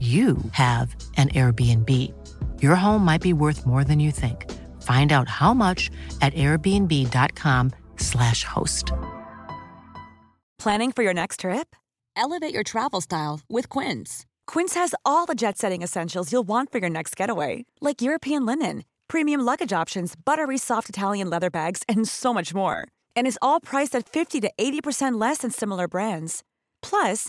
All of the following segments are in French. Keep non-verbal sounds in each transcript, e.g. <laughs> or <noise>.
you have an Airbnb. Your home might be worth more than you think. Find out how much at airbnb.com/slash host. Planning for your next trip? Elevate your travel style with Quince. Quince has all the jet setting essentials you'll want for your next getaway, like European linen, premium luggage options, buttery soft Italian leather bags, and so much more. And is all priced at 50 to 80% less than similar brands. Plus,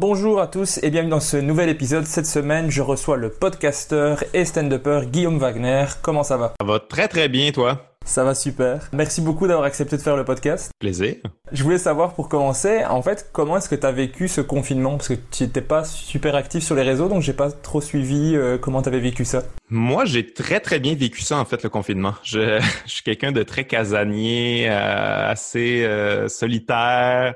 Bonjour à tous et bienvenue dans ce nouvel épisode. Cette semaine, je reçois le podcasteur et stand-upper Guillaume Wagner. Comment ça va? Ça va très très bien, toi. Ça va super. Merci beaucoup d'avoir accepté de faire le podcast. Plaisir. Je voulais savoir pour commencer, en fait, comment est-ce que tu as vécu ce confinement? Parce que tu n'étais pas super actif sur les réseaux, donc j'ai pas trop suivi euh, comment tu avais vécu ça. Moi, j'ai très très bien vécu ça en fait le confinement. Je, <laughs> je suis quelqu'un de très casanier, euh, assez euh, solitaire.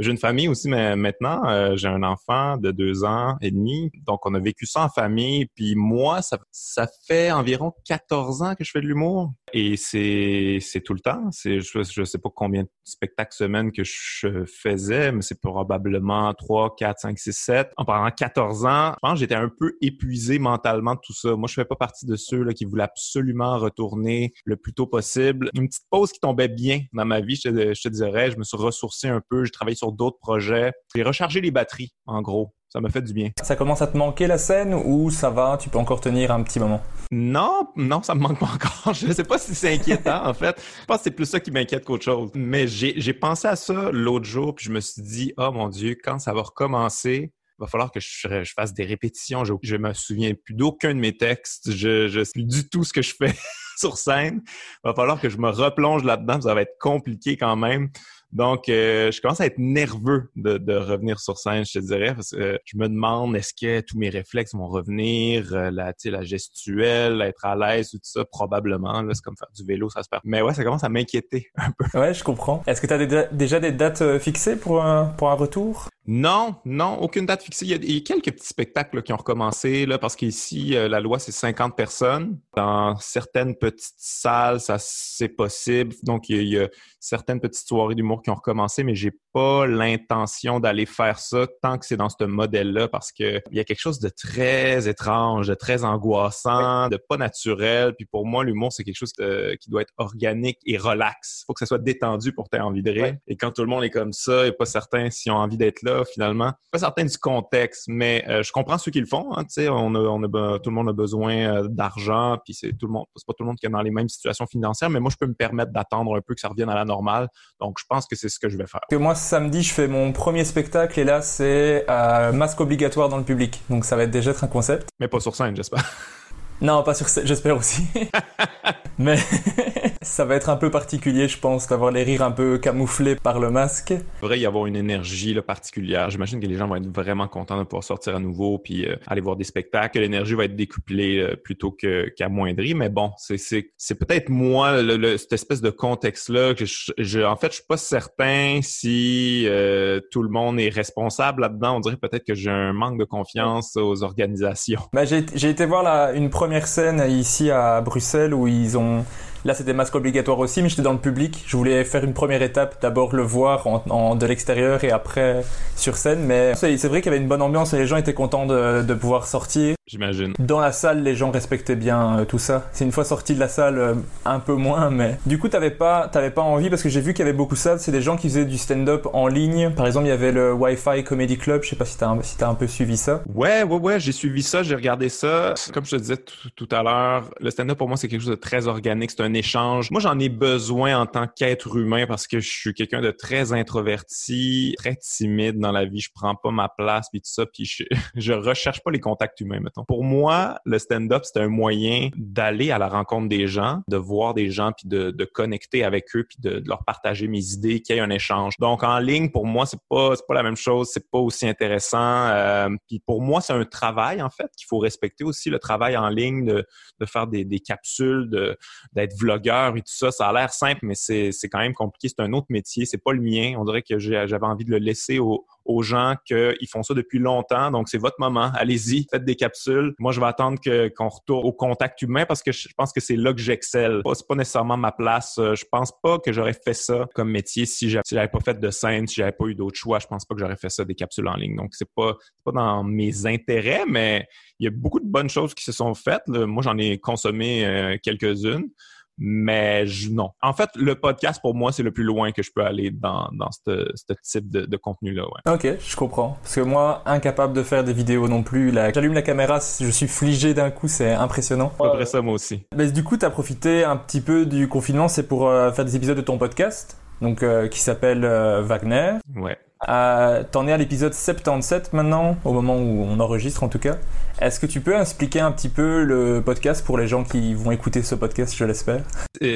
J'ai une famille aussi, mais maintenant, euh, j'ai un enfant de deux ans et demi. Donc, on a vécu ça en famille. Puis moi, ça, ça fait environ 14 ans que je fais de l'humour. Et c'est, tout le temps. C'est, je, je sais pas combien de spectacles semaine que je faisais, mais c'est probablement 3, 4, 5, 6, 7. En pendant 14 ans, je pense j'étais un peu épuisé mentalement de tout ça. Moi, je fais pas partie de ceux là, qui voulaient absolument retourner le plus tôt possible. Une petite pause qui tombait bien dans ma vie, je te, je te dirais. Je me suis ressourcé un peu. J'ai travaillé sur d'autres projets. J'ai rechargé les batteries, en gros. Ça m'a fait du bien. Ça commence à te manquer la scène ou ça va, tu peux encore tenir un petit moment? Non, non, ça me manque pas encore. <laughs> Je sais pas si c'est inquiétant, <laughs> en fait. Je pense que c'est plus ça qui m'inquiète qu'autre chose. Mais j'ai pensé à ça l'autre jour, puis je me suis dit, oh mon Dieu, quand ça va recommencer, il va falloir que je, je, fasse des répétitions. Je, je me souviens plus d'aucun de mes textes. Je, je sais du tout ce que je fais <laughs> sur scène. Il va falloir que je me replonge là-dedans. Ça va être compliqué quand même. Donc, euh, je commence à être nerveux de, de, revenir sur scène, je te dirais, parce que je me demande est-ce que tous mes réflexes vont revenir, euh, la, la gestuelle, être à l'aise, tout ça, probablement. C'est comme faire du vélo, ça se perd. Mais ouais, ça commence à m'inquiéter <laughs> un peu. Ouais, je comprends. Est-ce que tu as déjà des dates euh, fixées pour un, pour un retour? Non, non, aucune date fixée. Il y a, il y a quelques petits spectacles là, qui ont recommencé, là, parce qu'ici, euh, la loi, c'est 50 personnes. Dans certaines petites salles, ça c'est possible. Donc, il y, a, il y a certaines petites soirées d'humour qui ont recommencé, mais j'ai pas l'intention d'aller faire ça tant que c'est dans ce modèle-là parce que il y a quelque chose de très étrange, de très angoissant, de pas naturel. Puis pour moi, l'humour, c'est quelque chose de, qui doit être organique et relax. Faut que ça soit détendu pour que tu envie de rire. Et quand tout le monde est comme ça, et pas certain s'ils ont envie d'être là, finalement. Pas certain du contexte, mais euh, je comprends ceux qui le font. Hein, on a, on a, tout le monde a besoin euh, d'argent, puis c'est tout le monde, c'est pas tout le monde qui est dans les mêmes situations financières, mais moi, je peux me permettre d'attendre un peu que ça revienne à la normale. Donc, je pense que c'est ce que je vais faire. Que moi, samedi, je fais mon premier spectacle et là, c'est euh, masque obligatoire dans le public. Donc, ça va être déjà être un concept. Mais pas sur scène, j'espère. Non, pas sur scène, j'espère aussi. <laughs> Mais ça va être un peu particulier, je pense, d'avoir les rires un peu camouflés par le masque. Il devrait y avoir une énergie là, particulière. J'imagine que les gens vont être vraiment contents de pouvoir sortir à nouveau puis euh, aller voir des spectacles. L'énergie va être décuplée euh, plutôt qu'amoindrie. Mais bon, c'est peut-être moi le, cette espèce de contexte là que je, en fait je suis pas certain si euh, tout le monde est responsable là-dedans. On dirait peut-être que j'ai un manque de confiance aux organisations. Ben, j'ai été voir la, une première scène ici à Bruxelles où ils ont Là, c'était masque obligatoire aussi, mais j'étais dans le public. Je voulais faire une première étape, d'abord le voir en, de l'extérieur et après sur scène. Mais c'est vrai qu'il y avait une bonne ambiance et les gens étaient contents de, de pouvoir sortir. J'imagine. Dans la salle, les gens respectaient bien euh, tout ça. C'est une fois sorti de la salle, euh, un peu moins, mais du coup, t'avais pas, t'avais pas envie parce que j'ai vu qu'il y avait beaucoup ça. C'est des gens qui faisaient du stand-up en ligne. Par exemple, il y avait le Wi-Fi Comedy Club. Je sais pas si t'as, si as un peu suivi ça. Ouais, ouais, ouais. J'ai suivi ça. J'ai regardé ça. Comme je te disais tout à l'heure, le stand-up pour moi c'est quelque chose de très organique. C'est un échange. Moi, j'en ai besoin en tant qu'être humain parce que je suis quelqu'un de très introverti, très timide dans la vie. Je prends pas ma place puis tout ça. Puis je, <laughs> je recherche pas les contacts humains, mettons. Pour moi, le stand-up c'est un moyen d'aller à la rencontre des gens, de voir des gens puis de, de connecter avec eux puis de, de, leur partager mes idées, qu'il y ait un échange. Donc en ligne, pour moi, c'est pas c'est pas la même chose. C'est pas aussi intéressant. Euh, puis pour moi, c'est un travail en fait qu'il faut respecter aussi le travail en ligne de, de faire des, des capsules, de d'être vlogueur et tout ça. Ça a l'air simple, mais c'est quand même compliqué. C'est un autre métier, c'est pas le mien. On dirait que j'avais envie de le laisser aux, aux gens qu'ils font ça depuis longtemps. Donc, c'est votre moment. Allez-y, faites des capsules. Moi, je vais attendre qu'on retourne au contact humain parce que je pense que c'est là que j'excelle. C'est pas nécessairement ma place. Euh, je pense pas que j'aurais fait ça comme métier si j'avais pas fait de scène, si j'avais pas eu d'autres choix. Je pense pas que j'aurais fait ça des capsules en ligne. Donc, c'est pas, pas dans mes intérêts, mais il y a beaucoup de bonnes choses qui se sont faites. Moi, j'en ai consommé euh, quelques-unes. Mais non. En fait, le podcast, pour moi, c'est le plus loin que je peux aller dans, dans ce type de, contenu-là. Ouais. Ok, je comprends. Parce que moi, incapable de faire des vidéos non plus. J'allume la caméra, je suis fligé d'un coup, c'est impressionnant. Après ça, moi aussi. Mais du coup, tu as profité un petit peu du confinement, c'est pour euh, faire des épisodes de ton podcast, donc euh, qui s'appelle euh, Wagner. Ouais. Euh, T'en es à l'épisode 77 maintenant, au moment où on enregistre en tout cas. Est-ce que tu peux expliquer un petit peu le podcast pour les gens qui vont écouter ce podcast, je l'espère?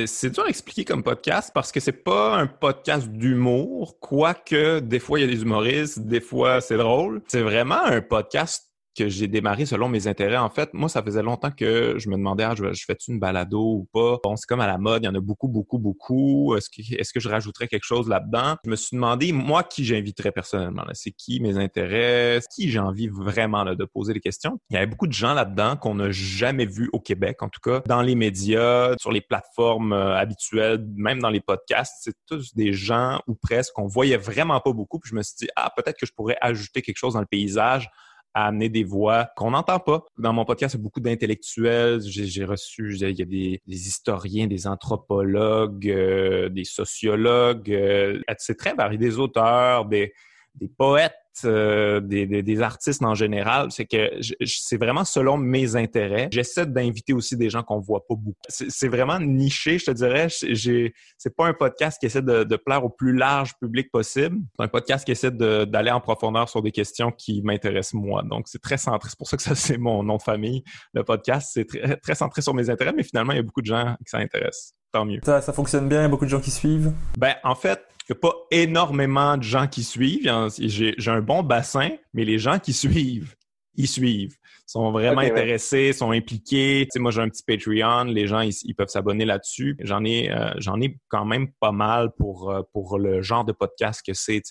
C'est dur à expliquer comme podcast parce que c'est pas un podcast d'humour, quoique des fois il y a des humoristes, des fois c'est drôle. C'est vraiment un podcast que j'ai démarré selon mes intérêts. En fait, moi, ça faisait longtemps que je me demandais, ah, je, fais-tu une balado ou pas? Bon, c'est comme à la mode, il y en a beaucoup, beaucoup, beaucoup. Est-ce que, est-ce que je rajouterais quelque chose là-dedans? Je me suis demandé, moi, qui j'inviterais personnellement? C'est qui mes intérêts? Qui j'ai envie vraiment de poser des questions? Il y avait beaucoup de gens là-dedans qu'on n'a jamais vus au Québec, en tout cas, dans les médias, sur les plateformes euh, habituelles, même dans les podcasts. C'est tous des gens ou presque qu'on voyait vraiment pas beaucoup. Puis je me suis dit, ah, peut-être que je pourrais ajouter quelque chose dans le paysage à amener des voix qu'on n'entend pas. Dans mon podcast, il y a beaucoup d'intellectuels. J'ai reçu, il y a des, historiens, des anthropologues, euh, des sociologues. Euh, c'est très varié, des auteurs, des, des poètes euh, des, des, artistes en général, c'est que c'est vraiment selon mes intérêts. J'essaie d'inviter aussi des gens qu'on voit pas beaucoup. C'est vraiment niché, je te dirais. C'est pas un podcast qui essaie de, de, plaire au plus large public possible. C'est un podcast qui essaie d'aller en profondeur sur des questions qui m'intéressent moi. Donc c'est très centré. C'est pour ça que ça <laughs> c'est mon nom de famille. Le podcast c'est très, très centré sur mes intérêts, mais finalement il y a beaucoup de gens qui s'intéressent. Tant mieux. Ça, ça fonctionne bien. Il y a beaucoup de gens qui suivent. Ben en fait n'y a pas énormément de gens qui suivent. J'ai un bon bassin, mais les gens qui suivent, ils suivent. Ils sont vraiment intéressés, sont impliqués. Moi, j'ai un petit Patreon. Les gens, ils, peuvent s'abonner là-dessus. J'en ai, euh, j'en ai quand même pas mal pour, euh, pour le genre de podcast que c'est.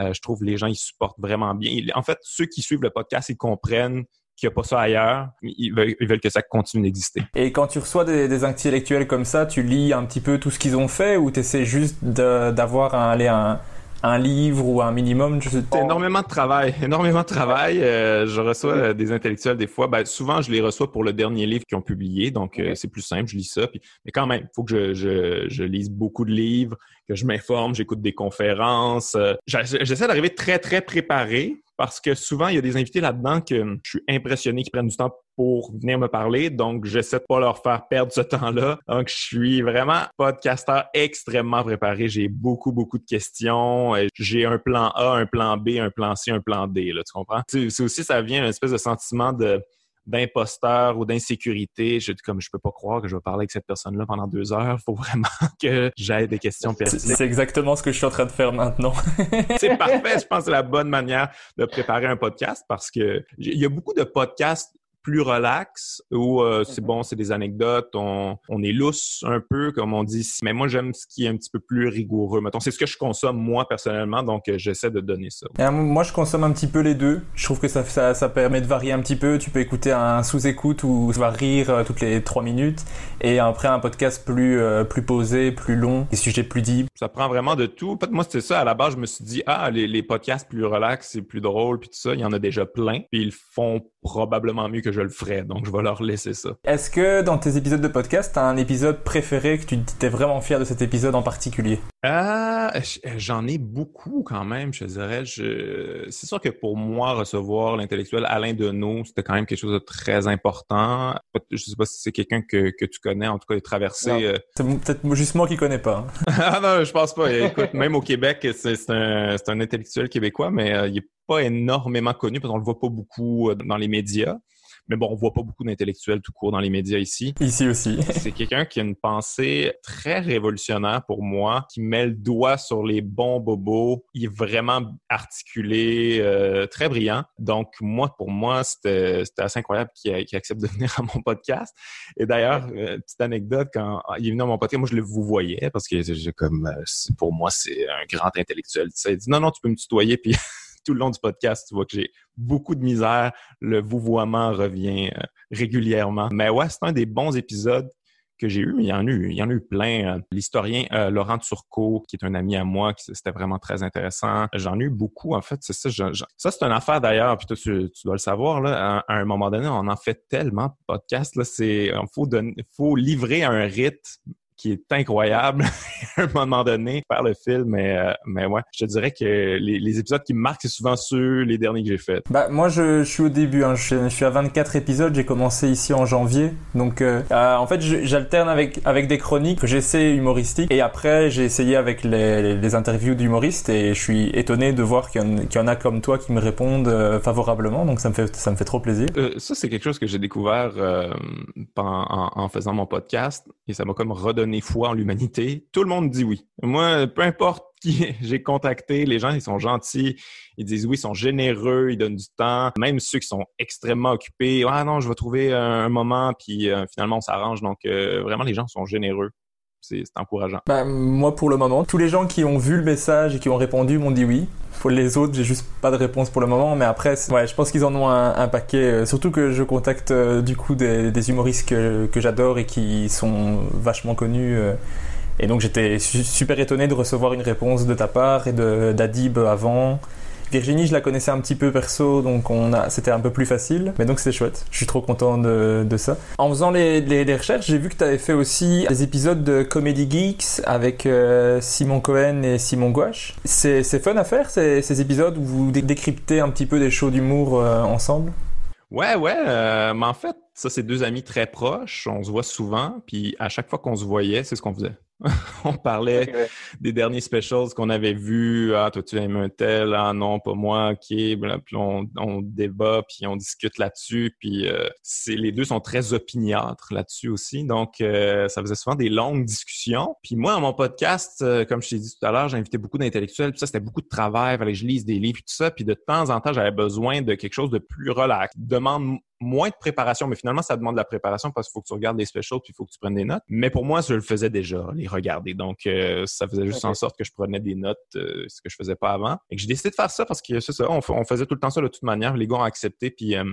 Euh, je trouve les gens, ils supportent vraiment bien. En fait, ceux qui suivent le podcast, ils comprennent qu'il n'y a pas ça ailleurs. Ils veulent, que ça continue d'exister. Et quand tu reçois des, intellectuels comme ça, tu lis un petit peu tout ce qu'ils ont fait ou tu essaies juste d'avoir un, un, un, livre ou un minimum? C'est énormément de travail. <laughs> Énormément de travail. Euh, je reçois euh, des intellectuels des fois. Ben, souvent, je les reçois pour le dernier livre qu'ils ont publié. Donc, euh, c'est plus simple. Je lis ça. Puis, mais quand même, il faut que je, je, je, lise beaucoup de livres, que je m'informe, j'écoute des conférences. J'essaie d'arriver très, très préparé parce que souvent, il y a des invités là-dedans que je suis impressionné qu'ils prennent du temps pour venir me parler. Donc, j'essaie de pas leur faire perdre ce temps-là. Donc, je suis vraiment podcasteur extrêmement préparé. J'ai beaucoup, beaucoup de questions. J'ai un plan A, un plan B, un plan C, un plan D. Là, tu comprends? C'est aussi, ça vient une espèce de sentiment de d'imposteur ou d'insécurité. Je comme je peux pas croire que je vais parler avec cette personne-là pendant deux heures. Il faut vraiment <laughs> que j'aie des questions. C'est exactement ce que je suis en train de faire maintenant. <laughs> c'est <laughs> parfait. Je pense que c'est la bonne manière de préparer un podcast parce que il y a beaucoup de podcasts plus relax où euh, c'est mhm. bon, c'est des anecdotes, on, on, est lousse un peu, comme on dit. Mais moi, j'aime ce qui est un petit peu plus rigoureux. Mettons, c'est ce que je consomme moi personnellement, donc euh, j'essaie de donner ça. moi, je consomme un petit peu les deux. Je trouve que ça, ça, ça permet de varier un petit peu. Tu peux écouter un sous-écoute où tu vas rire euh, toutes les trois minutes, et après un podcast plus plus posé, plus long, des sujets plus deep. Ça prend vraiment de tout. En fait, moi, c'était ça. À la base, je me suis dit, ah, les, les podcasts plus relax, c'est plus drôle, puis tout ça, il y en a déjà plein. Puis ils font probablement mieux que je le ferais, donc je vais leur laisser ça. Est-ce que dans tes épisodes de podcast, tu as un épisode préféré que tu étais vraiment fier de cet épisode en particulier? Euh, J'en ai beaucoup quand même, je dirais. Je... C'est sûr que pour moi, recevoir l'intellectuel Alain Deneau, c'était quand même quelque chose de très important. Je sais pas si c'est quelqu'un que, que, tu connais, en tout cas, il traversé... Euh, c'est peut-être juste moi qui connais pas. Hein. <laughs> ah non, je pense pas. Écoute, même au Québec, c'est un, un, intellectuel québécois, mais euh, il est pas énormément connu parce qu'on le voit pas beaucoup euh, dans les médias. Mais bon, on voit pas beaucoup d'intellectuels tout court dans les médias ici. Ici aussi. <laughs> c'est quelqu'un qui a une pensée très révolutionnaire pour moi, qui met le doigt sur les bons bobos. Il est vraiment articulé, euh, très brillant. Donc, moi, pour moi, c'était assez incroyable qu'il accepte de venir à mon podcast. Et d'ailleurs, euh, petite anecdote, quand il est venu à mon podcast, moi, je le vous voyais parce que comme, pour moi, c'est un grand intellectuel. Il dit, non, non, tu peux me tutoyer, puis tout le long du podcast, tu vois que j'ai beaucoup de misère. Le vouvoiement revient euh, régulièrement. Mais ouais, c'est un des bons épisodes que j'ai eu, il y en a eu, plein. Euh, l'historien euh, Laurent Turcot, qui est un ami à moi, c'était vraiment très intéressant. J'en ai eu beaucoup, en fait. C'est ça, c'est une affaire d'ailleurs, puis toi, tu, dois le savoir, à, un moment donné, on en fait tellement de podcasts, là, c'est, il faut, faut livrer un rythme qui est incroyable <laughs> à un moment donné faire le film mais euh, mais ouais je te dirais que les, les épisodes qui me marquent c'est souvent ceux les derniers que j'ai faits. Bah moi je, je, suis au début hein. je, je, suis à 24 épisodes j'ai commencé ici en janvier. Donc euh, euh en fait j'alterne avec avec des chroniques que j'essaie humoristiques et après j'ai essayé avec les, les, interviews d'humoristes et je suis étonné de voir qu'il y, y, en a comme toi qui me répondent euh, favorablement. Donc ça me fait ça me fait trop plaisir. Ça c'est quelque chose que j'ai découvert en, en faisant mon podcast et ça m'a comme redonné foi en l'humanité, tout le monde dit oui. Moi, peu importe qui <laughs> j'ai contacté, les gens, ils sont gentils, ils disent oui, ils sont généreux, ils donnent du temps. Même ceux qui sont extrêmement occupés, ah non, je vais trouver un moment, puis euh, finalement, on s'arrange. Donc, euh, vraiment, les gens sont généreux. C'est encourageant. Ben, moi, pour le moment, tous les gens qui ont vu le message et qui ont répondu m'ont dit oui. Pour les autres, j'ai juste pas de réponse pour le moment, mais après, ouais, je pense qu'ils en ont un, paquet. Euh, surtout que je contacte euh, du coup des, humoristes que, j'adore et qui sont vachement connus. Euh, et donc j'étais super étonné de recevoir une réponse de ta part et d'Adib avant. Virginie, je la connaissais un petit peu perso, donc on a, c'était un peu plus facile. Mais donc c'est chouette. Je suis trop content de, de ça. En faisant les, les, recherches, j'ai vu que tu avais fait aussi des épisodes de Comedy Geeks avec euh, Simon Cohen et Simon Gouache. C'est, c'est fun à faire ces, ces épisodes où vous décryptez un petit peu des shows d'humour euh, ensemble? Ouais, ouais. Euh, mais en fait, ça, c'est deux amis très proches. On se voit souvent. Puis à chaque fois qu'on se voyait, c'est ce qu'on faisait. <laughs> on parlait des derniers specials qu'on avait vus. Ah, toi, tu aimes un tel. Ah, non, pas moi. OK. Puis on, on débat, puis on discute là-dessus. Puis euh, les deux sont très opiniâtres là-dessus aussi. Donc, euh, ça faisait souvent des longues discussions. Puis moi, dans mon podcast, euh, comme je t'ai dit tout à l'heure, j'ai invité beaucoup d'intellectuels. Puis ça, c'était beaucoup de travail. Il fallait que je lise des livres, tout ça. Puis de temps en temps, j'avais besoin de quelque chose de plus relax. Demande moins de préparation, mais finalement, ça demande de la préparation parce qu'il faut que tu regardes les specials puis il faut que tu prennes des notes. Mais pour moi, je le faisais déjà, les regarder. Donc, euh, ça faisait juste en sorte que je prenais des notes, euh, ce que je faisais pas avant. Et que j'ai décidé de faire ça parce que c'est ça, on, faisait tout le temps ça de toute manière. Les gars ont accepté puis euh,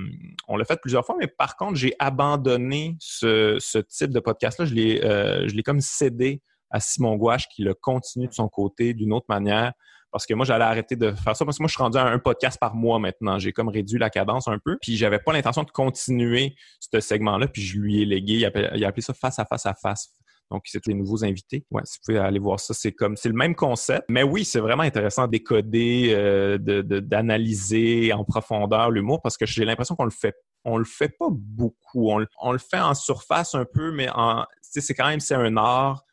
on l'a fait plusieurs fois. Mais par contre, j'ai abandonné ce, ce, type de podcast-là. Je l'ai, je l'ai comme cédé à Simon Gouache qui le continue de son côté d'une autre manière parce que moi, j'allais arrêter de faire ça parce que moi, je suis rendu à un podcast par mois maintenant. J'ai comme réduit la cadence un peu. Puis j'avais pas l'intention de continuer ce segment-là. Puis je lui ai légué. Il a, appelé, ça face à face à face. Donc, c'est les nouveaux invités. Ouais, si vous pouvez aller voir ça, c'est comme c'est le même concept. Mais oui, c'est vraiment intéressant de décoder, euh, d'analyser en profondeur l'humour parce que j'ai l'impression qu'on le fait on le fait pas beaucoup. On, le fait en surface un peu, mais c'est quand même c'est un art.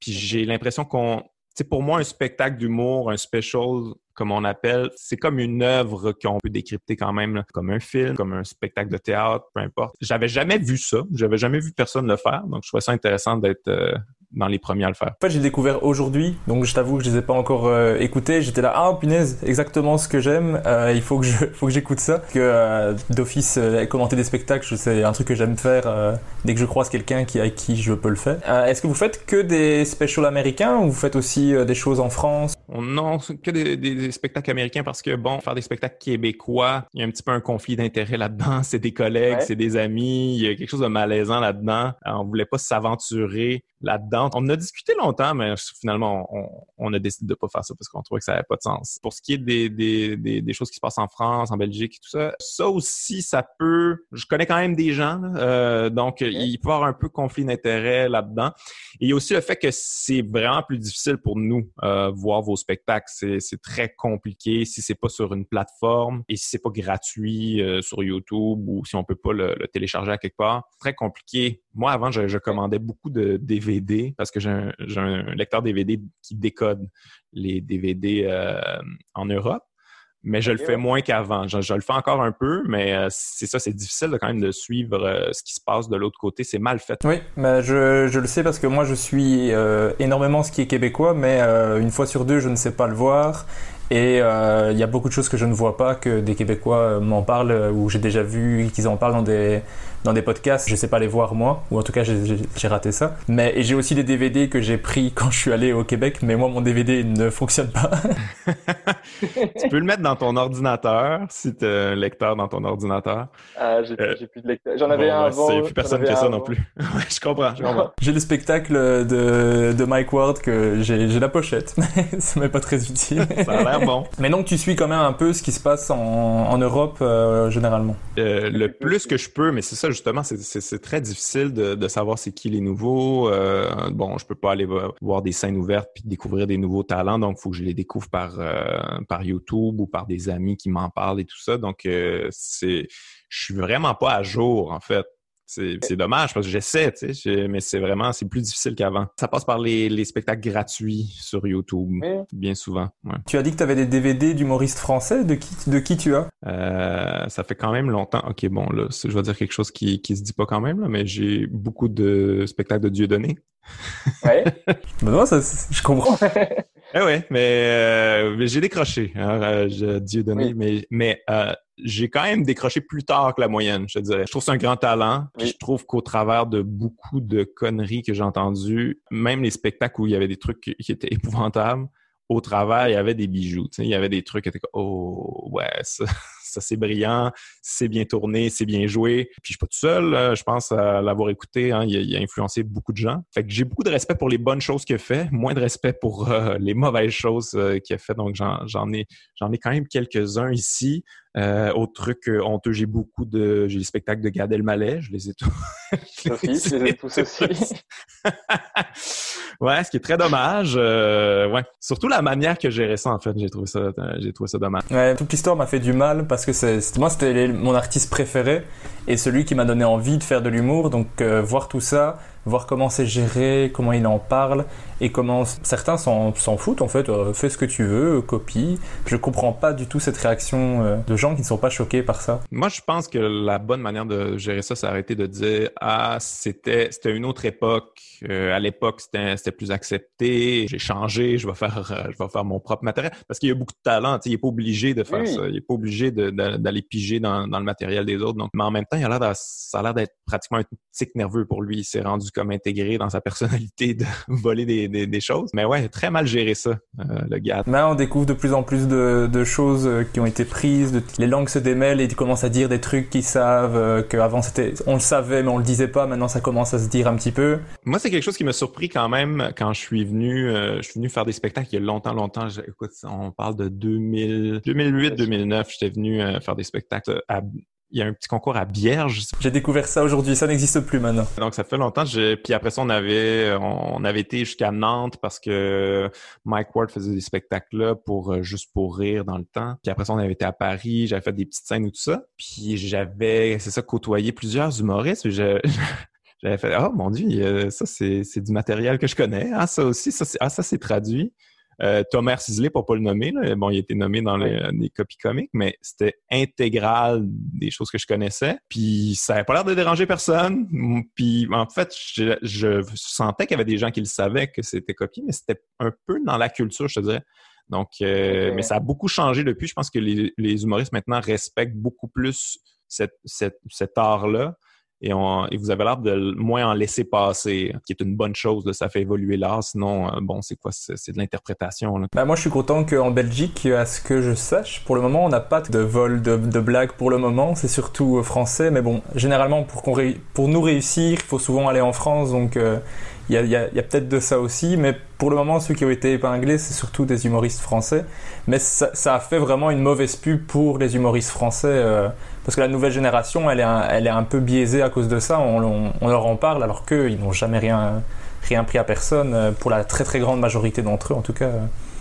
Puis j'ai l'impression qu'on pour moi, un spectacle d'humour, un special comme on appelle. C'est comme une œuvre qu'on peut décrypter quand même, comme un film, comme un spectacle de théâtre, peu importe. J'avais jamais vu ça. J'avais jamais vu personne le faire. Donc, je trouvais ça intéressant d'être euh, dans les premiers à le faire. En fait, j'ai découvert aujourd'hui, donc je t'avoue que je les ai pas encore euh, écoutés. J'étais là, ah punaise, exactement ce que j'aime. Euh, il faut que je, <laughs> faut que j'écoute ça. Que euh, d'office euh, commenter des spectacles, c'est un truc que j'aime faire euh, dès que je croise quelqu'un qui avec qui je peux le faire. Euh, Est-ce que vous faites que des specials américains ou vous faites aussi euh, des choses en France? On non, que des, des- des spectacles américains parce que bon, faire des spectacles québécois, il y a un petit peu un conflit d'intérêts là-dedans. <laughs> C'est des collègues, Ouais. c'est des amis, il y a quelque chose de malaisant là-dedans. Alors, on voulait pas s'aventurer là-dedans. On en a discuté longtemps, mais finalement, on, on a décidé de pas faire ça parce qu'on trouvait que ça avait pas de sens. Pour ce qui est des, des, des, des choses qui se passent en France, en Belgique et tout ça, ça aussi, ça peut. Je connais quand même des gens, euh, donc il peut y avoir un peu conflit d'intérêts là-dedans. Et il y a aussi le fait que c'est vraiment plus difficile pour nous euh, voir vos spectacles. C'est, très compliqué si c'est pas sur une plateforme et si c'est pas gratuit euh, sur YouTube ou si on peut pas le, le télécharger à quelque part. C'est très compliqué. Moi, avant, je, je commandais beaucoup de DVD parce que j'ai un, j'ai un lecteur DVD qui décode les DVD euh, en Europe. Mais je le fais ouais. moins qu'avant. Je, je le fais encore un peu, mais euh, c'est ça, c'est difficile de, quand même de suivre euh, ce qui se passe de l'autre côté. C'est mal fait. Oui, bah je, je le sais parce que moi je suis euh, énormément ce qui est québécois, mais euh, une fois sur deux je ne sais pas le voir. Et euh, il y a beaucoup de choses que je ne vois pas que des Québécois m'en parlent ou j'ai déjà vu qu'ils en parlent dans des dans des podcasts. Je sais pas les voir moi, ou en tout cas j'ai- raté ça. Mais et j'ai aussi des DVD que j'ai pris <laughs> quand je suis allé au Québec, mais moi mon DVD ne fonctionne pas. <laughs> tu peux le mettre dans ton ordinateur si tu as un lecteur dans ton ordinateur. Ah, j'ai Euh, j'ai plus de lecteur. J'en avais Bon, un ouais, avant. Il n'y a plus personne qui a ça non plus. <laughs> Je comprends, je comprends. J'ai le spectacle de, de Mike Ward que j'ai la pochette, mais ça m'est pas très utile. Ça a l'air bon. Mais donc tu suis quand même un peu ce qui se passe en, en Europe euh, généralement. Euh, le plus que je peux, mais c'est ça justement, c'est- très difficile de, savoir c'est qui les nouveaux. Euh, bon, je peux pas aller vo- voir des scènes ouvertes puis découvrir des nouveaux talents, donc il faut que je les découvre par euh, par YouTube ou par des amis qui m'en parlent et tout ça. Donc euh, c'est, je suis vraiment pas à jour en fait. C'est c'est dommage parce que j'essaie, tu sais, j'ai- mais c'est vraiment c'est plus difficile qu'avant. Ça passe par les, les spectacles gratuits sur YouTube, Oui. bien souvent. Ouais. Tu as dit que tu avais des DVD d'humoristes français. De qui, de qui tu as? Euh, ça fait quand même longtemps. Ok, bon, là, je vais dire quelque chose qui, qui se dit pas quand même, là, mais j'ai beaucoup de spectacles de Dieudonné. Ouais. <laughs> Ben non, ça, je comprends. Eh ouais, mais, euh, mais j'ai décroché, hein, euh, je- Dieudonné, Oui. mais, mais euh, j'ai quand même décroché plus tard que la moyenne, je te dirais. Je trouve que c'est un grand talent. Oui. Je trouve qu'au travers de beaucoup de conneries que j'ai entendues, même les spectacles où il y avait des trucs qui étaient <laughs> épouvantables, au travers, il y avait des bijoux. Il y avait des trucs qui étaient comme Oh ouais, <laughs> ça, ça c'est brillant, c'est bien tourné, c'est bien joué. Puis je suis pas tout seul, euh, je pense à l'avoir écouté, hein, il, a, il a influencé beaucoup de gens. Fait que j'ai beaucoup de respect pour les bonnes choses qu'il a fait, moins de respect pour euh, les mauvaises choses euh, qu'il a fait. Donc j'en j'en ai j'en ai quand même quelques-uns ici. Euh, autre truc euh, honteux, j'ai beaucoup de j'ai les spectacles de Gad Elmaleh, je les ai tous. <laughs> je les ai tous aussi. <laughs> ouais, ce qui est très dommage. euh, ouais, surtout la manière que gérait ça en fait, j'ai trouvé ça euh, j'ai trouvé ça dommage. Ouais, toute l'histoire m'a fait du mal parce que c'est, moi c'était mon artiste préféré et celui qui m'a donné envie de faire de l'humour. Donc euh, voir tout ça, voir comment c'est géré, comment il en parle et comment certains s'en, s'en foutent en fait. euh, fais ce que tu veux, copie. Je comprends pas du tout cette réaction euh, de gens qui ne sont pas choqués par ça. Moi, je pense que la bonne manière de gérer ça, c'est arrêter de dire ah c'était c'était une autre époque. Euh, à l'époque, c'était c'était plus accepté. J'ai changé. Je vais faire euh, je vais faire mon propre matériel parce qu'il y a beaucoup de talent. tu sais, Il est pas obligé de faire Oui. ça. Il est pas obligé d'aller piger dans, dans le matériel des autres. Donc, mais en même temps, il a l'air ça a l'air d'être pratiquement un tic nerveux pour lui. Il s'est rendu comme intégré dans sa personnalité de <laughs> voler des, des, des choses. Mais ouais, très mal géré ça, euh, le gars. Mais on découvre de plus en plus de, de choses euh, qui ont été prises, de- les langues se démêlent et ils commencent à dire des trucs qu'ils savent, euh, qu'avant c'était, on le savait mais on le disait pas, maintenant ça commence à se dire un petit peu. Moi, c'est quelque chose qui m'a surpris quand même quand je suis venu, euh, je suis venu faire des spectacles il y a longtemps, longtemps. Je- écoute, on parle de 2000, 2008, 2009. J'étais venu euh, faire des spectacles à, il y a un petit concours à Bierge. J'ai découvert ça aujourd'hui, ça n'existe plus maintenant. Donc, ça fait longtemps. J'ai- Puis après ça, on avait, on avait été jusqu'à Nantes parce que Mike Ward faisait des spectacles là pour euh, juste pour rire dans le temps. Puis après ça, on avait été à Paris. J'avais fait des petites scènes ou tout ça. Puis j'avais, c'est ça, côtoyé plusieurs humoristes. Je- <laughs> J'avais fait, oh mon dieu, ça c'est du matériel que je connais. Ah, ça aussi, ça c'est ah, ça c'est traduit. Euh, Thomas Sisley, pour pas le nommer, là, bon, il a été nommé dans les, les copies comiques, mais c'était intégral des choses que je connaissais. Puis ça n'avait pas l'air de déranger personne. Puis en fait, je, je sentais qu'il y avait des gens qui le savaient que c'était copié, mais c'était un peu dans la culture, je te dirais. Donc, euh, mais ça a beaucoup changé depuis. Je pense que les, les humoristes maintenant respectent beaucoup plus cette, cette- cet art-là. Et, on- et vous avez l'air de moins en laisser passer, qui est une bonne chose. là. ça fait évoluer l'art. Sinon, euh, bon, c'est quoi? C'est de l'interprétation. Bah, moi, je suis content qu'en Belgique, à ce que je sache, pour le moment, on n'a pas de vol de, blagues pour le moment. C'est surtout euh, français. Mais bon, généralement, pour, qu'on ré- pour nous réussir, il faut souvent aller en France. Donc, euh, il y a, a- a peut-être de ça aussi. Mais pour le moment, ceux qui ont été épinglés, c'est surtout des humoristes français. Mais ça, ça a fait vraiment une mauvaise pub pour les humoristes français. euh, parce que la nouvelle génération, elle est un, elle est un peu biaisée à cause de ça. On, leur en parle alors qu'ils n'ont jamais rien, rien pris à personne. euh, Pour la très très grande majorité d'entre eux, en tout cas.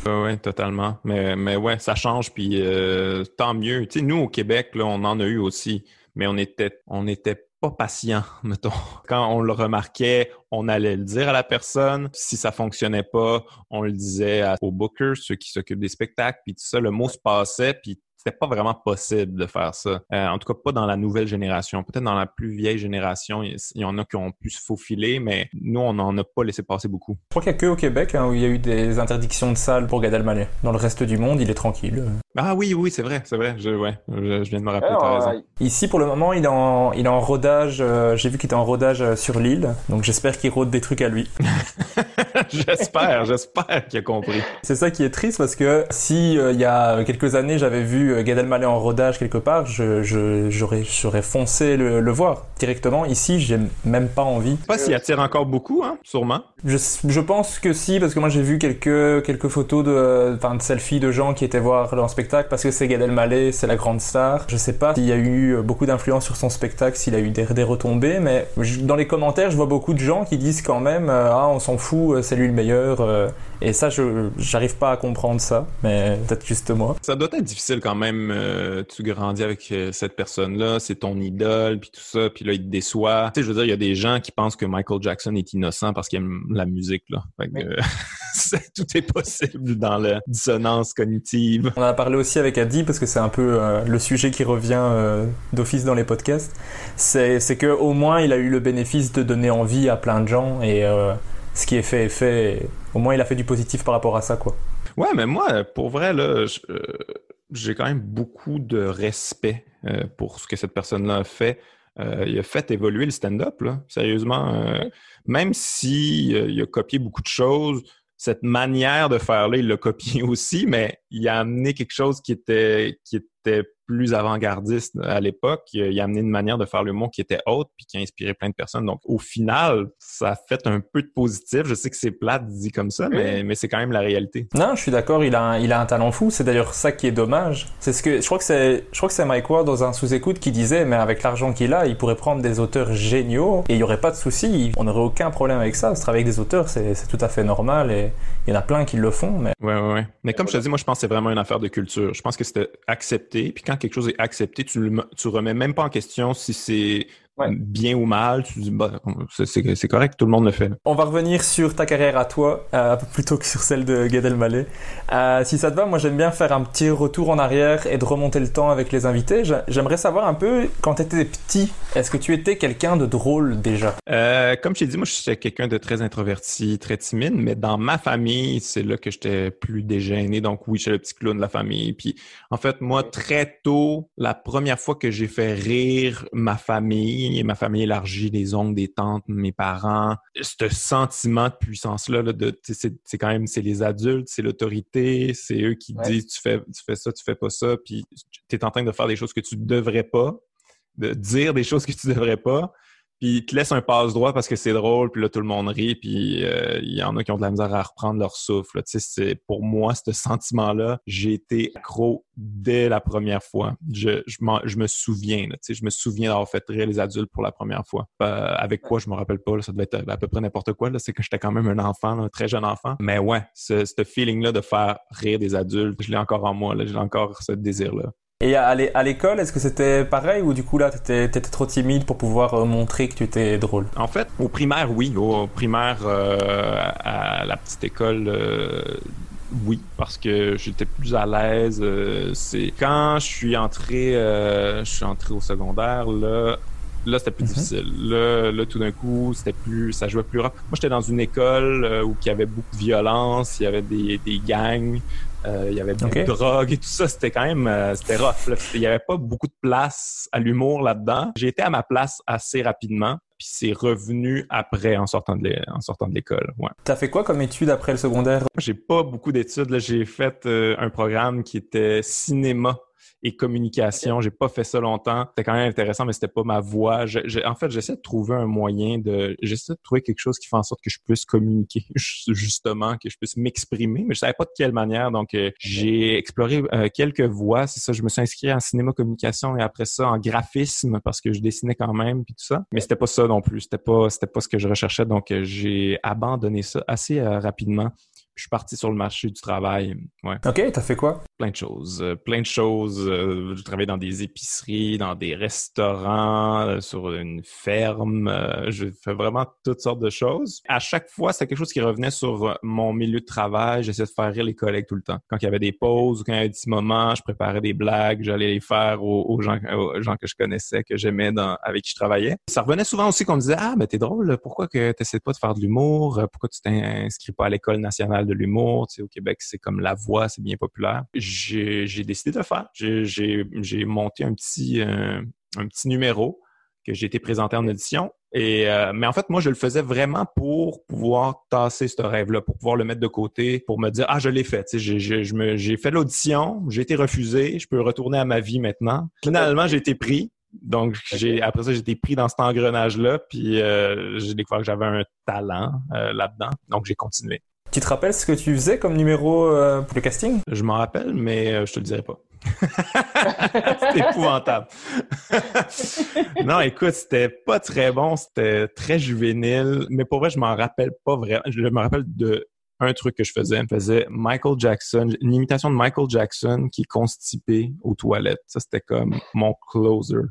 Oui, totalement. Mais, mais ouais, ça change, puis euh, tant mieux. Tu nous, au Québec, là, on en a eu aussi, mais on était, on était pas patient, <laughs> mettons. Quand on le remarquait, on allait le dire à la personne. Si ça fonctionnait pas, on le disait aux bookers, ceux qui s'occupent des spectacles, puis tout ça, le mot se passait, puis c'était pas vraiment possible de faire ça. Euh, en tout cas, pas dans la nouvelle génération. Peut-être dans la plus vieille génération, il y en a qui ont pu se faufiler, mais nous, on n'en a pas laissé passer beaucoup. Je crois qu'il n'y a que au Québec hein, où il y a eu des interdictions de salles pour Gad Elmaleh. Dans le reste du monde, il est tranquille. Ah oui, oui, c'est vrai, c'est vrai. Je, ouais, je, je viens de me rappeler, Alors, t'as raison. euh, Ici, pour le moment, il est en, il est en rodage. euh, J'ai vu qu'il était en rodage euh, sur l'île, donc j'espère qu'il rôde des trucs à lui. <laughs> j'espère, j'espère qu'il a compris. C'est ça qui est triste parce que si euh, il y a quelques années j'avais vu Gad Elmaleh en rodage quelque part, je, je- j'aurais, j'aurais foncé le, le voir directement. Ici, j'ai même pas envie. Je sais pas s'il attire encore beaucoup, hein, sûrement. Je, je pense que si, parce que moi j'ai vu quelques, quelques photos de, enfin, de selfies de gens qui étaient voir leur spectacle parce que c'est Gad Elmaleh, c'est la grande star. Je sais pas s'il y a eu beaucoup d'influence sur son spectacle, s'il a eu des, des retombées, mais dans les commentaires, je vois beaucoup de gens qui disent quand même, euh, ah, on s'en fout, euh, c'est lui le meilleur. euh, et ça, je, j'arrive pas à comprendre ça, mais peut-être juste moi. Ça doit être difficile quand même. euh, tu grandis avec euh, cette personne-là, c'est ton idole, puis tout ça, puis là, il te déçoit. Tu sais, je veux dire, il y a des gens qui pensent que Michael Jackson est innocent parce qu'il aime la musique, là. Fait que, euh, <laughs> c'est- tout est possible dans la dissonance cognitive. On en a parlé aussi avec Adi parce que c'est un peu euh, le sujet qui revient euh, d'office dans les podcasts. C'est, c'est que au moins il a eu le bénéfice de donner envie à plein de gens et euh, ce qui est fait est fait. et au moins il a fait du positif par rapport à ça quoi. Ouais, mais moi, pour vrai, là, je- euh, j'ai quand même beaucoup de respect euh, pour ce que cette personne-là a fait. Euh, il a fait évoluer le stand-up, là, sérieusement. euh, Même si euh, il a copié beaucoup de choses, cette manière de faire-là, il l'a copié <laughs> aussi, mais il a amené quelque chose qui était, qui était plus avant-gardiste à l'époque. Il a amené une manière de faire le monde qui était haute puis qui a inspiré plein de personnes. Donc, au final, ça a fait un peu de positif. Je sais que c'est plate dit comme ça, mais, mais c'est quand même la réalité. Non, je suis d'accord, il a un, il a un talent fou. C'est d'ailleurs ça qui est dommage. C'est ce que je crois que c'est je crois que c'est Mike Ward dans un sous-écoute qui disait mais avec l'argent qu'il a, il pourrait prendre des auteurs géniaux et il y aurait pas de souci. On n'aurait aucun problème avec ça. Travailler avec des auteurs, c'est c'est tout à fait normal et il y en a plein qui le font. Mais Ouais, ouais, ouais. Mais comme je te dis, moi, je pense que c'est vraiment une affaire de culture. Je pense que c'était accepté. Puis quand quelque chose est accepté, tu tu remets même pas en question si c'est Ouais. bien ou mal. Tu dis, bah, c'est- correct, tout le monde le fait. On va revenir sur ta carrière à toi, euh, <laughs> plutôt que sur celle de Gad Elmaleh. Euh, si ça te va, moi j'aime bien faire un petit retour en arrière et de remonter le temps avec les invités. J'a- J'aimerais savoir un peu, quand tu étais petit, est-ce que tu étais quelqu'un de drôle déjà? Euh, comme je t'ai dit, moi, je suis quelqu'un de très introverti, très timide, mais dans ma famille, c'est là que j'étais plus dégêné. Donc oui, j'étais le petit clown de la famille. Puis en fait, moi, très tôt, la première fois que j'ai fait rire ma famille, et ma famille élargie, les oncles, des tantes, mes parents, ce sentiment de puissance-là, là, de, c'est c'est quand même, c'est les adultes, c'est l'autorité, c'est eux qui Ouais. disent, tu fais, tu fais ça, tu fais pas ça, puis tu es en train de faire des choses que tu devrais pas, de dire des choses que tu devrais pas puis ils te laissent un passe-droit parce que c'est drôle, puis là, tout le monde rit, puis euh, il y en a qui ont de la misère à reprendre leur souffle. Tu sais, c'est, pour moi, ce sentiment-là, j'ai été accro dès la première fois. Je, je, je me souviens, tu sais, je me souviens d'avoir fait rire les adultes pour la première fois. Euh, avec quoi, je me rappelle pas, là, ça devait être à peu près n'importe quoi, c'est que j'étais quand même un enfant, là, un très jeune enfant. Mais ouais, ce, ce feeling-là de faire rire des adultes, je l'ai encore en moi, j'ai encore ce désir-là. Et à l'é- à l'école, est-ce que c'était pareil ou du coup là, t'étais étais trop timide pour pouvoir euh, montrer que tu étais drôle? En fait, au primaire, oui. Au primaire, euh, à la petite école, euh, oui, parce que j'étais plus à l'aise. Euh, c'est quand je suis entré, je suis entré au secondaire là. Là, c'était plus Mhm. difficile. Là, là, tout d'un coup, c'était plus, ça jouait plus rough. Moi, j'étais dans une école où il y avait beaucoup de violence, il y avait des, des gangs, il y avait beaucoup Ok. de drogue et tout ça. C'était quand même, euh, c'était rough. là. Il y avait pas beaucoup de place à l'humour là-dedans. J'ai été à ma place assez rapidement, puis c'est revenu après en sortant de en sortant de l'école. Ouais. T'as fait quoi comme étude après le secondaire? J'ai pas beaucoup d'études. là. J'ai fait euh, un programme qui était cinéma et communication. J'ai pas fait ça longtemps. C'était quand même intéressant, mais c'était pas ma voie. Je- je- en fait, j'essaie de trouver un moyen de, j'essaie de trouver quelque chose qui fait en sorte que je puisse communiquer, <laughs> justement, que je puisse m'exprimer, mais je savais pas de quelle manière. Donc, euh, j'ai exploré euh, quelques voies. C'est ça. Je me suis inscrit en cinéma communication et après ça en graphisme parce que je dessinais quand même puis tout ça. Mais c'était pas ça non plus. C'était pas, c'était pas ce que je recherchais. Donc, euh, j'ai abandonné ça assez euh, rapidement. Je suis parti sur le marché du travail. Ouais Ok, t'as fait quoi? Plein de choses. Euh, plein de choses. Euh, je travaillais dans des épiceries, dans des restaurants, euh, sur une ferme. Je fais vraiment toutes sortes de choses. À chaque fois, c'était quelque chose qui revenait sur mon milieu de travail. J'essayais de faire rire les collègues tout le temps. Quand il y avait des pauses ou quand il y avait des petits moments, je préparais des blagues. J'allais les faire aux, aux gens, aux gens que je connaissais, que j'aimais, avec qui je travaillais. Ça revenait souvent aussi qu'on me disait, ah, mais t'es drôle. Pourquoi que t'essaies pas de faire de l'humour? Pourquoi tu t'inscris pas à l'école nationale de l'humour? Tu sais, au Québec, c'est comme la voix, c'est bien populaire. J'ai, décidé de le faire. J'ai, monté un petit, euh, un petit numéro que j'ai été présenté en audition. Et euh, mais en fait, moi, je le faisais vraiment pour pouvoir tasser ce rêve-là, pour pouvoir le mettre de côté, pour me dire ah je l'ai fait. Tu sais, j'ai, fait l'audition, j'ai été refusé, je peux retourner à ma vie maintenant. Finalement, j'ai été pris. Donc, j'ai après ça, j'ai été pris dans cet engrenage-là, puis euh, j'ai découvert que j'avais un talent euh, là-dedans. Donc, j'ai continué. Tu te rappelles ce que tu faisais comme numéro euh, pour le casting? Je m'en rappelle, mais euh, je te le dirai pas. <laughs> c'était épouvantable. <laughs> non, écoute, c'était pas très bon, c'était très juvénile, mais pour vrai, je m'en rappelle pas vraiment. Je me rappelle de un truc que je faisais. Je faisais Michael Jackson, une imitation de Michael Jackson qui est constipé aux toilettes. Ça, c'était comme mon closer.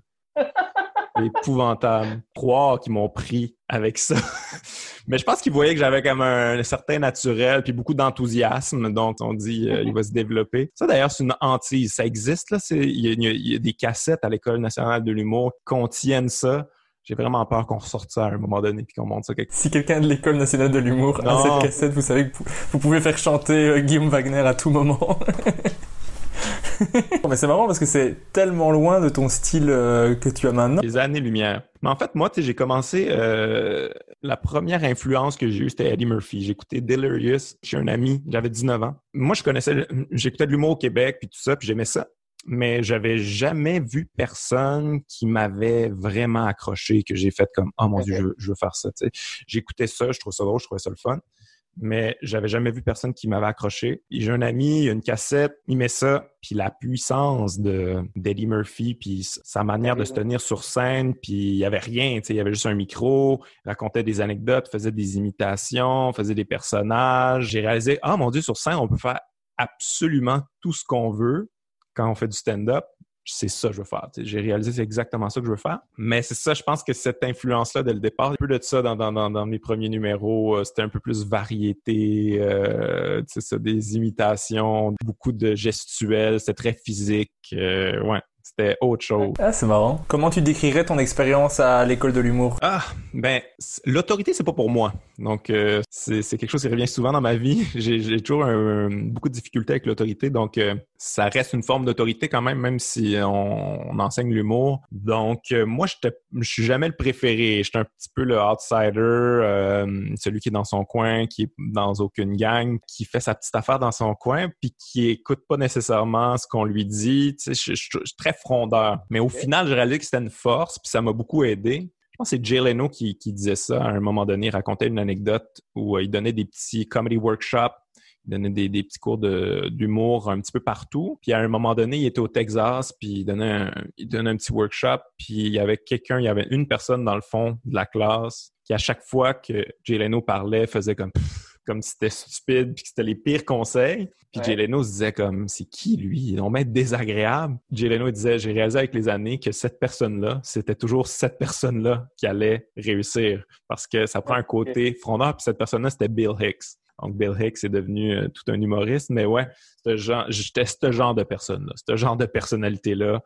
Épouvantable. Croire qu'ils m'ont pris avec ça. <laughs> Mais je pense qu'ils voyaient que j'avais comme un, certain naturel puis beaucoup d'enthousiasme. Donc, on dit euh, il va se développer. Ça, d'ailleurs, c'est une hantise. Ça existe, là. Il y, a- y y des cassettes à l'École nationale de l'humour qui contiennent ça. J'ai vraiment peur qu'on ressorte ça à un moment donné puis qu'on monte ça quelque Si quelqu'un de l'école nationale de l'humour a cette cassette, vous savez que vous- vous pouvez faire chanter euh, Guillaume Wagner à tout moment. <laughs> <laughs> Mais c'est marrant parce que c'est tellement loin de ton style euh, que tu as maintenant. Des années-lumière. Mais en fait, moi, tu sais, j'ai commencé... euh, la première influence que j'ai eue, c'était Eddie Murphy. J'écoutais Delirious chez un ami. J'avais 19 ans. Moi, je connaissais... J'écoutais de l'humour au Québec, puis tout ça, puis j'aimais ça. Mais j'avais jamais vu personne qui m'avait vraiment accroché, que j'ai fait comme « Oh mon Dieu, je veux, je veux faire ça. » tu sais. J'écoutais ça, je trouvais ça drôle, je trouvais ça le fun. Mais j'avais jamais vu personne qui m'avait accroché. J'ai un ami, il a une cassette, il met ça, puis la puissance de d'Eddie Murphy, puis sa manière de se tenir sur scène, puis il y avait rien, tu sais, il y avait juste un micro, racontait des anecdotes, faisait des imitations, faisait des personnages. J'ai réalisé, ah mon Dieu, sur scène, on peut faire absolument tout ce qu'on veut quand on fait du stand-up. C'est ça que je veux faire. J'ai réalisé c'est exactement ça que je veux faire. Mais c'est ça, je pense que cette influence-là dès le départ, un peu de ça dans, dans, mes premiers numéros, euh, c'était un peu plus variété, euh, ça, des imitations, beaucoup de gestuels, c'était très physique. euh, ouais, c'était autre chose. Ah, c'est marrant. Comment tu décrirais ton expérience à l'école de l'humour? Ah, ben, l'autorité, c'est pas pour moi. Donc, euh, c'est c'est quelque chose qui revient souvent dans ma vie. <laughs> J'ai j'ai toujours un- beaucoup de difficultés avec l'autorité. Donc, euh, ça reste une forme d'autorité quand même, même si on, on enseigne l'humour. Donc, euh, moi, j'étais- je suis jamais le préféré. J'étais un petit peu le outsider, euh, celui qui est dans son coin, qui est dans aucune gang, qui fait sa petite affaire dans son coin, puis qui écoute pas nécessairement ce qu'on lui dit. Tu sais, je, je- je suis très frondeur. Mais au final, j'ai réalisé que c'était une force, puis ça m'a beaucoup aidé. Je pense que c'est Jay Leno qui, qui disait ça à un moment donné. Il racontait une anecdote où euh, il donnait des petits comedy workshops, il donnait des, des petits cours d'humour un petit peu partout. Puis à un moment donné, il était au Texas, puis il donnait un, il donnait un petit workshop, puis il y avait quelqu'un, il y avait une personne dans le fond de la classe qui, à chaque fois que Jay Leno parlait, faisait comme Pff comme si c'était stupide, puis que c'était les pires conseils. Puis Ouais. Jay Leno se disait comme, c'est qui lui? Il est être désagréable. Jay Leno disait, j'ai réalisé avec les années que cette personne-là, c'était toujours cette personne-là qui allait réussir. Parce que ça prend un côté frondeur, puis cette personne-là, c'était Bill Hicks. Donc, Bill Hicks est devenu euh, tout un humoriste. Mais ouais, j'étais ce genre de personne-là, ce genre de personnalité-là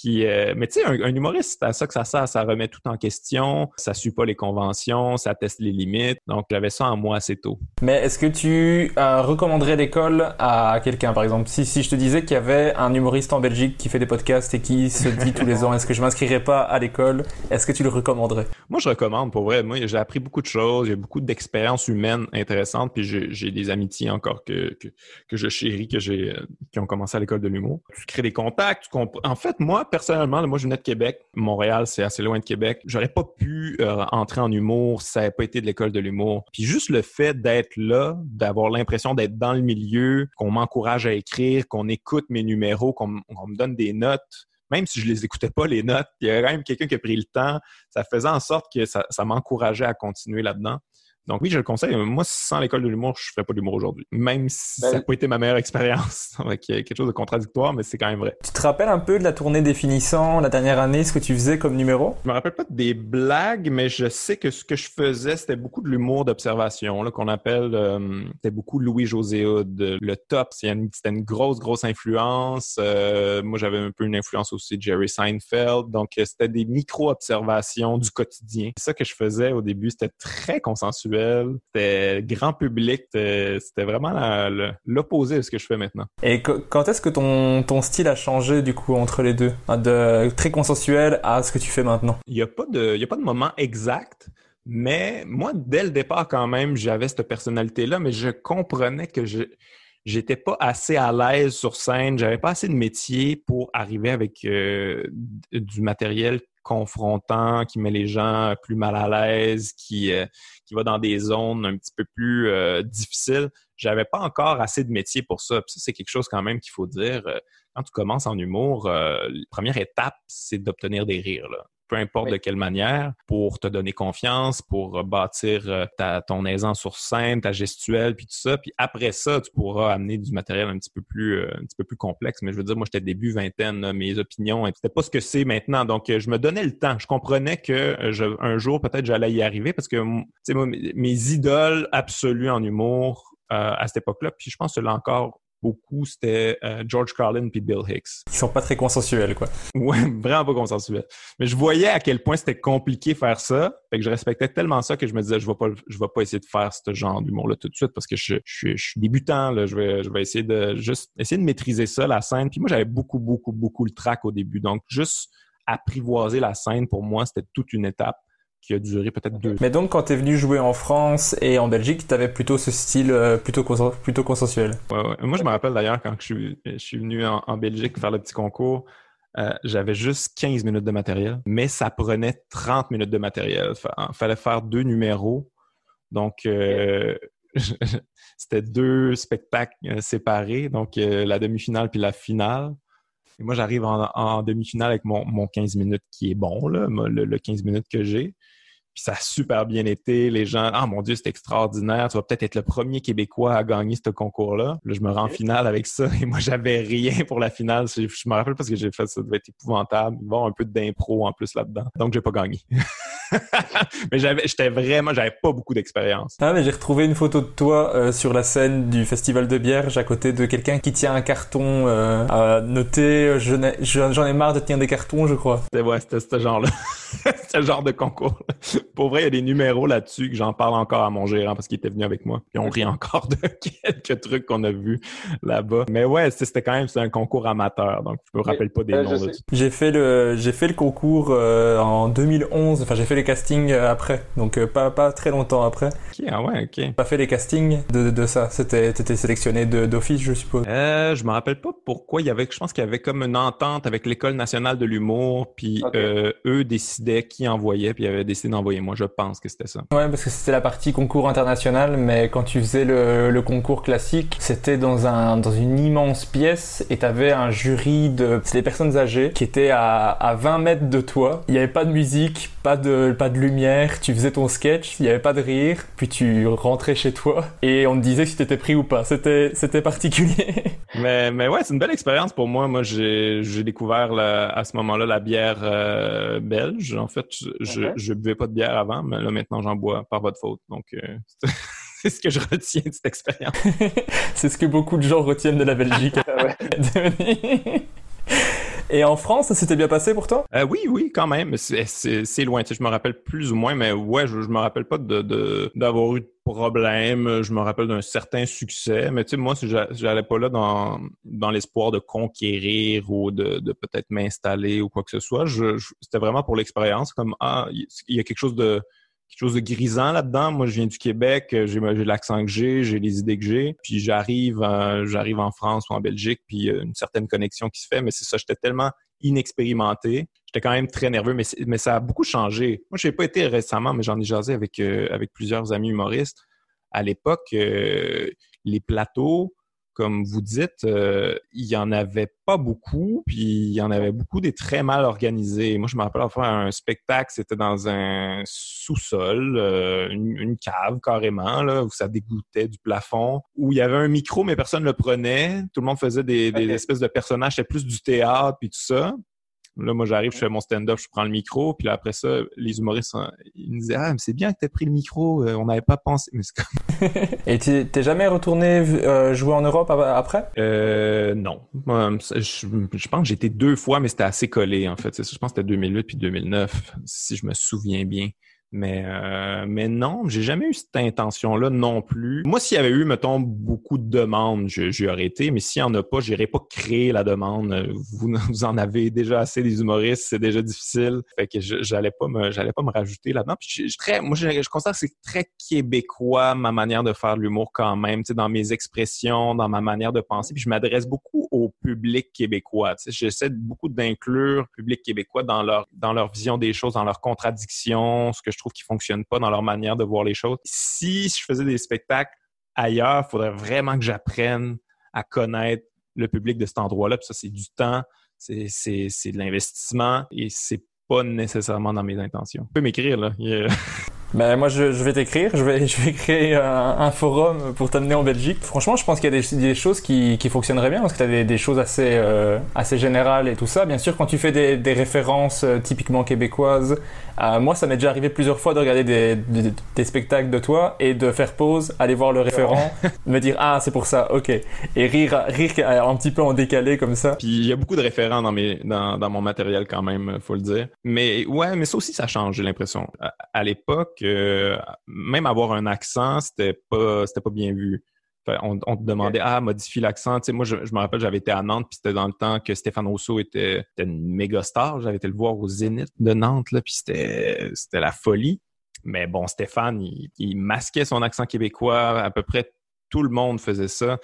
qui euh, mais tu sais un, humoriste c'est à ça que ça sert. Ça remet tout en question ça suit pas les conventions ça teste les limites. Donc j'avais ça en moi assez tôt. Mais est-ce que tu euh, recommanderais l'école à quelqu'un? Par exemple si, si je te disais qu'il y avait un humoriste en Belgique qui fait des podcasts et qui se dit tous les ans est-ce que je m'inscrirais pas à l'école? Est-ce que tu le recommanderais? Moi je recommande pour vrai. Moi j'ai appris beaucoup de choses. J'ai beaucoup d'expériences humaines intéressantes puis j'ai des amitiés encore que, que, que je chéris que j'ai euh, qui ont commencé à l'école de l'humour. Tu crées des contacts tu en fait moi personnellement, moi, je venais de Québec. Montréal, c'est assez loin de Québec. J'aurais pas pu euh, entrer en humour si ça n'avait pas été de l'école de l'humour. Puis juste le fait d'être là, d'avoir l'impression d'être dans le milieu, qu'on m'encourage à écrire, qu'on écoute mes numéros, qu'on me donne des notes, même si je les écoutais pas, les notes, il y a quand même quelqu'un qui a pris le temps. Ça faisait en sorte que ça m'encourageait à continuer là-dedans. Donc oui, je le conseille. Moi, sans l'école de l'humour, je ne ferais pas d'humour aujourd'hui. Même si ben ça n'a pas été ma meilleure expérience. <laughs> avec quelque chose de contradictoire, mais c'est quand même vrai. Tu te rappelles un peu de la tournée définissant la dernière année, ce que tu faisais comme numéro? Je me rappelle pas des blagues, mais je sais que ce que je faisais, c'était beaucoup de l'humour d'observation, qu'on appelle, euh, c'était beaucoup Louis-José Le top, c'était une, grosse, grosse influence. Euh, moi, j'avais un peu une influence aussi de Jerry Seinfeld. Donc, euh, c'était des micro-observations du quotidien. C'est ça que je faisais au début. C'était très consensuel c'était grand public, c'était vraiment l'opposé de ce que je fais maintenant. Et quand est-ce que ton, ton style a changé du coup entre les deux, de très consensuel à ce que tu fais maintenant Il n'y a pas de, il y a pas de moment exact. Mais moi, dès le départ, quand même, j'avais cette personnalité-là, mais je comprenais que je j'étais pas assez à l'aise sur scène, j'avais pas assez de métier pour arriver avec euh, du matériel confrontant, qui met les gens plus mal à l'aise, qui, euh, qui va dans des zones un petit peu plus euh, difficiles. J'avais pas encore assez de métier pour ça. Ça, c'est quelque chose quand même qu'il faut dire. Euh, quand tu commences en humour, la première étape, c'est d'obtenir des rires. Là peu importe de quelle manière, pour te donner confiance, pour bâtir euh, ta, ton aisance sur scène, ta gestuelle, puis tout ça. Puis après ça, tu pourras amener du matériel un petit peu plus, euh, un petit peu plus complexe. Mais je veux dire, moi, j'étais début vingtaine, mes opinions, c'était pas ce que c'est maintenant. Donc, euh, je me donnais le temps. Je comprenais que un jour, peut-être, j'allais y arriver parce que, tu sais, mes idoles absolues en humour, à cette époque-là. Puis je pense que là encore beaucoup, c'était euh, George Carlin puis Bill Hicks. Ils sont pas très consensuels, quoi. Ouais, <laughs> vraiment pas consensuels. Mais je voyais à quel point c'était compliqué faire ça. Fait que je respectais tellement ça que je me disais, je vais pas, je vais pas essayer de faire ce genre d'humour-là tout de suite parce que je, je, suis débutant, là. Je vais, je vais essayer de juste essayer de maîtriser ça, la scène. Puis moi, j'avais beaucoup, beaucoup, beaucoup le trac au début. Donc, juste apprivoiser la scène, pour moi, c'était toute une étape qui a duré peut-être deux. Mais donc, quand tu es venu jouer en France et en Belgique, tu avais plutôt ce style euh, plutôt, plutôt consensuel. Ouais, ouais. Moi, je me rappelle d'ailleurs quand je suis, je suis venu en, Belgique faire le petit concours, euh, j'avais juste 15 minutes de matériel, mais ça prenait 30 minutes de matériel. Il fallait faire deux numéros. Donc, euh, <laughs> c'était deux spectacles séparés, donc la demi-finale puis la finale. Et moi, j'arrive en, demi-finale avec mon, mon, 15 minutes qui est bon, là, le, le 15 minutes que j'ai. Puis ça a super bien été. Les gens, ah mon Dieu, c'est extraordinaire. Tu vas peut-être être le premier Québécois à gagner ce concours-là. Là, je me rends en finale avec ça. Et moi, j'avais rien pour la finale. Je, me rappelle parce que j'ai fait ça. Ça devait être épouvantable. Bon, un peu d'impro en plus là-dedans. Donc, j'ai pas gagné. <laughs> <laughs> mais j'avais, j'étais vraiment, j'avais pas beaucoup d'expérience. Ah, mais j'ai retrouvé une photo de toi euh, sur la scène du festival de Bierge à côté de quelqu'un qui tient un carton euh, à noter. J'en ai marre de tenir des cartons, je crois. C'était, ouais, c'était ce genre-là. <laughs> ce genre de concours. Pour vrai, il y a des numéros là-dessus que j'en parle encore à mon gérant parce qu'il était venu avec moi. Puis on rit encore de <laughs> quelques trucs qu'on a vus là-bas. Mais ouais, c'était quand même un concours amateur, donc je me rappelle pas des noms. J'ai fait le j'ai fait le concours euh, en 2011. Enfin, j'ai fait les castings euh, après, donc euh, pas pas très longtemps après. Ok, ah ouais, ok. Pas fait les castings de, de ça. C'était t'étais sélectionné d'office, je suppose. Euh, je me rappelle pas pourquoi. Il y avait, je pense qu'il y avait comme une entente avec l'école nationale de l'humour, puis eux décidaient qui envoyait, puis ils avaient décidé d'envoyer moi, je pense que c'était ça. Ouais, parce que c'était la partie concours international, mais quand tu faisais le, le concours classique, c'était dans, un, dans une immense pièce et t'avais un jury de... C'est des personnes âgées qui étaient à, à 20 mètres de toi. Il n'y avait pas de musique, pas de, pas de lumière, tu faisais ton sketch, il n'y avait pas de rire, puis tu rentrais chez toi et on te disait si t'étais pris ou pas. C'était, c'était particulier. <laughs> mais, mais ouais, c'est une belle expérience pour moi. Moi, j'ai, j'ai découvert à ce moment-là la bière euh, belge. En fait, je, je, je buvais pas de bière avant, mais là maintenant j'en bois par votre faute. Donc euh, c'est <laughs> ce que je retiens de cette expérience. <laughs> c'est ce que beaucoup de gens retiennent de la Belgique. Et en France, ça s'était bien passé pour toi? Euh, oui, oui, quand même. C'est- loin. Tu sais, je me rappelle plus ou moins, mais ouais, je, me rappelle pas de de- d'avoir eu de problème. Je me rappelle d'un certain succès. Mais tu sais, moi, j'allais pas là dans, l'espoir de conquérir ou de, peut-être m'installer ou quoi que ce soit. Je, C'était vraiment pour l'expérience. Comme, ah, il y a quelque chose de quelque chose de grisant là-dedans. Moi, je viens du Québec, euh, j'ai l'accent que j'ai, j'ai les idées que j'ai. Puis j'arrive, euh, j'arrive en France ou en Belgique, puis euh, une certaine connexion qui se fait. Mais c'est ça, j'étais tellement inexpérimenté. J'étais quand même très nerveux, mais, ça a beaucoup changé. Moi, je n'ai pas été récemment, mais j'en ai jasé avec, euh, plusieurs amis humoristes. À l'époque, les plateaux, comme vous dites, euh, il y en avait pas beaucoup, puis il y en avait beaucoup des très mal organisés. Moi, je me rappelle avoir un spectacle, c'était dans un sous-sol, euh, une, une cave carrément, là, où ça dégoûtait du plafond, où il y avait un micro, mais personne ne le prenait. Tout le monde faisait des, espèces de personnages, c'était plus du théâtre, puis tout ça. Là, moi, j'arrive, je fais mon stand-up, je prends le micro, puis là, après ça, les humoristes, hein, ils me disaient, ah, mais c'est bien que t'aies pris le micro, euh, on n'avait pas pensé. Mais c'est comme, <laughs> Et t'es jamais retourné euh, jouer en Europe ap- après? euh, non. Moi, je, je pense que été deux fois, mais c'était assez collé, en fait. Je pense que c'était 2008 puis 2009, si je me souviens bien. Mais, euh, mais non, j'ai jamais eu cette intention-là non plus. Moi, s'il y avait eu, mettons, beaucoup de demandes, j'y aurais été, mais s'il n'y en a pas, j'irais pas créer la demande. Vous, <laughs> vous en avez déjà assez des humoristes, c'est déjà difficile. Fait que j'allais pas me, j'allais pas me rajouter là-dedans. Puis je, très, moi, je, considère que c'est très québécois, ma manière de faire de l'humour quand même, dans mes expressions, dans ma manière de penser. Puis je m'adresse beaucoup au public québécois. J'essaie beaucoup d'inclure le public québécois dans leur, dans leur vision des choses, dans leurs contradictions, ce que je trouve qui fonctionne pas dans leur manière de voir les choses. Si je faisais des spectacles ailleurs, il faudrait vraiment que j'apprenne à connaître le public de cet endroit-là. Puis ça, c'est du temps, c'est, de l'investissement et c'est pas nécessairement dans mes intentions. Tu peux m'écrire, là. <laughs> Ben moi je, je vais t'écrire, je vais, <laughs> je vais créer un, un forum pour t'amener en Belgique. Franchement, je pense qu'il y a des, des choses qui, qui fonctionneraient bien parce que tu as des, des choses assez, euh, assez générales et tout ça. Bien sûr, quand tu fais des, des références euh, typiquement québécoises, euh, moi ça m'est déjà arrivé plusieurs fois de regarder des, des, des spectacles de toi et de faire pause, aller voir le référent, <laughs> me dire ah c'est pour ça, ok, et rire, rire un petit peu en décalé comme ça. Puis il y a beaucoup de référents dans mes dans, dans mon matériel quand même, faut le dire. Mais ouais, mais ça aussi ça change, j'ai l'impression. À, à l'époque, même avoir un accent, c'était pas c'était pas bien vu. Fait, on, on te demandait ah modifie l'accent. Tu sais, moi je, je me rappelle j'avais été à Nantes puis c'était dans le temps que Stéphane Rousseau était, était une méga star. J'avais été le voir au Zénith de Nantes là, puis c'était c'était la folie. Mais bon, Stéphane, il, il masquait son accent québécois. À peu près tout le monde faisait ça.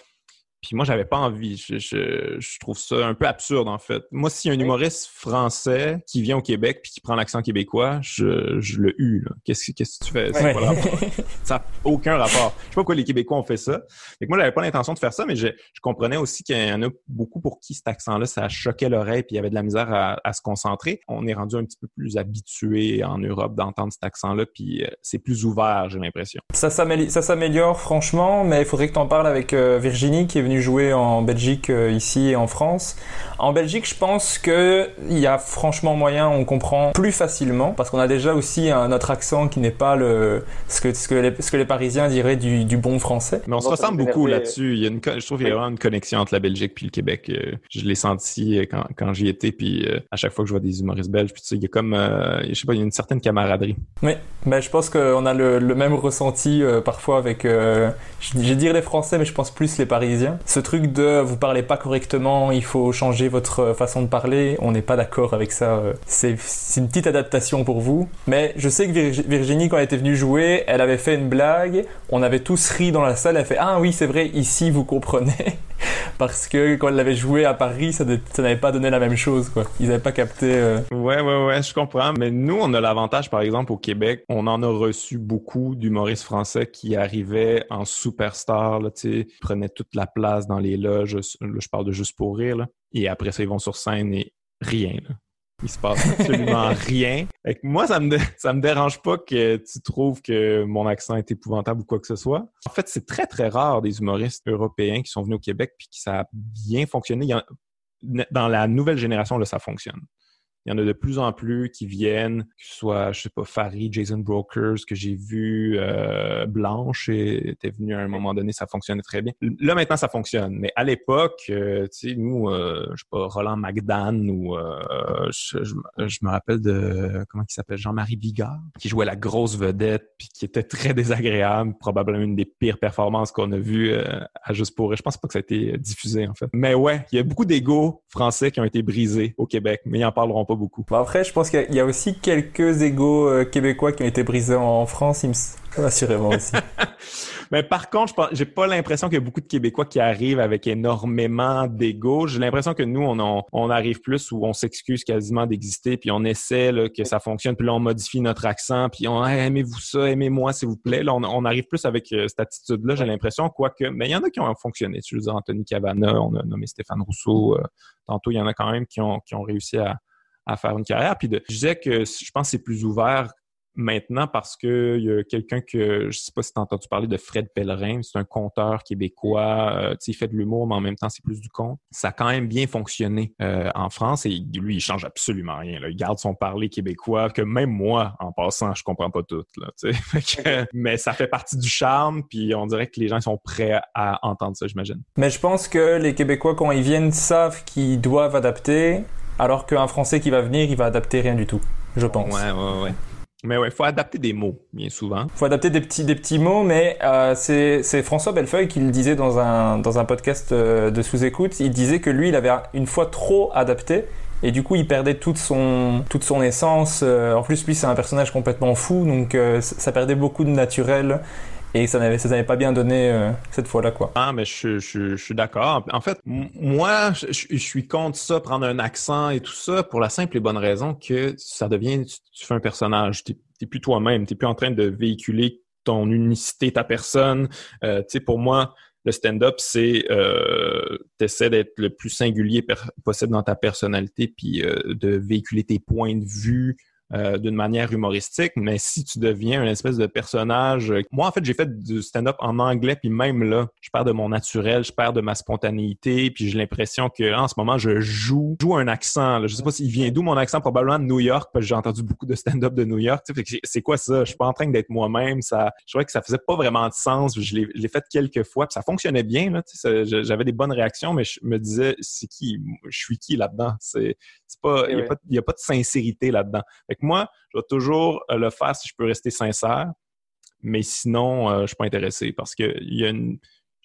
Puis moi, j'avais pas envie. Je, je, je trouve ça un peu absurde, en fait. Moi, s'il y a un humoriste français qui vient au Québec puis qui prend l'accent québécois, je, je le hue. là. Qu'est-ce que qu'est-ce que tu fais? Ouais. <laughs> Ça n'a aucun rapport. Je sais pas pourquoi les Québécois ont fait ça. Fait que moi, j'avais pas l'intention de faire ça, mais je, je comprenais aussi qu'il y en a beaucoup pour qui cet accent-là, ça choquait l'oreille puis il y avait de la misère à, à se concentrer. On est rendu un petit peu plus habitué en Europe d'entendre cet accent-là, puis euh, c'est plus ouvert, j'ai l'impression. Ça s'améliore franchement, mais il faudrait que tu en parles avec euh, Virginie qui est venue jouer en Belgique euh, ici et en France. En Belgique, je pense que il y a franchement moyen, on comprend plus facilement parce qu'on a déjà aussi un autre accent qui n'est pas le ce que ce que les, ce que les Parisiens diraient du, du bon français. Mais on se ressemble beaucoup là-dessus. Il y a une, co- je trouve qu'il y a Oui. vraiment une connexion entre la Belgique puis le Québec. Euh, je l'ai senti euh, quand, quand j'y étais, puis à chaque fois que je vois des humoristes belges, puis tu sais, il y a comme, euh, je sais pas, il y a une certaine camaraderie. Oui, ben, je pense qu'on a le, le même ressenti euh, parfois avec, euh, je, je vais dire les Français, mais je pense plus les Parisiens. Ce truc de vous parlez pas correctement, il faut changer votre euh, façon de parler, on n'est pas d'accord avec ça. euh. C'est une petite adaptation pour vous. Mais je sais que Virgi- Virginie, quand elle était venue jouer, elle avait fait une blague, on avait tous ri dans la salle, elle fait Ah oui, c'est vrai, ici vous comprenez. <laughs> Parce que quand elle l'avait joué à Paris, ça, n'avait pas donné la même chose, quoi. Ils n'avaient pas capté. euh, Ouais, ouais, ouais, je comprends. Mais nous, on a l'avantage, par exemple, au Québec, on en a reçu beaucoup d'humoristes français qui arrivaient en superstar, là, tu sais, prenaient toute la place dans les loges. Je parle de juste pour rire, là. Et après ça, ils vont sur scène et rien, là. Il se passe absolument <laughs> rien. Fait que moi, ça me, ça me dérange pas que tu trouves que mon accent est épouvantable ou quoi que ce soit. En fait, c'est très, très rare des humoristes européens qui sont venus au Québec puis qui ça a bien fonctionné. Il y en- dans la nouvelle génération, là, ça fonctionne. Il y en a de plus en plus qui viennent, que ce soit, je sais pas, Farid, Jason Brokers, que j'ai vu, euh, Blanche était venue à un moment donné, ça fonctionnait très bien. Là, maintenant, ça fonctionne. Mais à l'époque, euh, tu sais, nous, euh, je sais pas, Roland McDan ou je, je, me rappelle de, comment il s'appelle, Jean-Marie Bigard, qui jouait la grosse vedette, puis qui était très désagréable, probablement une des pires performances qu'on a vues à Juste pour Je pense pas que ça a été diffusé, en fait. Mais ouais, il y a beaucoup d'égos français qui ont été brisés au Québec, mais ils en parleront pas beaucoup. Bon, après, je pense qu'il y, a aussi quelques égos euh, québécois qui ont été brisés en, France, me... <laughs> assurément aussi. <laughs> Mais par contre, je j'ai pas l'impression qu'il y a beaucoup de Québécois qui arrivent avec énormément d'ego. J'ai l'impression que nous, on, arrive plus où on s'excuse quasiment d'exister, puis on essaie que ça fonctionne, puis là, on modifie notre accent, puis on aimez-vous ça, aimez-moi, s'il vous plaît. Là, on, arrive plus avec euh, cette attitude-là, j'ai l'impression, quoique, mais il y en a qui ont fonctionné. Tu veux dire, Anthony Cavana, on a nommé Stéphane Rousseau, euh, tantôt, il y en a quand même qui ont réussi à, à faire une carrière. Puis de, je disais que je pense que c'est plus ouvert maintenant parce que il y a quelqu'un que je sais pas si tu as entendu parler de Fred Pellerin, c'est un conteur québécois, euh, il fait de l'humour mais en même temps c'est plus du conte. Ça a quand même bien fonctionné euh, en France et lui il change absolument rien. Là. Il garde son parler québécois que même moi en passant je comprends pas tout là, <laughs> que, mais ça fait partie du charme puis on dirait que les gens sont prêts à entendre ça j'imagine. Mais je pense que les Québécois quand ils viennent savent qu'ils doivent adapter alors qu'un Français qui va venir, il va adapter rien du tout, je pense. Ouais, ouais, ouais. Mais ouais, il faut adapter des mots, bien souvent. Il faut adapter des petits, des petits mots, mais euh, c'est François Bellefeuille qui le disait dans un, dans un podcast euh, de sous-écoute. Il disait que lui, il avait une fois trop adapté. Et du coup, il perdait toute son, toute son essence. Euh, en plus, lui, c'est un personnage complètement fou, donc ça perdait beaucoup de naturel et ça n'avait ça pas bien donné euh, cette fois-là quoi. Ah mais je, je, je suis d'accord. En fait, moi je, suis contre ça prendre un accent et tout ça pour la simple et bonne raison que ça devient tu, fais un personnage, tu n'es plus toi-même, tu n'es plus en train de véhiculer ton unicité, ta personne. Euh, tu sais pour moi le stand-up, c'est euh, essaies d'être le plus singulier possible dans ta personnalité, puis euh, de véhiculer tes points de vue, euh, d'une manière humoristique, mais si tu deviens une espèce de personnage... Euh, moi, en fait, j'ai fait du stand-up en anglais, puis même là, je perds de mon naturel, je perds de ma spontanéité, puis j'ai l'impression que en ce moment, je joue, joue un accent. Là. Je sais pas s'il vient d'où mon accent, probablement de New York, parce que j'ai entendu beaucoup de stand-up de New York. C'est quoi ça? Je suis pas en train d'être moi-même. Ça, je trouvais que ça faisait pas vraiment de sens. Je l'ai fait quelques fois, puis ça fonctionnait bien. J'avais des bonnes réactions, mais je me disais, c'est qui? Je suis qui là-dedans? C'est pas, il n'y a, a, pas de sincérité là-dedans moi, je vais toujours euh, le faire si je peux rester sincère. Mais sinon, euh, je suis pas intéressé parce que j'ai une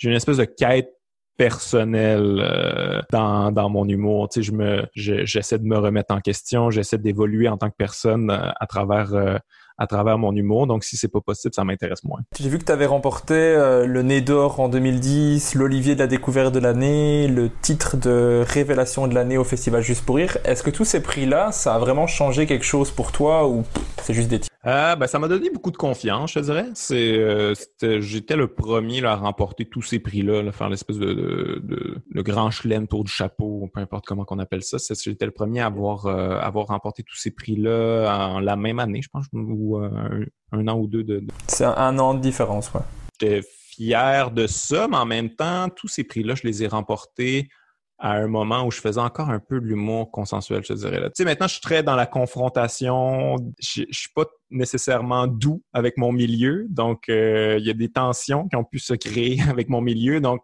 espèce de quête personnelle euh, dans, mon humour. Tu sais, je j'essaie de me remettre en question, j'essaie d'évoluer en tant que personne à travers à travers mon humour. Donc, si c'est pas possible, ça m'intéresse moins. J'ai vu que tu avais remporté le Nez d'Or en 2010, l'Olivier de la découverte de l'année, le titre de révélation de l'année au Festival Juste pour Rire. Est-ce que tous ces prix-là, ça a vraiment changé quelque chose pour toi ou c'est juste des titres? Euh, ben, ça m'a donné beaucoup de confiance, je dirais. C'est, euh, j'étais le premier là, à remporter tous ces prix-là, là, faire l'espèce de, de, de, le grand chelem tour du chapeau, peu importe comment qu'on appelle ça. J'étais le premier à avoir, euh, avoir remporté tous ces prix-là en la même année, je pense, ou un, un, an ou deux de. C'est un, an de différence, ouais. J'étais fier de ça, mais en même temps, tous ces prix-là, je les ai remportés à un moment où je faisais encore un peu de l'humour consensuel, je dirais. Tu sais, maintenant, je suis très dans la confrontation. Je, je suis pas nécessairement doux avec mon milieu. Donc, euh, il y a des tensions qui ont pu se créer <laughs> avec mon milieu. Donc,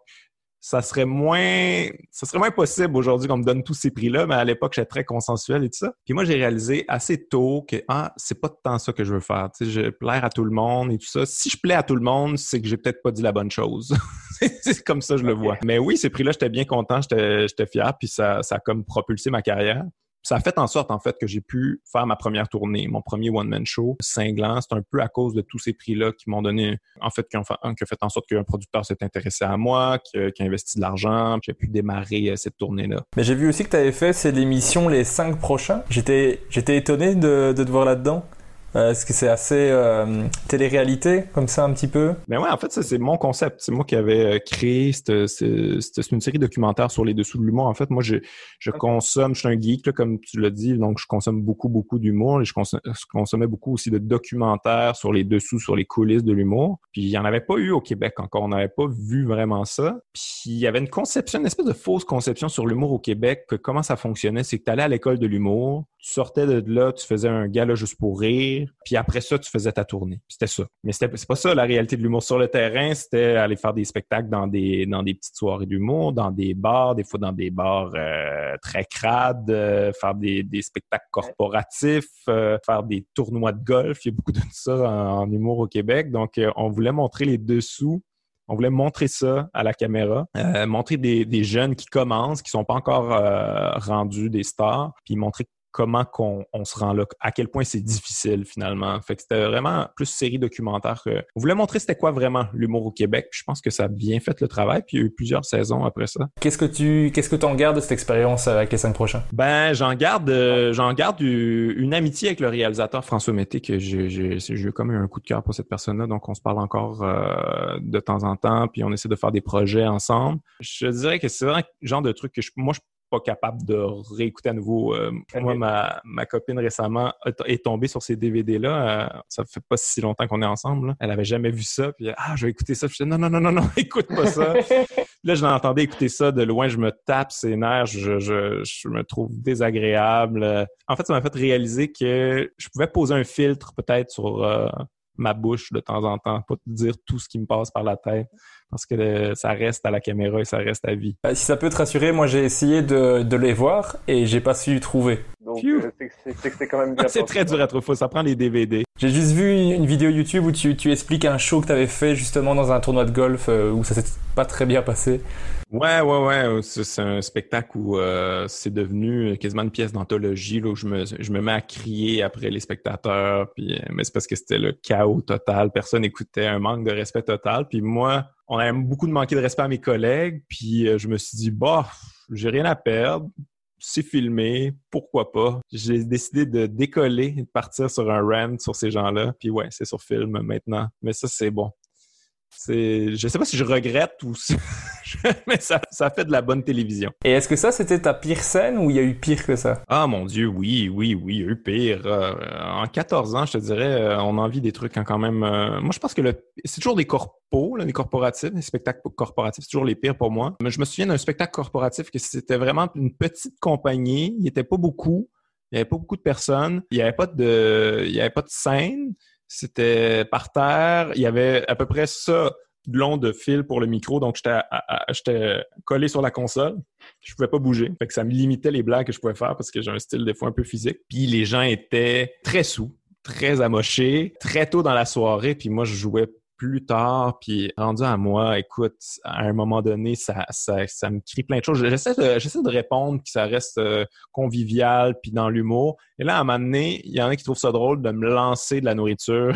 ça serait moins ça serait moins possible aujourd'hui qu'on me donne tous ces prix-là, mais à l'époque, j'étais très consensuel et tout ça. Puis moi, j'ai réalisé assez tôt que ah, c'est pas tant ça que je veux faire. Tu sais, je plaire à tout le monde et tout ça. Si je plais à tout le monde, c'est que j'ai peut-être pas dit la bonne chose. <laughs> c'est comme ça je le vois. Mais oui, ces prix-là, j'étais bien content, j'étais fier, puis ça, ça a comme propulsé ma carrière ça a fait en sorte, en fait, que j'ai pu faire ma première tournée, mon premier one-man show cinglant. C'est un peu à cause de tous ces prix-là qui m'ont donné, en fait, qui ont fait, en sorte qu'un producteur s'est intéressé à moi, qui, a investi de l'argent, j'ai pu démarrer euh, cette tournée-là. Mais j'ai vu aussi que tu avais fait, c'est l'émission Les cinq prochains. J'étais, j'étais étonné de, de te voir là-dedans. Euh, est-ce que c'est assez euh, télé-réalité, comme ça, un petit peu? Ben ouais, en fait, ça, c'est mon concept. C'est moi qui avais euh, créé cette, cette, une série documentaire sur les dessous de l'humour. En fait, moi, je, je consomme, je suis un geek, là, comme tu l'as dit, donc je consomme beaucoup, beaucoup d'humour et je, consommais beaucoup aussi de documentaires sur les dessous, sur les coulisses de l'humour. Puis il n'y en avait pas eu au Québec encore. On n'avait pas vu vraiment ça. Puis il y avait une conception, une espèce de fausse conception sur l'humour au Québec, que comment ça fonctionnait. C'est que tu allais à l'école de l'humour, tu sortais de là, tu faisais un gala juste pour rire, puis après ça, tu faisais ta tournée. C'était ça. Mais c'était pas ça la réalité de l'humour sur le terrain, c'était aller faire des spectacles dans des dans des petites soirées d'humour, dans des bars, des fois dans des bars euh, très crades, euh, faire des, des spectacles corporatifs, euh, faire des tournois de golf. Il y a beaucoup de ça en, humour au Québec. Donc, on voulait montrer les dessous on voulait montrer ça à la caméra, montrer des, des, jeunes qui commencent, qui sont pas encore rendus des stars, puis montrer comment qu'on on se rend là, à quel point c'est difficile finalement. Fait que c'était vraiment plus série documentaire que. On voulait montrer c'était quoi vraiment l'humour au Québec. je pense que ça a bien fait le travail. Puis il y a eu plusieurs saisons après ça. Qu'est-ce que tu qu'est-ce que en gardes de cette expérience avec les cinq prochains? Ben j'en garde euh, j'en garde une amitié avec le réalisateur François Mété que j'ai j'ai eu comme un coup de cœur pour cette personne-là. Donc on se parle encore euh, de temps en temps. Puis on essaie de faire des projets ensemble. Je dirais que c'est vraiment le genre de truc que je, moi je pas capable de réécouter à nouveau. Euh, moi, ma, ma, copine récemment est tombée sur ces DVD-là. Euh, ça fait pas si longtemps qu'on est ensemble. Elle avait jamais vu ça. Puis, ah, je vais écouter ça. Puis, je dis, non, non, non, non, non, <laughs> écoute pas ça. <laughs> là, je l'entendais écouter ça de loin. Je me tape ses nerfs. Je, je, je me trouve désagréable. En fait, ça m'a fait réaliser que je pouvais poser un filtre peut-être sur euh, ma bouche de temps en temps, pas te dire tout ce qui me passe par la tête parce que ça reste à la caméra et ça reste à vie. Euh, si ça peut te rassurer, moi j'ai essayé de, de, les voir et j'ai pas su trouver. Donc euh, c'est quand même bien. c'est très dur à trouver, ça prend les DVD. J'ai juste vu une vidéo YouTube où tu, tu expliques un show que tu avais fait justement dans un tournoi de golf euh, où ça s'est pas très bien passé. Ouais, ouais, ouais. C'est un spectacle où c'est devenu quasiment une pièce d'anthologie où je me, je me mets à crier après les spectateurs. Puis, mais c'est parce que c'était le chaos total. Personne n'écoutait, un manque de respect total. Puis moi, on a beaucoup de manquer de respect à mes collègues. Puis euh, je me suis dit, bah, j'ai rien à perdre. C'est filmé, pourquoi pas? J'ai décidé de décoller et de partir sur un rant sur ces gens-là. Puis ouais, c'est sur film maintenant. Mais ça, c'est bon. C'est, je sais pas si je regrette ou si... <laughs> mais ça, ça fait de la bonne télévision. Et est-ce que ça, c'était ta pire scène ou il y a eu pire que ça? Ah mon Dieu, oui, oui, oui, il y a eu pire. Euh, en 14 ans, je te dirais, euh, on a envie des trucs quand même... Euh, moi, je pense que le... c'est toujours des corpos, là, des corporatifs, des spectacles corporatifs, c'est toujours les pires pour moi. Mais je me souviens d'un spectacle corporatif que c'était vraiment une petite compagnie, il n'y était pas beaucoup, il n'y avait pas beaucoup de personnes, il n'y avait pas de, il y avait pas de scène, c'était par terre, il y avait à peu près ça de long de fil pour le micro, donc j'étais collé sur la console. Je pouvais pas bouger. Fait que ça me limitait les blagues que je pouvais faire parce que j'ai un style des fois un peu physique. Puis les gens étaient très sous, très amochés, très tôt dans la soirée. Puis moi, je jouais plus tard, puis rendu à moi, écoute, à un moment donné, ça, ça, ça me crie plein de choses. J'essaie de, répondre que ça reste euh, convivial, puis dans l'humour. Et là, à un moment donné, il y en a qui trouvent ça drôle de me lancer de la nourriture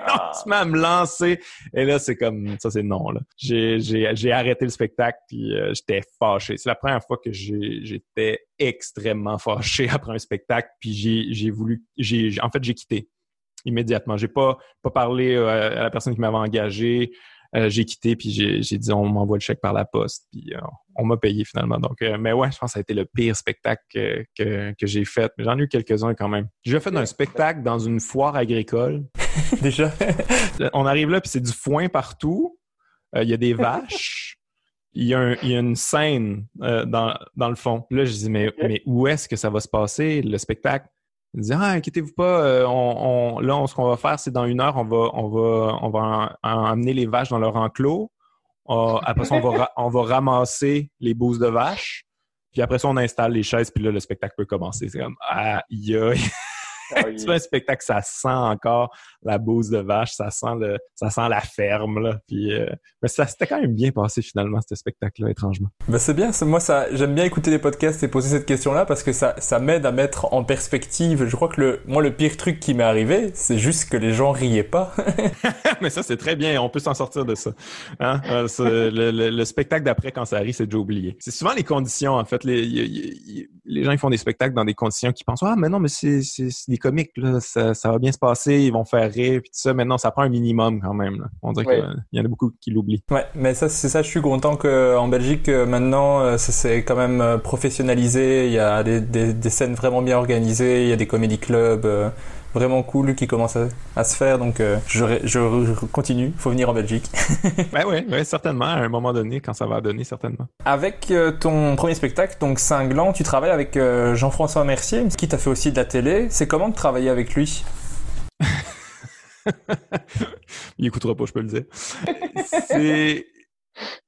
ah. on se met à me lancer. Et là, c'est comme, ça, c'est non. J'ai arrêté le spectacle, puis euh, j'étais fâché. C'est la première fois que j'étais extrêmement fâché <laughs> après un spectacle, puis j'ai voulu, j'ai en fait, j'ai quitté immédiatement. J'ai pas, pas parlé euh, à la personne qui m'avait engagé. Euh, j'ai quitté puis j'ai dit on m'envoie le chèque par la poste puis euh, on m'a payé finalement. Donc, mais ouais, je pense que ça a été le pire spectacle que, que, j'ai fait. Mais j'en ai eu quelques-uns quand même. J'ai fait un spectacle dans une foire agricole. <laughs> Déjà? <laughs> on arrive là puis c'est du foin partout. Il y a des vaches. Il y, a il y a une scène dans, dans le fond. Là, je dis, mais, mais où est-ce que ça va se passer, le spectacle? Il dit ah inquiétez-vous pas, euh, on, là ce qu'on va faire c'est dans une heure on va on va on va amener les vaches dans leur enclos. Euh, après ça on va <laughs> on va ramasser les bouses de vaches. Puis après ça on installe les chaises puis là le spectacle peut commencer. C'est comme ah aïe ah <laughs> tu fais un spectacle, ça sent encore la bouse de vache, ça sent le, ça sent la ferme, là. Puis, euh, mais ça s'était quand même bien passé finalement, ce spectacle-là, étrangement. Ben c'est bien, moi ça, j'aime bien écouter les podcasts et poser cette question-là parce que ça, ça m'aide à mettre en perspective. Je crois que le, moi le pire truc qui m'est arrivé, c'est juste que les gens riaient pas. <laughs> mais ça c'est très bien, on peut s'en sortir de ça. Hein? Euh, le, le, spectacle d'après quand ça arrive, c'est déjà oublié. C'est souvent les conditions en fait. Les, les gens ils font des spectacles dans des conditions qui pensent ah mais non mais c'est c'est comiques, là, ça, ça, va bien se passer, ils vont faire rire, puis tout ça. Maintenant, ça prend un minimum quand même. Là. On dirait qu'il y en a beaucoup qui l'oublient. Ouais, mais ça, c'est ça, je suis content qu'en Belgique, euh, maintenant, euh, ça s'est quand même euh, professionnalisé. Il y a des, des, des, scènes vraiment bien organisées, il y a des comédie clubs. Vraiment cool qui commence à, se faire. Donc, je, je, continue. Faut venir en Belgique. <laughs> ben oui, ouais, certainement. À un moment donné, quand ça va donner, certainement. Avec ton premier spectacle, donc Cinglant, tu travailles avec Jean-François Mercier, qui t'a fait aussi de la télé. C'est comment de travailler avec lui? <laughs> Il écoutera pas, je peux le dire. C'est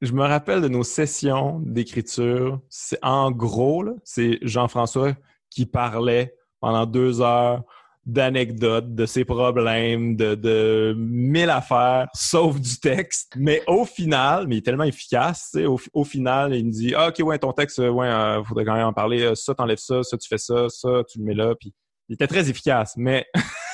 je me rappelle de nos sessions d'écriture. C'est en gros, c'est Jean-François qui parlait pendant deux heures d'anecdotes, de ses problèmes, de, mille affaires, sauf du texte. Mais au final, mais il est tellement efficace, au, au final, il me dit ah, OK, ouais, ton texte, ouais, euh, faudrait quand même en parler. Euh, ça, t'enlèves ça, ça, tu fais ça, ça, tu le mets là. Puis il était très efficace, mais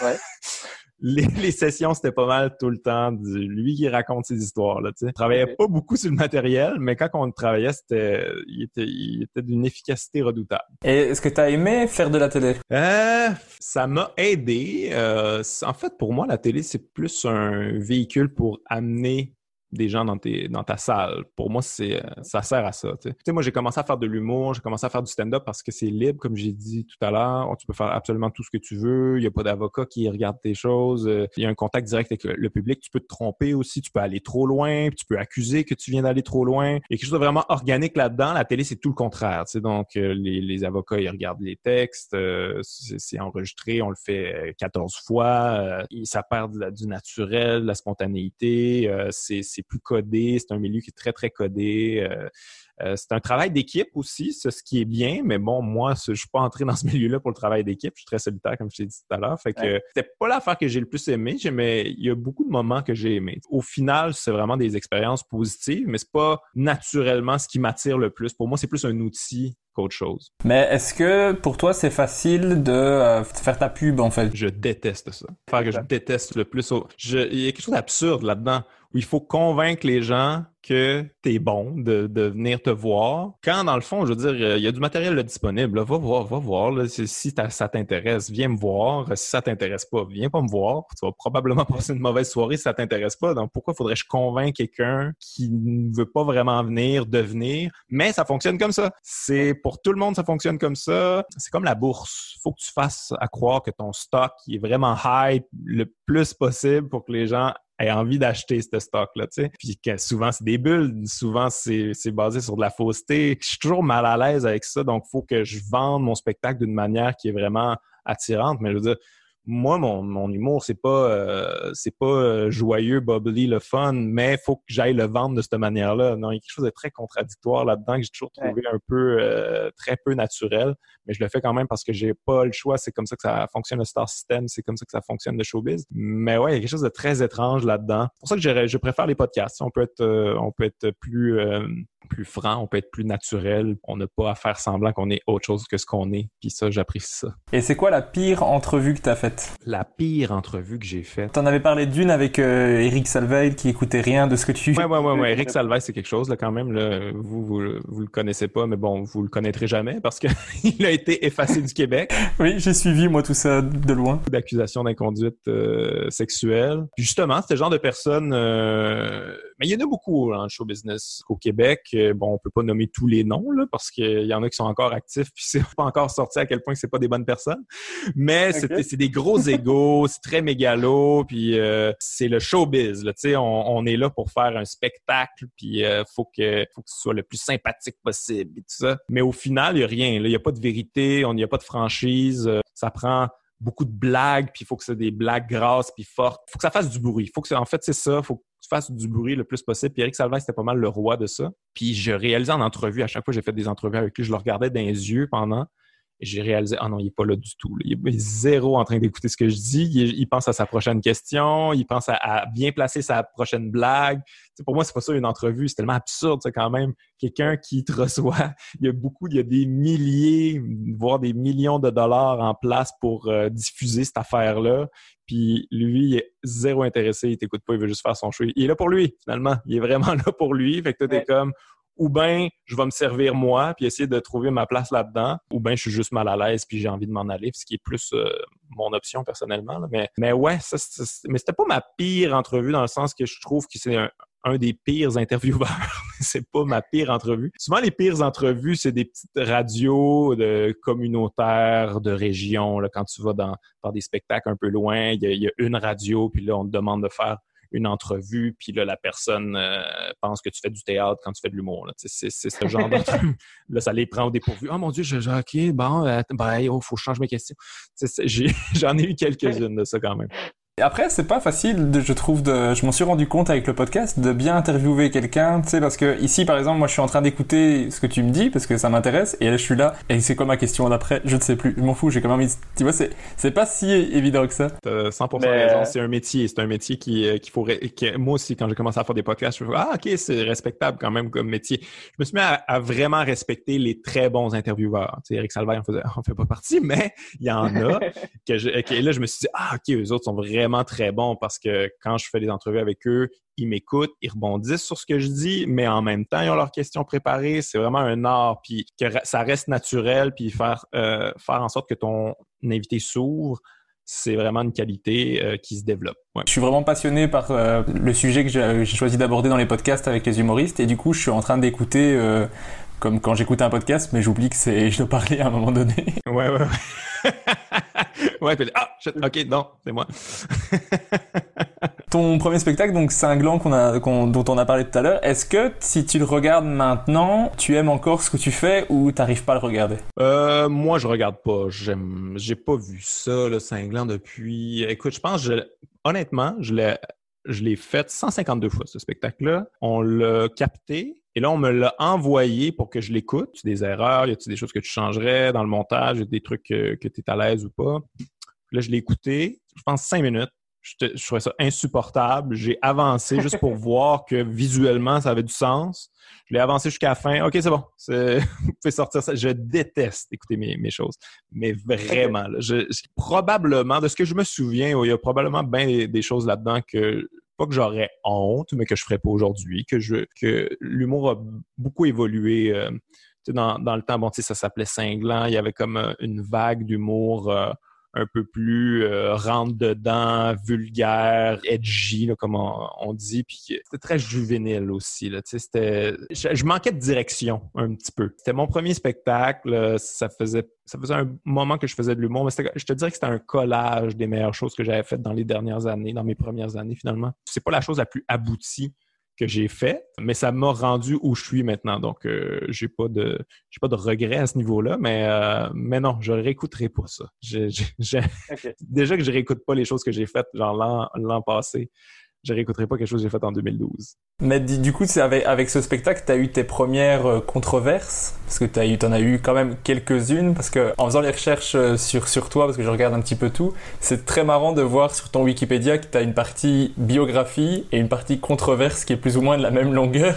ouais. <laughs> <laughs> les, sessions, c'était pas mal tout le temps de lui qui raconte ses histoires. Là, ne travaillait pas beaucoup sur le matériel, mais quand on travaillait, c'était, il était, il était d'une efficacité redoutable. Et est-ce que tu as aimé faire de la télé? Euh, ça m'a aidé. Euh, en fait, pour moi, la télé, c'est plus un véhicule pour amener des gens dans, tes, dans ta salle. Pour moi, c'est euh, ça sert à ça. Tu sais, moi, j'ai commencé à faire de l'humour, j'ai commencé à faire du stand-up parce que c'est libre, comme j'ai dit tout à l'heure. Tu peux faire absolument tout ce que tu veux. Il n'y a pas d'avocat qui regarde tes choses. Euh, il y a un contact direct avec le public. Tu peux te tromper aussi. Tu peux aller trop loin. Tu peux accuser que tu viens d'aller trop loin. Il y a quelque chose de vraiment organique là-dedans. La télé, c'est tout le contraire. Tu sais, donc, euh, les, les, avocats, ils regardent les textes. c'est enregistré. On le fait 14 fois. ça perd du naturel, de la spontanéité. c'est c'est plus codé, c'est un milieu qui est très, très codé. Euh, c'est un travail d'équipe aussi, c'est ce qui est bien, mais bon, moi, je suis pas entré <laughs> dans ce milieu-là pour le travail d'équipe. Je suis très solitaire, comme je t'ai dit tout à l'heure. Fait que c'était pas l'affaire que j'ai le plus aimé, mais il y a beaucoup de moments que j'ai aimé. Au final, c'est vraiment des expériences positives, mais c'est pas naturellement ce qui m'attire le plus. Pour moi, c'est plus un outil qu'autre chose. Mais est-ce que pour toi c'est facile de euh, faire ta pub en fait? Je déteste ça. Faire que je déteste le plus. Il y a quelque chose d'absurde là-dedans où il faut convaincre les gens que tu es bon de, venir te voir. Quand, dans le fond, je veux dire, il y a du matériel disponible. Va voir, va voir. si ça t'intéresse, viens me voir. Si ça t'intéresse pas, viens pas me voir. Tu vas probablement <laughs> passer une mauvaise soirée si ça t'intéresse pas. Donc, pourquoi faudrait-je convaincre quelqu'un qui ne veut pas vraiment venir de venir? Mais ça fonctionne comme ça. C'est pour tout le monde, ça fonctionne comme ça. C'est comme la bourse. faut que tu fasses à croire que ton stock est vraiment high le plus possible pour que les gens aient envie d'acheter ce stock-là, tu sais. Puis que souvent, c'est des bulles, souvent, c'est basé sur de la fausseté. Je suis toujours mal à l'aise avec ça, donc il faut que je vende mon spectacle d'une manière qui est vraiment attirante. Mais je veux dire, moi, mon, mon humour, c'est pas euh, c'est pas euh, joyeux, bubbly, le fun, mais il faut que j'aille le vendre de cette manière-là. Non, il y a quelque chose de très contradictoire là-dedans que j'ai toujours trouvé un peu euh, très peu naturel, mais je le fais quand même parce que j'ai pas le choix. C'est comme ça que ça fonctionne le star system, c'est comme ça que ça fonctionne le showbiz. Mais ouais, il y a quelque chose de très étrange là-dedans. C'est pour ça que je, je préfère les podcasts. On peut être on peut être plus plus franc, on peut être plus naturel. On n'a pas à faire semblant qu'on est autre chose que ce qu'on est. Puis ça, j'apprécie ça. Et c'est quoi la pire entrevue que tu as faite? La pire entrevue que j'ai faite. T'en avais parlé d'une avec euh, Eric Salveil qui écoutait rien de ce que tu... Ouais, ouais, ouais, ouais. Eric <laughs> Salveil, c'est quelque chose, là, quand même. Là. Vous, vous, vous le connaissez pas, mais bon, vous le connaîtrez jamais parce qu'il <laughs> a été effacé du Québec. Oui, j'ai suivi, moi, tout ça de loin. D'accusations d'inconduite euh, sexuelle. Puis justement, c'était le genre de personne... Euh, mais il y en a beaucoup dans le show business au Québec bon, on peut pas nommer tous les noms là, parce qu'il y en a qui sont encore actifs <laughs> puis c'est pas encore sorti à quel point c'est pas des bonnes personnes. Mais c'est des gros <laughs> égaux, c'est très mégalo, puis euh, c'est le showbiz. Là, on, on est là pour faire un spectacle, puis euh, faut que faut que ce soit le plus sympathique possible et tout ça. Mais au final, il y a rien. Il y a pas de vérité, on n'y a pas de franchise. Euh, ça prend beaucoup de blagues, puis il faut que c'est des blagues grasses puis fortes. Il faut que ça fasse du bruit. Faut que en fait c'est ça. Faut tu fasses du bruit le plus possible. Puis Eric Salvaire, c'était pas mal le roi de ça. Puis je réalisais en entrevue, à chaque fois j'ai fait des entrevues avec lui, je le regardais dans les yeux pendant. Et j'ai réalisé, ah non, il est pas là du tout. Il est zéro en train d'écouter ce que je dis. Il, pense à sa prochaine question. Il pense à, bien placer sa prochaine blague. pour moi, c'est pas ça une entrevue. C'est tellement absurde, quand même. Quelqu'un qui te reçoit, <laughs> il y a beaucoup, il y a des milliers, voire des millions de dollars en place pour euh, diffuser cette affaire-là. Puis lui, il est zéro intéressé, il t'écoute pas, il veut juste faire son show. Il est là pour lui, finalement. Il est vraiment <laughs> là pour lui. Fait que toi, t'es comme, ou bien je vais me servir moi puis essayer de trouver ma place là-dedans, ou bien je suis juste mal à l'aise puis j'ai envie de m'en aller, ce qui est plus euh, mon option personnellement. Mais, mais ouais, ça, mais c'était pas ma pire entrevue dans le sens que je trouve que c'est un, des pires <laughs> intervieweurs c'est pas ma pire entrevue. Souvent, les pires entrevues, c'est des petites radios de communautaires, de région. Là, quand tu vas dans, dans des spectacles un peu loin, il y, a une radio, puis là, on te demande de faire une entrevue, puis là, la personne euh, pense que tu fais du théâtre quand tu fais de l'humour. C'est ce genre d'entrevue. <laughs> là, ça les prend au dépourvu. Oh mon Dieu, je, OK, bon, euh, ben, il oh, faut changer mes questions. <laughs> J'en ai, ai eu quelques-unes de ça quand même. Après, c'est pas facile, de, je trouve, de, je m'en suis rendu compte avec le podcast, de bien interviewer quelqu'un, tu sais, parce que ici, par exemple, moi, je suis en train d'écouter ce que tu me dis, parce que ça m'intéresse, et là, je suis là, et c'est quoi ma question d'après? Je ne sais plus, je m'en fous, j'ai quand même envie, tu vois, c'est, c'est pas si évident que ça. T'as 100% raison, c'est un métier, c'est un métier qui, euh, qu'il faut, qui, moi aussi, quand j'ai commencé à faire des podcasts, je me suis ah, ok, c'est respectable quand même comme métier. Je me suis mis à, vraiment respecter les très bons intervieweurs. Tu sais, Eric Salvaire en, faisait, en fait pas partie, <laughs> mais il y en a <laughs> que je, et là, je me suis dit, ah, ok, eux autres sont vraiment très bons parce que quand je fais des entrevues avec eux, ils m'écoutent, ils rebondissent sur ce que je dis, mais en même temps, ils ont leurs questions préparées. C'est vraiment un art, puis que ça reste naturel, puis faire, euh, faire en sorte que ton invité s'ouvre, c'est vraiment une qualité euh, qui se développe. Je suis vraiment passionné par euh, le sujet que j'ai choisi d'aborder dans les podcasts avec les humoristes, et du coup, je suis en train d'écouter comme quand j'écoute un podcast, mais j'oublie que c'est <laughs> je dois parler à un moment donné. Ouais, ouais, ouais. <laughs> ouais, puis, ah, ok, non, c'est moi. <laughs> Ton premier spectacle, donc Cinglant, qu'on a, dont on a parlé tout à l'heure, est-ce que si tu le regardes maintenant, tu aimes encore ce que tu fais ou t'arrives pas à le regarder? Euh, Moi, je regarde pas. J'aime, j'ai pas vu ça, le Cinglant, depuis. Écoute, je pense, je... honnêtement, je l'ai, je l'ai fait 152 fois ce spectacle-là. On l'a capté et là, on me l'a envoyé pour que je l'écoute. Des erreurs, y a-t-il des choses que tu changerais dans le montage, des trucs que, que tu es à l'aise ou pas? Là, je l'ai écouté, je pense cinq minutes. Je, je trouvais ça insupportable. J'ai avancé <laughs> juste pour voir que visuellement, ça avait du sens. Je l'ai avancé jusqu'à la fin. OK, c'est bon. <laughs> Vous pouvez sortir ça. Je déteste écouter mes, mes choses. Mais vraiment, je, probablement, de ce que je me souviens, il y a probablement bien des choses là-dedans que pas que j'aurais honte, mais que je ferais pas aujourd'hui, que je que l'humour a beaucoup évolué. Euh, dans, dans le temps, bon, ça s'appelait cinglant, il y avait comme euh, une vague d'humour euh, un peu plus euh, rentre dedans, vulgaire, edgy, comme on, dit. Puis c'était très juvénile aussi. Là, c'était, je, manquais de direction un petit peu. C'était mon premier spectacle. Ça faisait, ça faisait un moment que je faisais de l'humour, mais je te dirais que c'était un collage des meilleures choses que j'avais faites dans les dernières années, dans mes premières années finalement. C'est pas la chose la plus aboutie que j'ai fait, mais ça m'a rendu où je suis maintenant. Donc, euh, j'ai pas de j'ai pas de regrets à ce niveau-là, mais euh, mais non, je réécouterai pas ça. Déjà que je réécoute pas les choses que j'ai faites genre l'an passé je réécouterai pas quelque chose que j'ai fait en 2012. Mais du coup, avec, avec ce spectacle, tu as eu tes premières euh, controverses? Parce que tu eu, en as eu quand même quelques-unes. Parce que en faisant les recherches euh, sur, sur toi, parce que je regarde un petit peu tout, c'est très marrant de voir sur ton Wikipédia que tu as une partie biographie et une partie controverse qui est plus ou moins de la même longueur.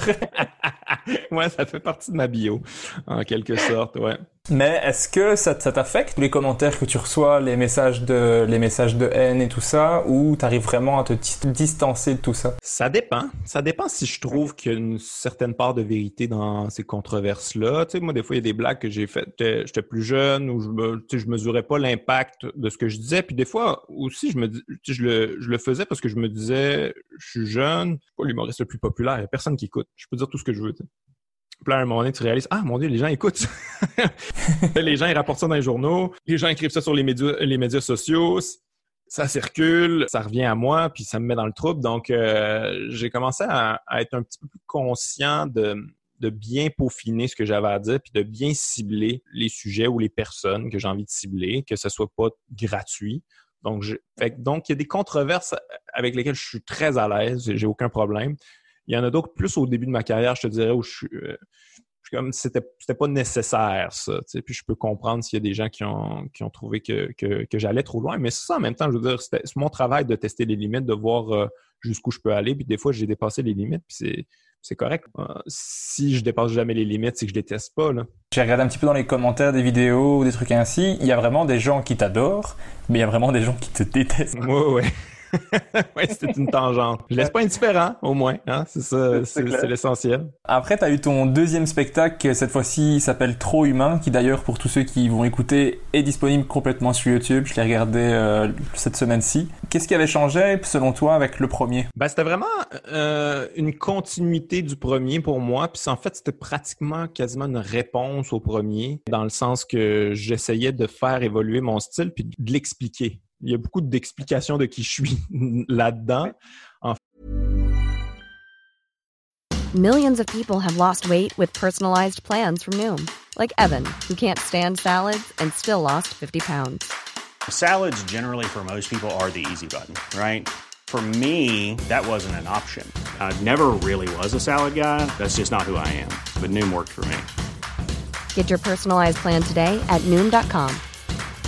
<laughs> ouais, ça fait partie de ma bio, en quelque sorte, ouais. Mais est-ce que ça, t'affecte les commentaires que tu reçois, les messages de, les messages de haine et tout ça, ou t'arrives vraiment à te distancer de tout ça? Ça dépend. Ça dépend si je trouve qu'il y a une certaine part de vérité dans ces controverses-là. Tu sais, moi, des fois, il y a des blagues que j'ai faites, j'étais plus jeune, ou je me, je mesurais pas l'impact de ce que je disais. Puis des fois, aussi, je me je le, je le faisais parce que je me disais, je suis jeune, pas l'humoriste le plus populaire, il y a personne qui écoute. Je peux dire tout ce que je veux, puis à un moment donné, tu réalises, ah, mon Dieu, les gens écoutent. <laughs> les gens, ils rapportent ça dans les journaux. Les gens écrivent ça sur les médias, les médias sociaux. Ça circule, ça revient à moi, puis ça me met dans le trouble. Donc, euh, j'ai commencé à, être un petit peu plus conscient de, de bien peaufiner ce que j'avais à dire, puis de bien cibler les sujets ou les personnes que j'ai envie de cibler, que ce soit pas gratuit. Donc, je, donc, il y a des controverses avec lesquelles je suis très à l'aise, j'ai aucun problème. Il y en a d'autres plus au début de ma carrière, je te dirais, où je suis, euh, comme c'était c'était pas nécessaire ça puis je peux comprendre s'il y a des gens qui ont qui ont trouvé que, que, j'allais trop loin mais ça en même temps je veux dire c'est mon travail de tester les limites de voir euh, jusqu'où je peux aller puis des fois j'ai dépassé les limites puis c'est c'est correct. Euh, si je dépasse jamais les limites, c'est que je les teste pas. J'ai regardé un petit peu dans les commentaires des vidéos ou des trucs ainsi. Il y a vraiment des gens qui t'adorent, mais il y a vraiment des gens qui te détestent. Ouais, ouais. <laughs> oui, c'était une tangente. Je laisse pas indifférent, au moins. Hein? C'est ça, c'est l'essentiel. Après, tu as eu ton deuxième spectacle, cette fois-ci s'appelle Trop Humain, qui d'ailleurs, pour tous ceux qui vont écouter, est disponible complètement sur YouTube. Je l'ai regardé euh, cette semaine-ci. Qu'est-ce qui avait changé, selon toi, avec le premier? Ben, c'était vraiment euh, une continuité du premier pour moi. Puis en fait, c'était pratiquement quasiment une réponse au premier, dans le sens que j'essayais de faire évoluer mon style puis de l'expliquer. Il y a beaucoup d'explications de qui je suis <laughs> là-dedans. Millions of people have lost weight with personalized plans from Noom, like Evan, who can't stand salads and still lost 50 pounds. Salads generally for most people are the easy button, right? For me, that wasn't an option. I never really was a salad guy. That's just not who I am. But Noom worked for me. Get your personalized plan today at Noom.com.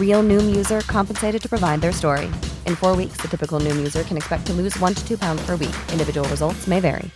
Real Noom user compensated to provide their story. In four weeks, the typical Noom user can expect to lose one to two pounds per week. Individual results may vary.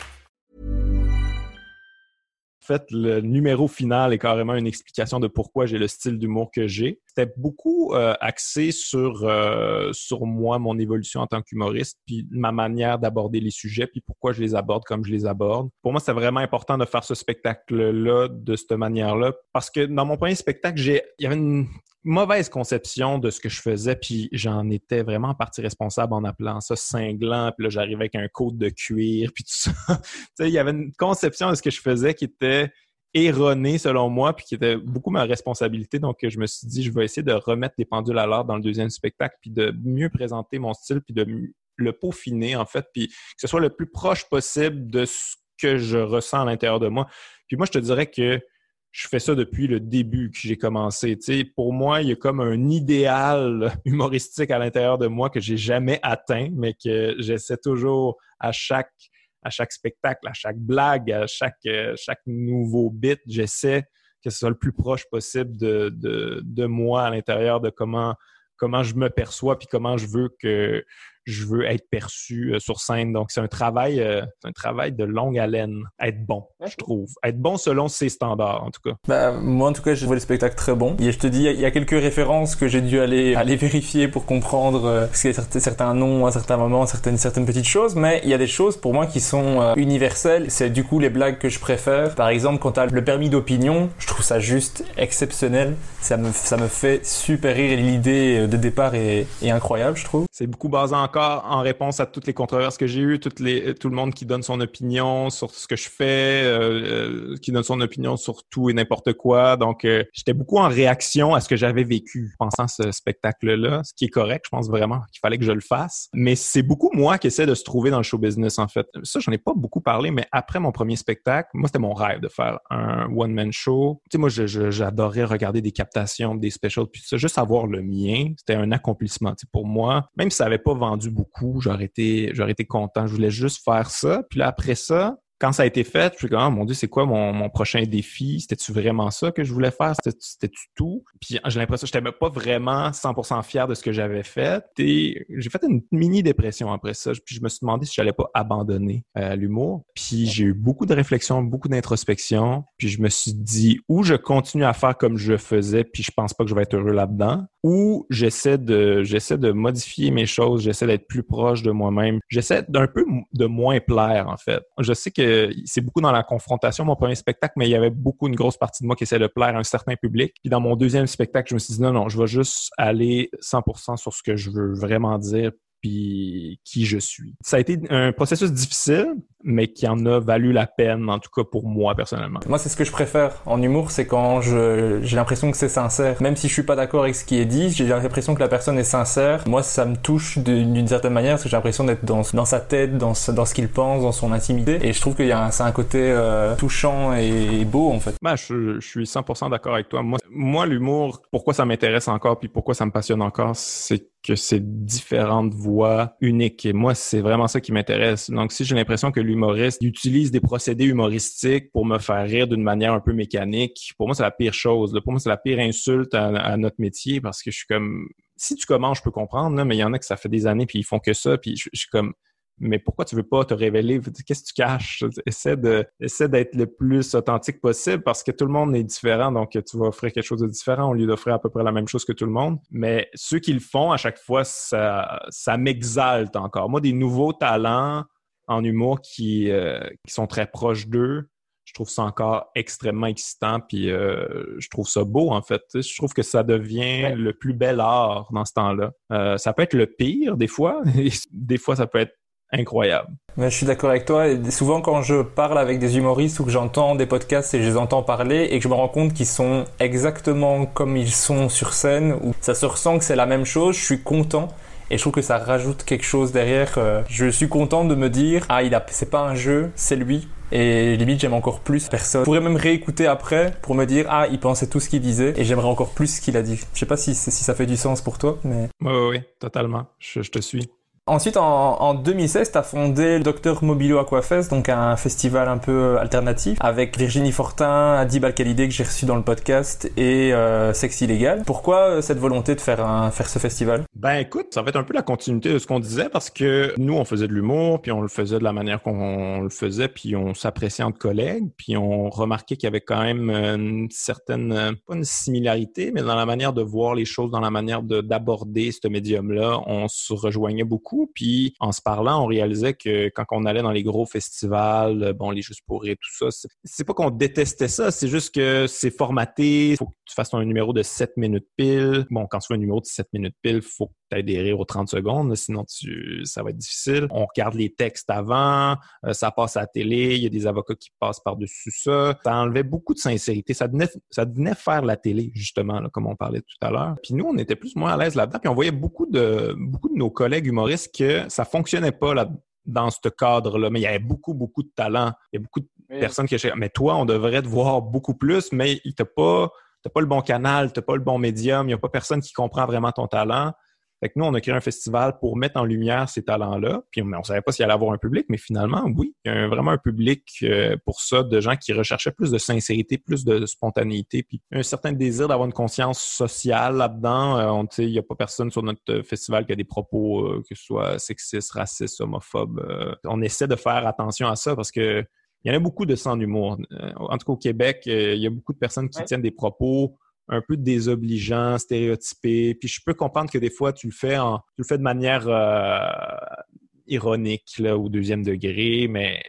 En fait, le numéro final est carrément une explication de pourquoi j'ai le style d'humour que j'ai. C'était beaucoup euh, axé sur, euh, sur moi, mon évolution en tant qu'humoriste, puis ma manière d'aborder les sujets, puis pourquoi je les aborde comme je les aborde. Pour moi, c'est vraiment important de faire ce spectacle-là de cette manière-là, parce que dans mon premier spectacle, il y avait une mauvaise conception de ce que je faisais, puis j'en étais vraiment en partie responsable en appelant ça cinglant, puis là, j'arrivais avec un code de cuir, puis tout ça. <laughs> il y avait une conception de ce que je faisais qui était erronée selon moi, puis qui était beaucoup ma responsabilité. Donc, je me suis dit, je vais essayer de remettre les pendules à l'heure dans le deuxième spectacle, puis de mieux présenter mon style, puis de le peaufiner, en fait, puis que ce soit le plus proche possible de ce que je ressens à l'intérieur de moi. Puis moi, je te dirais que je fais ça depuis le début que j'ai commencé. Pour moi, il y a comme un idéal <laughs> humoristique à l'intérieur de moi que j'ai jamais atteint, mais que j'essaie toujours à chaque à chaque spectacle, à chaque blague, à chaque, chaque nouveau bit, j'essaie que ce soit le plus proche possible de, de, de moi à l'intérieur de comment, comment je me perçois puis comment je veux que je veux être perçu euh, sur scène. Donc, c'est un travail, euh, un travail de longue haleine. Être bon, je trouve. Être bon selon ses standards, en tout cas. Bah, moi, en tout cas, j'ai trouvé le spectacle très bon. Et je te dis, il y, a quelques références que j'ai dû aller, aller vérifier pour comprendre euh, parce qu'il y a certains noms à certains moments, certaines, certaines petites choses. Mais il y a des choses pour moi qui sont euh, universelles. C'est du coup les blagues que je préfère. Par exemple, quand t'as le permis d'opinion, je trouve ça juste exceptionnel. Ça me, ça me fait super rire et l'idée de départ est, est incroyable, je trouve. C'est beaucoup basé en en réponse à toutes les controverses que j'ai eues, toutes les, tout le monde qui donne son opinion sur ce que je fais, euh, euh, qui donne son opinion sur tout et n'importe quoi. Donc, euh, j'étais beaucoup en réaction à ce que j'avais vécu pensant ce spectacle-là, ce qui est correct. Je pense vraiment qu'il fallait que je le fasse. Mais c'est beaucoup moi qui essaie de se trouver dans le show business, en fait. Ça, j'en ai pas beaucoup parlé, mais après mon premier spectacle, moi, c'était mon rêve de faire un one-man show. Tu sais, moi, j'adorais regarder des captations, des specials, puis ça, juste avoir le mien, c'était un accomplissement. Tu sais, pour moi, même si ça avait pas vendu beaucoup, j'aurais été, j'aurais été content. Je voulais juste faire ça. Puis là, après ça, quand ça a été fait, je suis comme, oh, mon Dieu, c'est quoi mon, prochain défi? C'était-tu vraiment ça que je voulais faire? C'était-tu tout? Puis j'ai l'impression que je n'étais pas vraiment 100% fier de ce que j'avais fait. Et j'ai fait une mini dépression après ça. Puis je me suis demandé si j'allais pas abandonner euh, l'humour. Puis j'ai eu beaucoup de réflexions, beaucoup d'introspection. Puis je me suis dit, ou je continue à faire comme je faisais, puis je pense pas que je vais être heureux là-dedans, ou j'essaie de, j'essaie de modifier mes choses, j'essaie d'être plus proche de moi-même. J'essaie d'un peu de moins plaire, en fait. Je sais que c'est beaucoup dans la confrontation, mon premier spectacle, mais il y avait beaucoup, une grosse partie de moi qui essayait de plaire à un certain public. Puis dans mon deuxième spectacle, je me suis dit non, non, je vais juste aller 100% sur ce que je veux vraiment dire, puis qui je suis. Ça a été un processus difficile, mais qui en a valu la peine, en tout cas pour moi personnellement. Moi, c'est ce que je préfère en humour, c'est quand je, j'ai l'impression que c'est sincère. Même si je suis pas d'accord avec ce qui est dit, j'ai l'impression que la personne est sincère. Moi, ça me touche d'une certaine manière, parce que j'ai l'impression d'être dans, dans sa tête, dans, dans ce qu'il pense, dans son intimité. Et je trouve qu'il y a un, c'est un côté euh, touchant et, beau, en fait. Ben, je, je suis 100% d'accord avec toi. Moi, moi l'humour, pourquoi ça m'intéresse encore, puis pourquoi ça me passionne encore, c'est que c'est différentes voix uniques. Et moi, c'est vraiment ça qui m'intéresse. Donc, si j'ai l'impression que l'humoriste utilise des procédés humoristiques pour me faire rire d'une manière un peu mécanique, pour moi, c'est la pire chose. Pour moi, c'est la pire insulte à, notre métier parce que je suis comme... Si tu commences, je peux comprendre, mais il y en a que ça fait des années puis ils font que ça, puis je suis comme mais pourquoi tu veux pas te révéler? Qu'est-ce que tu caches? Essaie de, essaie d'être le plus authentique possible parce que tout le monde est différent, donc tu vas offrir quelque chose de différent au lieu d'offrir à peu près la même chose que tout le monde. Mais ceux qui le font, à chaque fois, ça, ça m'exalte encore. Moi, des nouveaux talents en humour qui, euh, qui sont très proches d'eux, je trouve ça encore extrêmement excitant, puis euh, je trouve ça beau, en fait. Je trouve que ça devient le plus bel art dans ce temps-là. Euh, ça peut être le pire, des fois. <laughs> des fois, ça peut être incroyable. Mais je suis d'accord avec toi. souvent, quand je parle avec des humoristes ou que j'entends des podcasts et je les entends parler et que je me rends compte qu'ils sont exactement comme ils sont sur scène, ou ça se ressent que c'est la même chose, je suis content. Et je trouve que ça rajoute quelque chose derrière. Euh, je suis content de me dire, ah, il a, c'est pas un jeu, c'est lui. Et limite, j'aime encore plus personne. Je pourrais même réécouter après pour me dire, ah, il pensait tout ce qu'il disait et j'aimerais encore plus ce qu'il a dit. Je sais pas si, si ça fait du sens pour toi, mais. Oui, oui, oui, totalement. je te suis. Ensuite, en, en 2016, tu as fondé le Docteur Mobilo Aquafest, donc un festival un peu alternatif, avec Virginie Fortin, Adib al que j'ai reçu dans le podcast, et euh, Sexe. Pourquoi euh, cette volonté de faire, un, faire ce festival? Ben écoute, ça va être un peu la continuité de ce qu'on disait, parce que nous, on faisait de l'humour, puis on le faisait de la manière qu'on le faisait, puis on s'appréciait entre collègues, puis on remarquait qu'il y avait quand même une certaine, pas une similarité, mais dans la manière de voir les choses, dans la manière d'aborder ce médium-là, on se rejoignait beaucoup puis en se parlant, on réalisait que quand on allait dans les gros festivals, euh, bon, les Juste pour tout ça, c'est pas qu'on détestait ça, c'est juste que c'est formaté. Faut que tu fasses un numéro de 7 minutes pile. Bon, quand tu fais un numéro de 7 minutes pile, faut que tu aies des rires aux 30 secondes, sinon tu, ça va être difficile. On regarde les textes avant, euh, ça passe à la télé, il y a des avocats qui passent par-dessus ça. Ça enlevait beaucoup de sincérité. Ça venait, ça faire la télé, justement, comme on parlait tout à l'heure. Puis nous, on était plus ou moins à l'aise là-dedans. Puis on voyait beaucoup de, beaucoup de nos collègues humoristes que ça fonctionnait pas là, dans ce cadre-là? Mais il y avait beaucoup, beaucoup de talent. Il y a beaucoup de personnes qui mais toi, on devrait te voir beaucoup plus, mais il t'a pas, pas le bon canal, tu pas le bon médium, il n'y a pas personne qui comprend vraiment ton talent. Fait que nous, on a créé un festival pour mettre en lumière ces talents-là. Puis on ne savait pas s'il allait avoir un public, mais finalement, oui, il y a vraiment un public euh, pour ça, de gens qui recherchaient plus de sincérité, plus de spontanéité, puis un certain désir d'avoir une conscience sociale là-dedans. Euh, il n'y a pas personne sur notre festival qui a des propos, euh, que ce soit sexistes, racistes, homophobes. on essaie de faire attention à ça parce que il y en a beaucoup de sans humour. En tout cas, au Québec, il y a beaucoup de personnes qui tiennent des propos un peu désobligeant, stéréotypé. Puis je peux comprendre que des fois, tu le fais, en, tu le fais de manière euh, ironique là, au deuxième degré, mais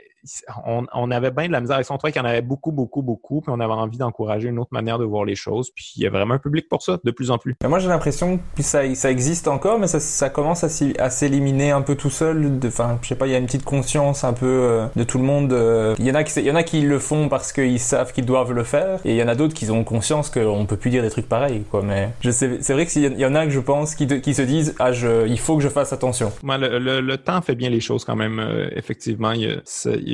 on, avait bien de la misère avec ça. On trouvait qu'il y en avait beaucoup, beaucoup, beaucoup, puis on avait envie d'encourager une autre manière de voir les choses. Puis il y a vraiment un public pour ça, de plus en plus. Mais moi, j'ai l'impression que ça, ça existe encore, mais ça, ça commence à s'éliminer un peu tout seul. Enfin, je sais pas, il y a une petite conscience un peu euh, de tout le monde. Euh. Il y en a qui, il y en a qui le font parce qu'ils savent qu'ils doivent le faire, et il y en a d'autres qui ont conscience qu'on peut plus dire des trucs pareils, quoi. Mais je sais, c'est vrai qu'il y en a que je pense qui, qui se disent, ah, je, il faut que je fasse attention. Moi, le, le, temps fait bien les choses quand même. Euh, effectivement, il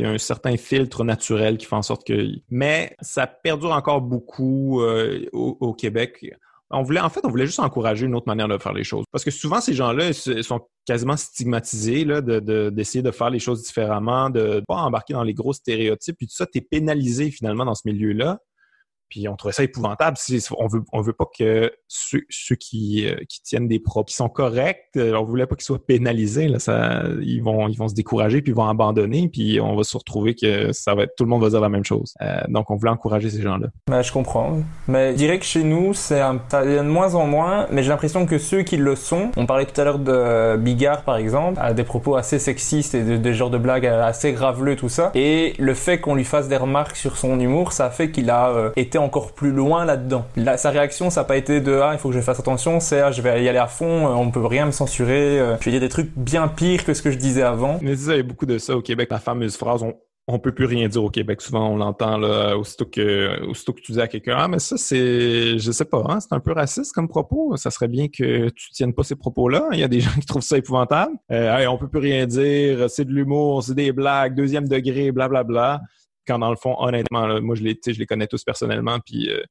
y a, un certain filtre naturel qui fait en sorte que. Mais ça perdure encore beaucoup euh, au, Québec. On voulait, en fait, on voulait juste encourager une autre manière de faire les choses. Parce que souvent, ces gens-là sont quasiment stigmatisés là, d'essayer de, de, faire les choses différemment, de ne pas embarquer dans les gros stéréotypes. Puis tout ça, tu es pénalisé finalement dans ce milieu-là. Puis on trouvait ça épouvantable. On veut, on veut pas que ceux, qui, euh, qui, tiennent des propos qui sont corrects, euh, on voulait pas qu'ils soient pénalisés. Là, ils vont, ils vont se décourager puis ils vont abandonner. Puis on va se retrouver que ça va être, tout le monde va dire la même chose. Euh, donc on voulait encourager ces gens-là. Ben, je comprends. Mais je dirais que chez nous, c'est un, de moins en moins. Mais j'ai l'impression que ceux qui le sont, on parlait tout à l'heure de Bigard par exemple, a des propos assez sexistes et des genres de blagues assez graveleux tout ça. Et le fait qu'on lui fasse des remarques sur son humour, ça fait qu'il a été encore plus loin là-dedans. sa réaction, ça n'a pas été de ah il faut que je fasse attention, c'est ah je vais y aller à fond, euh, on peut rien me censurer. Euh. Je vais dire des trucs bien pires que ce que je disais avant. Mais il y a beaucoup de ça au Québec, la fameuse phrase on, on peut plus rien dire au Québec. Souvent, on l'entend là, aussitôt que, aussitôt que tu dis à quelqu'un, ah, mais ça, c'est, je sais pas, hein, c'est un peu raciste comme propos. Ça serait bien que tu tiennes pas ces propos-là. Il y a des <laughs> gens qui trouvent ça épouvantable. Euh, hey, on peut plus rien dire, c'est de l'humour, c'est des blagues, deuxième degré, blablabla. Bla, bla. Quand dans le fond, honnêtement, moi, je les, je les connais tous personnellement, puis euh,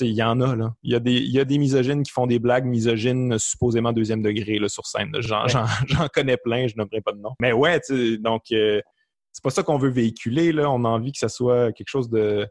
il y en a, là. Il y a, des, y a des misogynes qui font des blagues misogynes supposément deuxième degré là, sur scène. <laughs> J'en connais plein, je n'aimerais pas de nom. Mais ouais, donc euh, c'est pas ça qu'on veut véhiculer. Là. On a envie que ça soit quelque chose de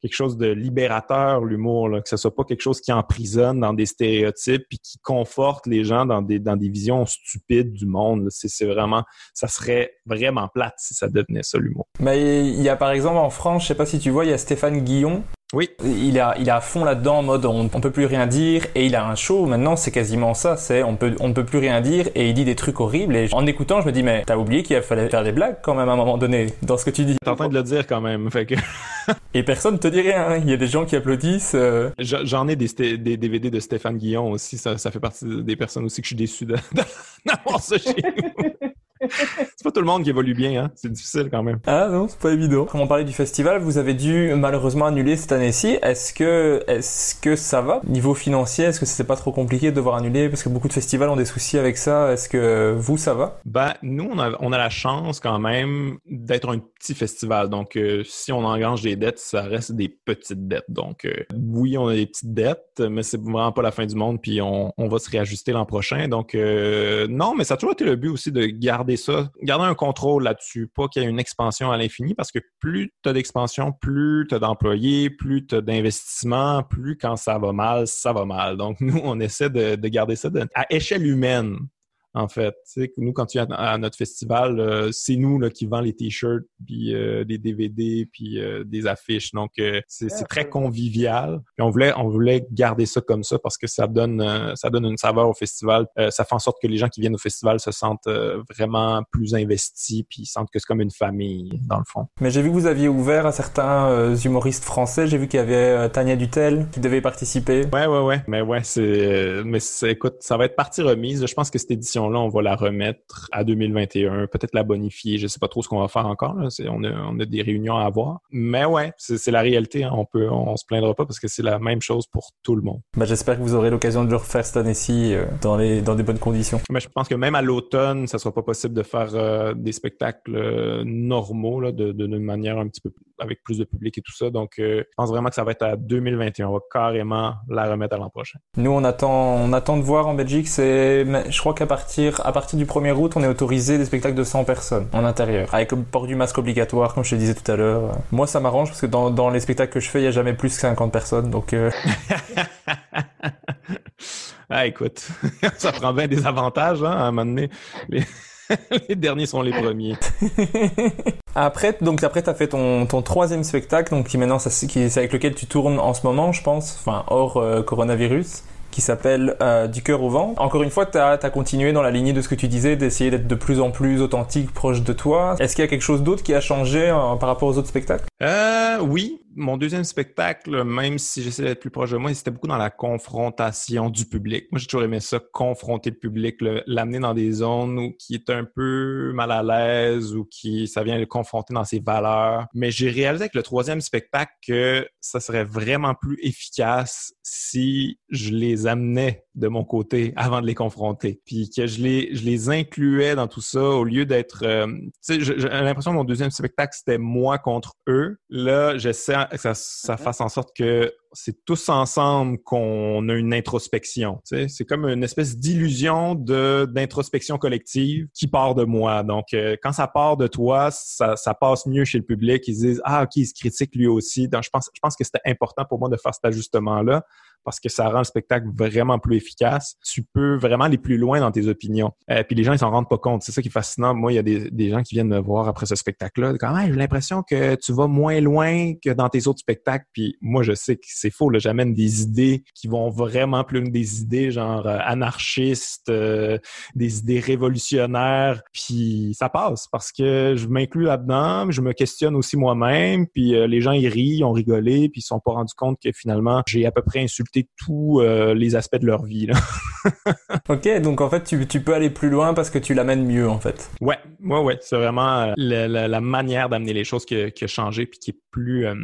quelque chose de libérateur, l'humour, que ce soit pas quelque chose qui emprisonne dans des stéréotypes et qui conforte les gens dans des, dans des visions stupides du monde. C'est vraiment, ça serait vraiment plate si ça devenait ça, l'humour. Mais il y a par exemple en France, je sais pas si tu vois, il y a Stéphane Guillon oui. Il a, il a à fond là-dedans en mode on, on peut plus rien dire et il a un show maintenant c'est quasiment ça c'est on peut on ne peut plus rien dire et il dit des trucs horribles et en écoutant je me dis mais t'as oublié qu'il fallait faire des blagues quand même à un moment donné dans ce que tu dis. T'es en train de le dire quand même fait que <laughs> et personne te dit rien hein. il y a des gens qui applaudissent. Euh. J'en ai des, des, DVD de Stéphane Guillon aussi ça, ça fait partie des personnes aussi que je suis déçu <laughs> d'avoir ce chez <laughs> c'est pas tout le monde qui évolue bien, hein. C'est difficile quand même. Ah non, c'est pas évident. Comme on parlait du festival, vous avez dû malheureusement annuler cette année-ci. Est-ce que, est-ce que ça va? Niveau financier, est-ce que c'était pas trop compliqué de devoir annuler? Parce que beaucoup de festivals ont des soucis avec ça. Est-ce que vous, ça va? Ben, nous, on a, on a la chance quand même d'être un petit festival. Donc, euh, si on engrange des dettes, ça reste des petites dettes. Donc, euh, oui, on a des petites dettes, mais c'est vraiment pas la fin du monde. Puis, on, on va se réajuster l'an prochain. Donc, euh, non, mais ça a toujours été le but aussi de garder ça, garder un contrôle là-dessus, pas qu'il y ait une expansion à l'infini, parce que plus tu as d'expansion, plus tu as d'employés, plus tu as d'investissements, plus quand ça va mal, ça va mal. Donc, <laughs> nous, on essaie de, garder ça à échelle humaine en fait. Tu sais, nous, quand tu viens à notre festival, euh, c'est nous là, qui vend les t-shirts, puis euh, des DVD, puis euh, des affiches. Donc, c'est très convivial. Puis on voulait, on voulait garder ça comme ça parce que ça donne, ça donne une saveur au festival. ça fait en sorte que les gens qui viennent au festival se sentent vraiment plus investis, puis ils sentent que c'est comme une famille, dans le fond. Mais j'ai vu que vous aviez ouvert à certains humoristes français. J'ai vu qu'il y avait Tania Dutel qui devait participer. Ouais, ouais, ouais. Mais ouais, c'est... mais écoute, ça va être partie remise. Je pense que cette édition là on va la remettre à 2021, peut-être la bonifier. Je sais pas trop ce qu'on va faire encore. On, a, des réunions à avoir. Mais ouais, c'est la réalité. Hein. On peut, on se plaindra pas parce que c'est la même chose pour tout le monde. Ben, J'espère que vous aurez l'occasion de le refaire cette année-ci euh, dans, les, dans des bonnes conditions. Mais je pense que même à l'automne, ça sera pas possible de faire euh, des spectacles euh, normaux là, de, de, manière un petit peu avec plus de public et tout ça. Donc, je pense vraiment que ça va être à 2021. On va carrément la remettre à l'an prochain. Nous, on attend, on attend de voir en Belgique. C'est, je crois qu'à partir à partir du 1er août, on est autorisé des spectacles de 100 personnes en intérieur, avec le port du masque obligatoire, comme je te disais tout à l'heure. Moi, ça m'arrange parce que dans, les spectacles que je fais, il n'y a jamais plus que 50 personnes, donc... Euh. <laughs> ah, écoute, <laughs> ça prend bien des avantages, hein, à un moment donné. Les... <laughs> derniers sont les premiers. <laughs> après, donc après, t'as fait ton, ton troisième spectacle, donc qui maintenant, c'est avec lequel tu tournes en ce moment, je pense, enfin hors euh, coronavirus qui s'appelle euh, Du cœur au vent. Encore une fois, tu as, continué dans la lignée de ce que tu disais, d'essayer d'être de plus en plus authentique, proche de toi. Est-ce qu'il y a quelque chose d'autre qui a changé euh, par rapport aux autres spectacles? Euh, Oui, mon deuxième spectacle, même si j'essaie d'être plus proche de moi, c'était beaucoup dans la confrontation du public. Moi, j'ai toujours aimé ça, confronter le public, l'amener dans des zones où qui est un peu mal à l'aise ou qui ça vient le confronter dans ses valeurs. Mais j'ai réalisé avec le troisième spectacle que ça serait vraiment plus efficace si je les amenais de mon côté avant de les confronter. Puis que je les, je les incluais dans tout ça au lieu d'être... Euh, tu sais, j'ai l'impression que mon deuxième spectacle, c'était moi contre eux. Là, j'essaie que ça, ça fasse en sorte que c'est tous ensemble qu'on a une introspection. Tu sais? C'est comme une espèce d'illusion de d'introspection collective qui part de moi. Donc, euh, quand ça part de toi, ça, ça, passe mieux chez le public. Ils disent ah ok, il se critique lui aussi. Donc, je pense je pense que c'était important pour moi de faire cet ajustement là parce que ça rend le spectacle vraiment plus efficace. Tu peux vraiment aller plus loin dans tes opinions. Euh, puis les gens, ils s'en rendent pas compte. C'est ça qui est fascinant. Moi, il y a des, des gens qui viennent me voir après ce spectacle-là. Quand même, j'ai l'impression que tu vas moins loin que dans tes autres spectacles. Puis moi, je sais que c'est faux. J'amène des idées qui vont vraiment plus loin des idées genre euh, anarchistes, euh, des idées révolutionnaires. Puis ça passe parce que je m'inclus là-dedans. Je me questionne aussi moi-même. Puis euh, les gens, ils rient, ils ont rigolé. Puis ils se sont pas rendus compte que finalement, j'ai à peu près insulté tous euh, les aspects de leur vie. <laughs> ok, donc en fait, tu, tu, peux aller plus loin parce que tu l'amènes mieux, en fait. Ouais, ouais, ouais. C'est vraiment euh, la, manière d'amener les choses qui, a changé puis qui est plus. Euh,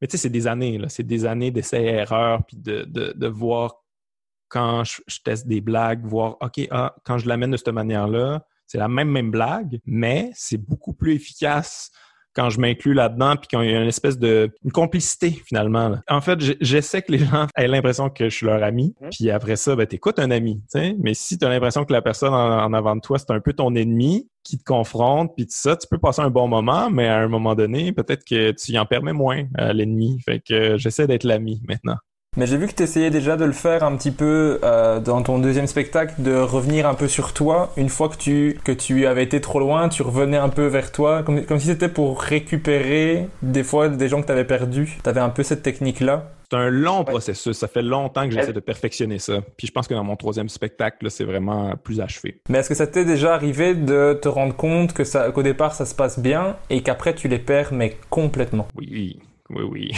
mais tu sais, c'est des années, là. C'est des années d'essais-erreurs puis de, de, voir quand je, teste des blagues, voir, OK, ah, quand je l'amène de cette manière-là, c'est la même, même blague, mais c'est beaucoup plus efficace quand je m'inclus là-dedans, puis qu'il y a une espèce de une complicité finalement. En fait, j'essaie que les gens aient l'impression que je suis leur ami, mmh. puis après ça, ben t'écoutes un ami, sais. Mais si tu as l'impression que la personne en, avant de toi c'est un peu ton ennemi, qui te confronte, puis tout ça, tu peux passer un bon moment, mais à un moment donné, peut-être que tu y en permets moins à l'ennemi. Fait que j'essaie d'être l'ami maintenant. Mais j'ai vu que tu essayais déjà de le faire un petit peu euh, dans ton deuxième spectacle, de revenir un peu sur toi. Une fois que tu, que tu avais été trop loin, tu revenais un peu vers toi, comme, comme si c'était pour récupérer des fois des gens que tu avais perdus. Tu avais un peu cette technique-là. C'est un long processus. Ça fait longtemps que j'essaie de perfectionner ça. Puis je pense que dans mon troisième spectacle, c'est vraiment plus achevé. Mais est-ce que ça t'est déjà arrivé de te rendre compte que ça, qu'au départ, ça se passe bien et qu'après, tu les perds, mais complètement? Oui. Oui, oui.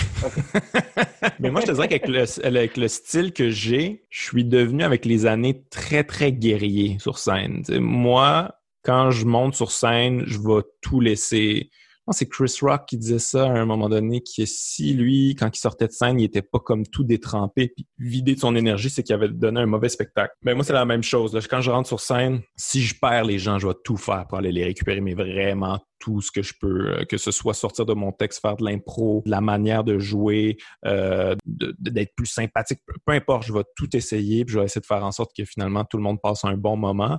<laughs> Mais moi, je te dirais qu'avec le, le style que j'ai, je suis devenu avec les années très, très guerrier sur scène. moi, quand je monte sur scène, je vais tout laisser c'est Chris Rock qui disait ça à un moment donné, qui si lui, quand il sortait de scène, il était pas comme tout détrempé puis vidé de son énergie, c'est qu'il avait donné un mauvais spectacle. Mais moi, c'est la même chose. Quand je rentre sur scène, si je perds les gens, je vais tout faire pour aller les récupérer, mais vraiment tout ce que je peux, euh, que ce soit sortir de mon texte, faire de l'impro, la manière de jouer, euh, d'être plus sympathique, peu importe, je vais tout essayer, puis je vais essayer de faire en sorte que finalement tout le monde passe un bon moment.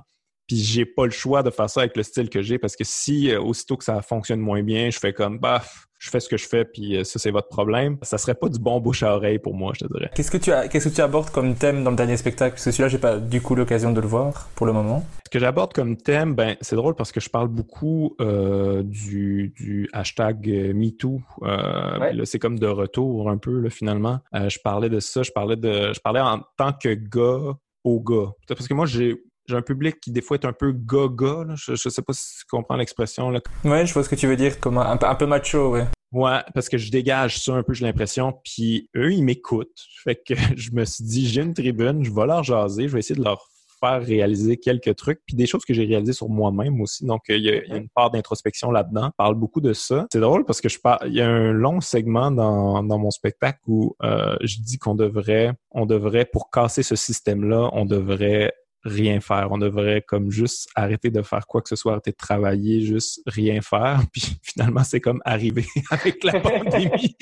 Puis j'ai pas le choix de faire ça avec le style que j'ai parce que si euh, aussitôt que ça fonctionne moins bien, je fais comme baf, je fais ce que je fais puis euh, ça c'est votre problème. Ça serait pas du bon bouche à oreille pour moi, je te dirais. Qu'est-ce que tu as qu'est-ce que tu abordes comme thème dans le dernier spectacle? Parce que celui-là j'ai pas du coup l'occasion de le voir pour le moment. Ce que j'aborde comme thème, ben c'est drôle parce que je parle beaucoup euh, du, du hashtag #MeToo. Euh, c'est comme de retour un peu là, finalement. je parlais de ça, je parlais de je parlais en tant que gars au gars. Parce que moi j'ai j'ai un public qui des fois est un peu gaga. Je, ne sais pas si tu comprends l'expression. Ouais, je vois ce que tu veux dire, comme un, peu macho, ouais. Ouais, parce que je dégage ça un peu, j'ai l'impression. Puis eux, ils m'écoutent. Fait que <laughs> je me suis dit, j'ai une tribune, je vais leur jaser, je vais essayer de leur faire réaliser quelques trucs, puis des choses que j'ai réalisées sur moi-même aussi. Donc, il y, a, une part d'introspection là-dedans. Je parle beaucoup de ça. C'est drôle parce que je parle, il y a un long segment dans, dans mon spectacle où euh, je dis qu'on devrait, on devrait, pour casser ce système-là, on devrait rien faire. On devrait comme juste arrêter de faire quoi que ce soit, arrêter de travailler, juste rien faire. <laughs> Puis finalement, c'est comme arrivé <laughs> avec la <laughs> pandémie.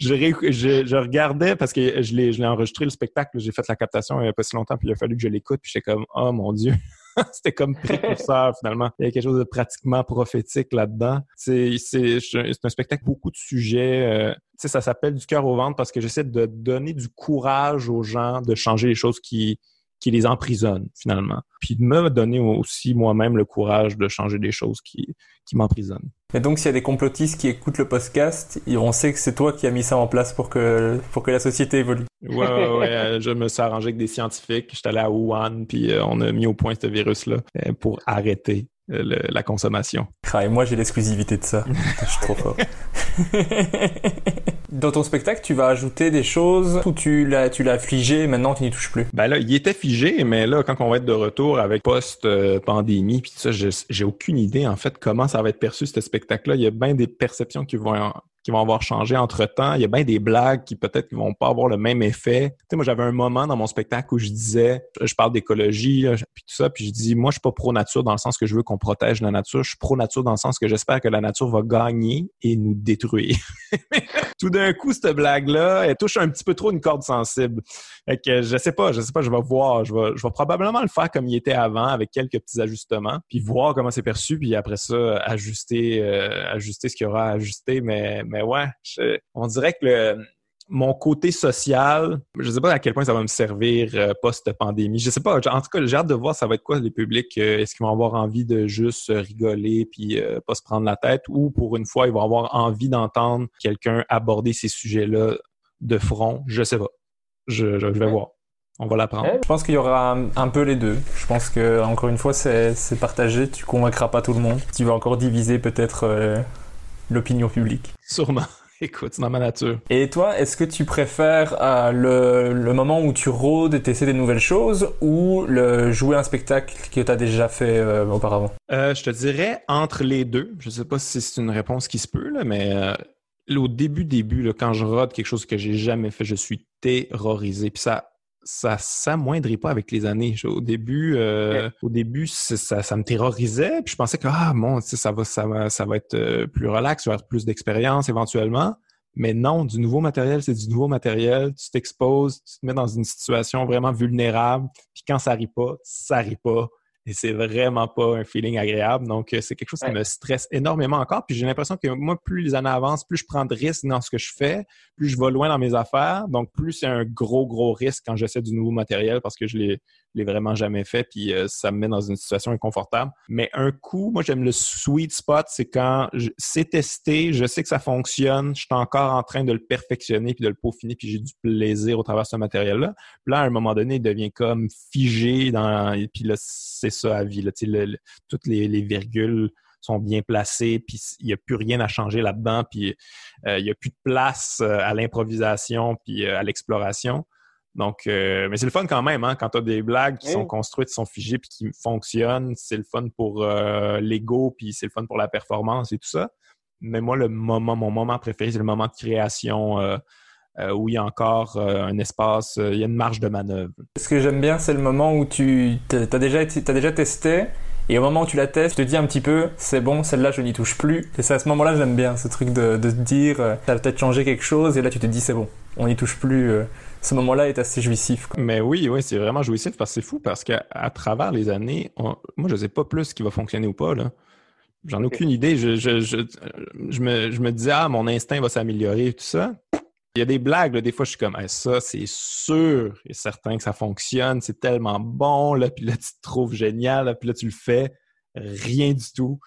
je, je, regardais parce que je l'ai, je l'ai enregistré le spectacle, j'ai fait la captation il n'y a pas si longtemps, puis il a fallu que je l'écoute, puis j'étais comme Oh mon Dieu. C'était comme précurseur finalement. Il y a quelque chose de pratiquement prophétique là-dedans. C'est, c'est, c'est un spectacle beaucoup de sujets. Euh, ça s'appelle du cœur au ventre parce que j'essaie de donner du courage aux gens de changer les choses qui, qui les emprisonne finalement. Puis de me donner aussi moi-même le courage de changer des choses qui, qui m'emprisonnent. Et donc s'il y a des complotistes qui écoutent le podcast, on sait que c'est toi qui as mis ça en place pour que, pour que la société évolue. Ouais, ouais, ouais. Euh, je me suis arrangé avec des scientifiques. J'étais allé à Wuhan, puis euh, on a mis au point ce virus-là euh, pour arrêter la consommation. Ah, et moi, j'ai l'exclusivité de ça. <laughs> Je suis trop fort. <laughs> Dans ton spectacle, tu vas ajouter des choses ou tu l'as, tu l'as figé maintenant tu n'y touches plus? Ben là, il était figé, mais là, quand on va être de retour avec post-pandémie, puis ça, j'ai aucune idée, en fait, comment ça va être perçu, ce spectacle-là. Il y a bien des perceptions qui vont qui vont avoir changé entre temps. Il y a bien des blagues qui peut-être ne vont pas avoir le même effet. Tu sais, moi, j'avais un moment dans mon spectacle où je disais, je parle d'écologie, puis tout ça, puis je dis, moi, je suis pas pro-nature dans le sens que je veux qu'on protège la nature. Je suis pro-nature dans le sens que j'espère que la nature va gagner et nous détruire. <laughs> tout d'un coup, cette blague-là, elle touche un petit peu trop une corde sensible. Fait que je sais pas, je sais pas, je vais voir. Je vais, je vais probablement le faire comme il était avant, avec quelques petits ajustements, puis voir comment c'est perçu, puis après ça, ajuster, euh, ajuster ce qu'il y aura à ajuster, mais mais ouais, on dirait que mon côté social, je ne sais pas à quel point ça va me servir euh, post-pandémie. Je sais pas. En tout cas, j'ai hâte de voir ça va être quoi les publics. Euh, est-ce qu'ils vont avoir envie de juste rigoler puis euh, pas se prendre la tête ou pour une fois, ils vont avoir envie d'entendre quelqu'un aborder ces sujets-là de front? Je sais pas. Je, vais voir. On va l'apprendre. Je pense qu'il y aura un, peu les deux. Je pense que encore une fois, c'est partagé. Tu convaincras pas tout le monde. Tu vas encore diviser peut-être l'opinion publique. Sûrement. <laughs> Écoute, c'est dans ma nature. Et toi, est-ce que tu préfères euh, le, moment où tu rôdes et essaies des nouvelles choses ou le jouer un spectacle que tu as déjà fait euh, auparavant? Euh, je te dirais entre les deux. Je sais pas si c'est une réponse qui se peut, là, mais au début, début, là, quand je rôde quelque chose que j'ai jamais fait, je suis terrorisé. Puis ça, ça s'amoindrit pas avec les années. Au début, euh, au début, ça, ça me terrorisait. Puis je pensais que ah bon, ça va, ça va, ça va être euh, plus relax, tu vas avoir plus d'expérience éventuellement. Mais non, du nouveau matériel, c'est du nouveau matériel. Tu t'exposes, tu te mets dans une situation vraiment vulnérable. Puis quand ça rit pas, ça rit pas et c'est vraiment pas un feeling agréable. Donc, euh, c'est quelque chose qui me stresse énormément encore. Puis j'ai l'impression que moi, plus les années avancent, plus je prends de risques dans ce que je fais, plus je vais loin dans mes affaires. Donc, plus c'est un gros, gros risque quand j'essaie du nouveau matériel parce que je l'ai l'ai vraiment jamais fait, puis euh, ça me met dans une situation inconfortable. Mais un coup, moi j'aime le sweet spot, c'est quand c'est testé, je sais que ça fonctionne, je suis encore en train de le perfectionner puis de le peaufiner, puis j'ai du plaisir au travers de ce matériel-là. Puis là, à un moment donné, il devient comme figé dans, et puis là, c'est ça à vie. Là, toutes les, les virgules sont bien placées, puis il n'y a plus rien à changer là-dedans, puis euh, il n'y a plus de place euh, à l'improvisation, puis à l'exploration. Donc, euh, mais c'est le fun quand même, hein, quand tu as des blagues qui sont construites, qui sont figées, puis qui fonctionnent. C'est le fun pour euh, l'ego, puis c'est le fun pour la performance et tout ça. Mais moi, le moment, mon moment préféré, c'est le moment de création euh, où il y a encore un espace, il y a une marge de manœuvre. Ce que j'aime bien, c'est le moment où tu as déjà, as déjà testé, et au moment où tu la testes, tu te dis un petit peu, c'est bon, celle-là, je n'y touche plus. Et c'est à ce moment-là, j'aime bien ce truc de, de te dire, ça va peut-être changer quelque chose, et là, tu te dis, c'est bon, on n'y touche plus ce moment-là est assez jouissif. Mais oui, oui, c'est vraiment jouissif parce que c'est fou parce qu'à travers les années, moi, je ne sais pas plus ce qui va fonctionner ou pas. Là. J'en ai aucune idée. Je, je, je, je, me, je me disais, ah, mon instinct va s'améliorer et tout ça. Il y a des blagues, là, des fois, je suis comme, ça, c'est sûr et certain que ça fonctionne, c'est tellement bon, là, puis là, tu te trouves génial, puis là, tu le fais rien du tout.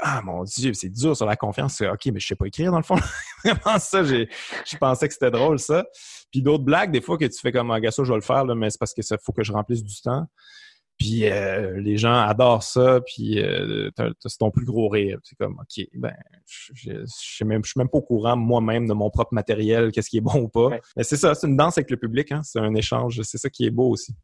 ah mon Dieu, c'est dur sur la confiance. OK, mais je sais pas écrire dans le fond. <laughs> Vraiment ça, j'ai, je pensais que c'était drôle ça. Puis d'autres blagues, des fois que tu fais comme ah, ça, je vais le faire, là, mais c'est parce que ça faut que je remplisse du temps. Puis euh, les gens adorent ça, puis euh, c'est ton plus gros rire. C'est comme, OK, ben, je, je, suis même, je suis même pas au courant moi-même de mon propre matériel, qu'est-ce qui est bon ou pas. Mais c'est ça, c'est une danse avec le public, hein, c'est un échange, c'est ça qui est beau aussi.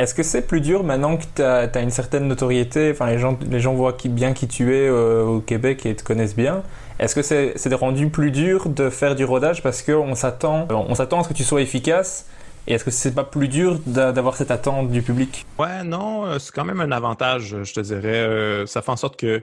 Est-ce que c'est plus dur maintenant que tu as, une certaine notoriété, enfin les gens, les gens voient qui, bien qui tu es euh, au Québec et te connaissent bien. Est-ce que c'est rendu plus dur de faire du rodage parce qu'on s'attend on s'attend à ce que tu sois efficace et est-ce que c'est pas plus dur d'avoir cette attente du public? Ouais, non, euh, c'est quand même un avantage, je te dirais. Euh, ça fait en sorte que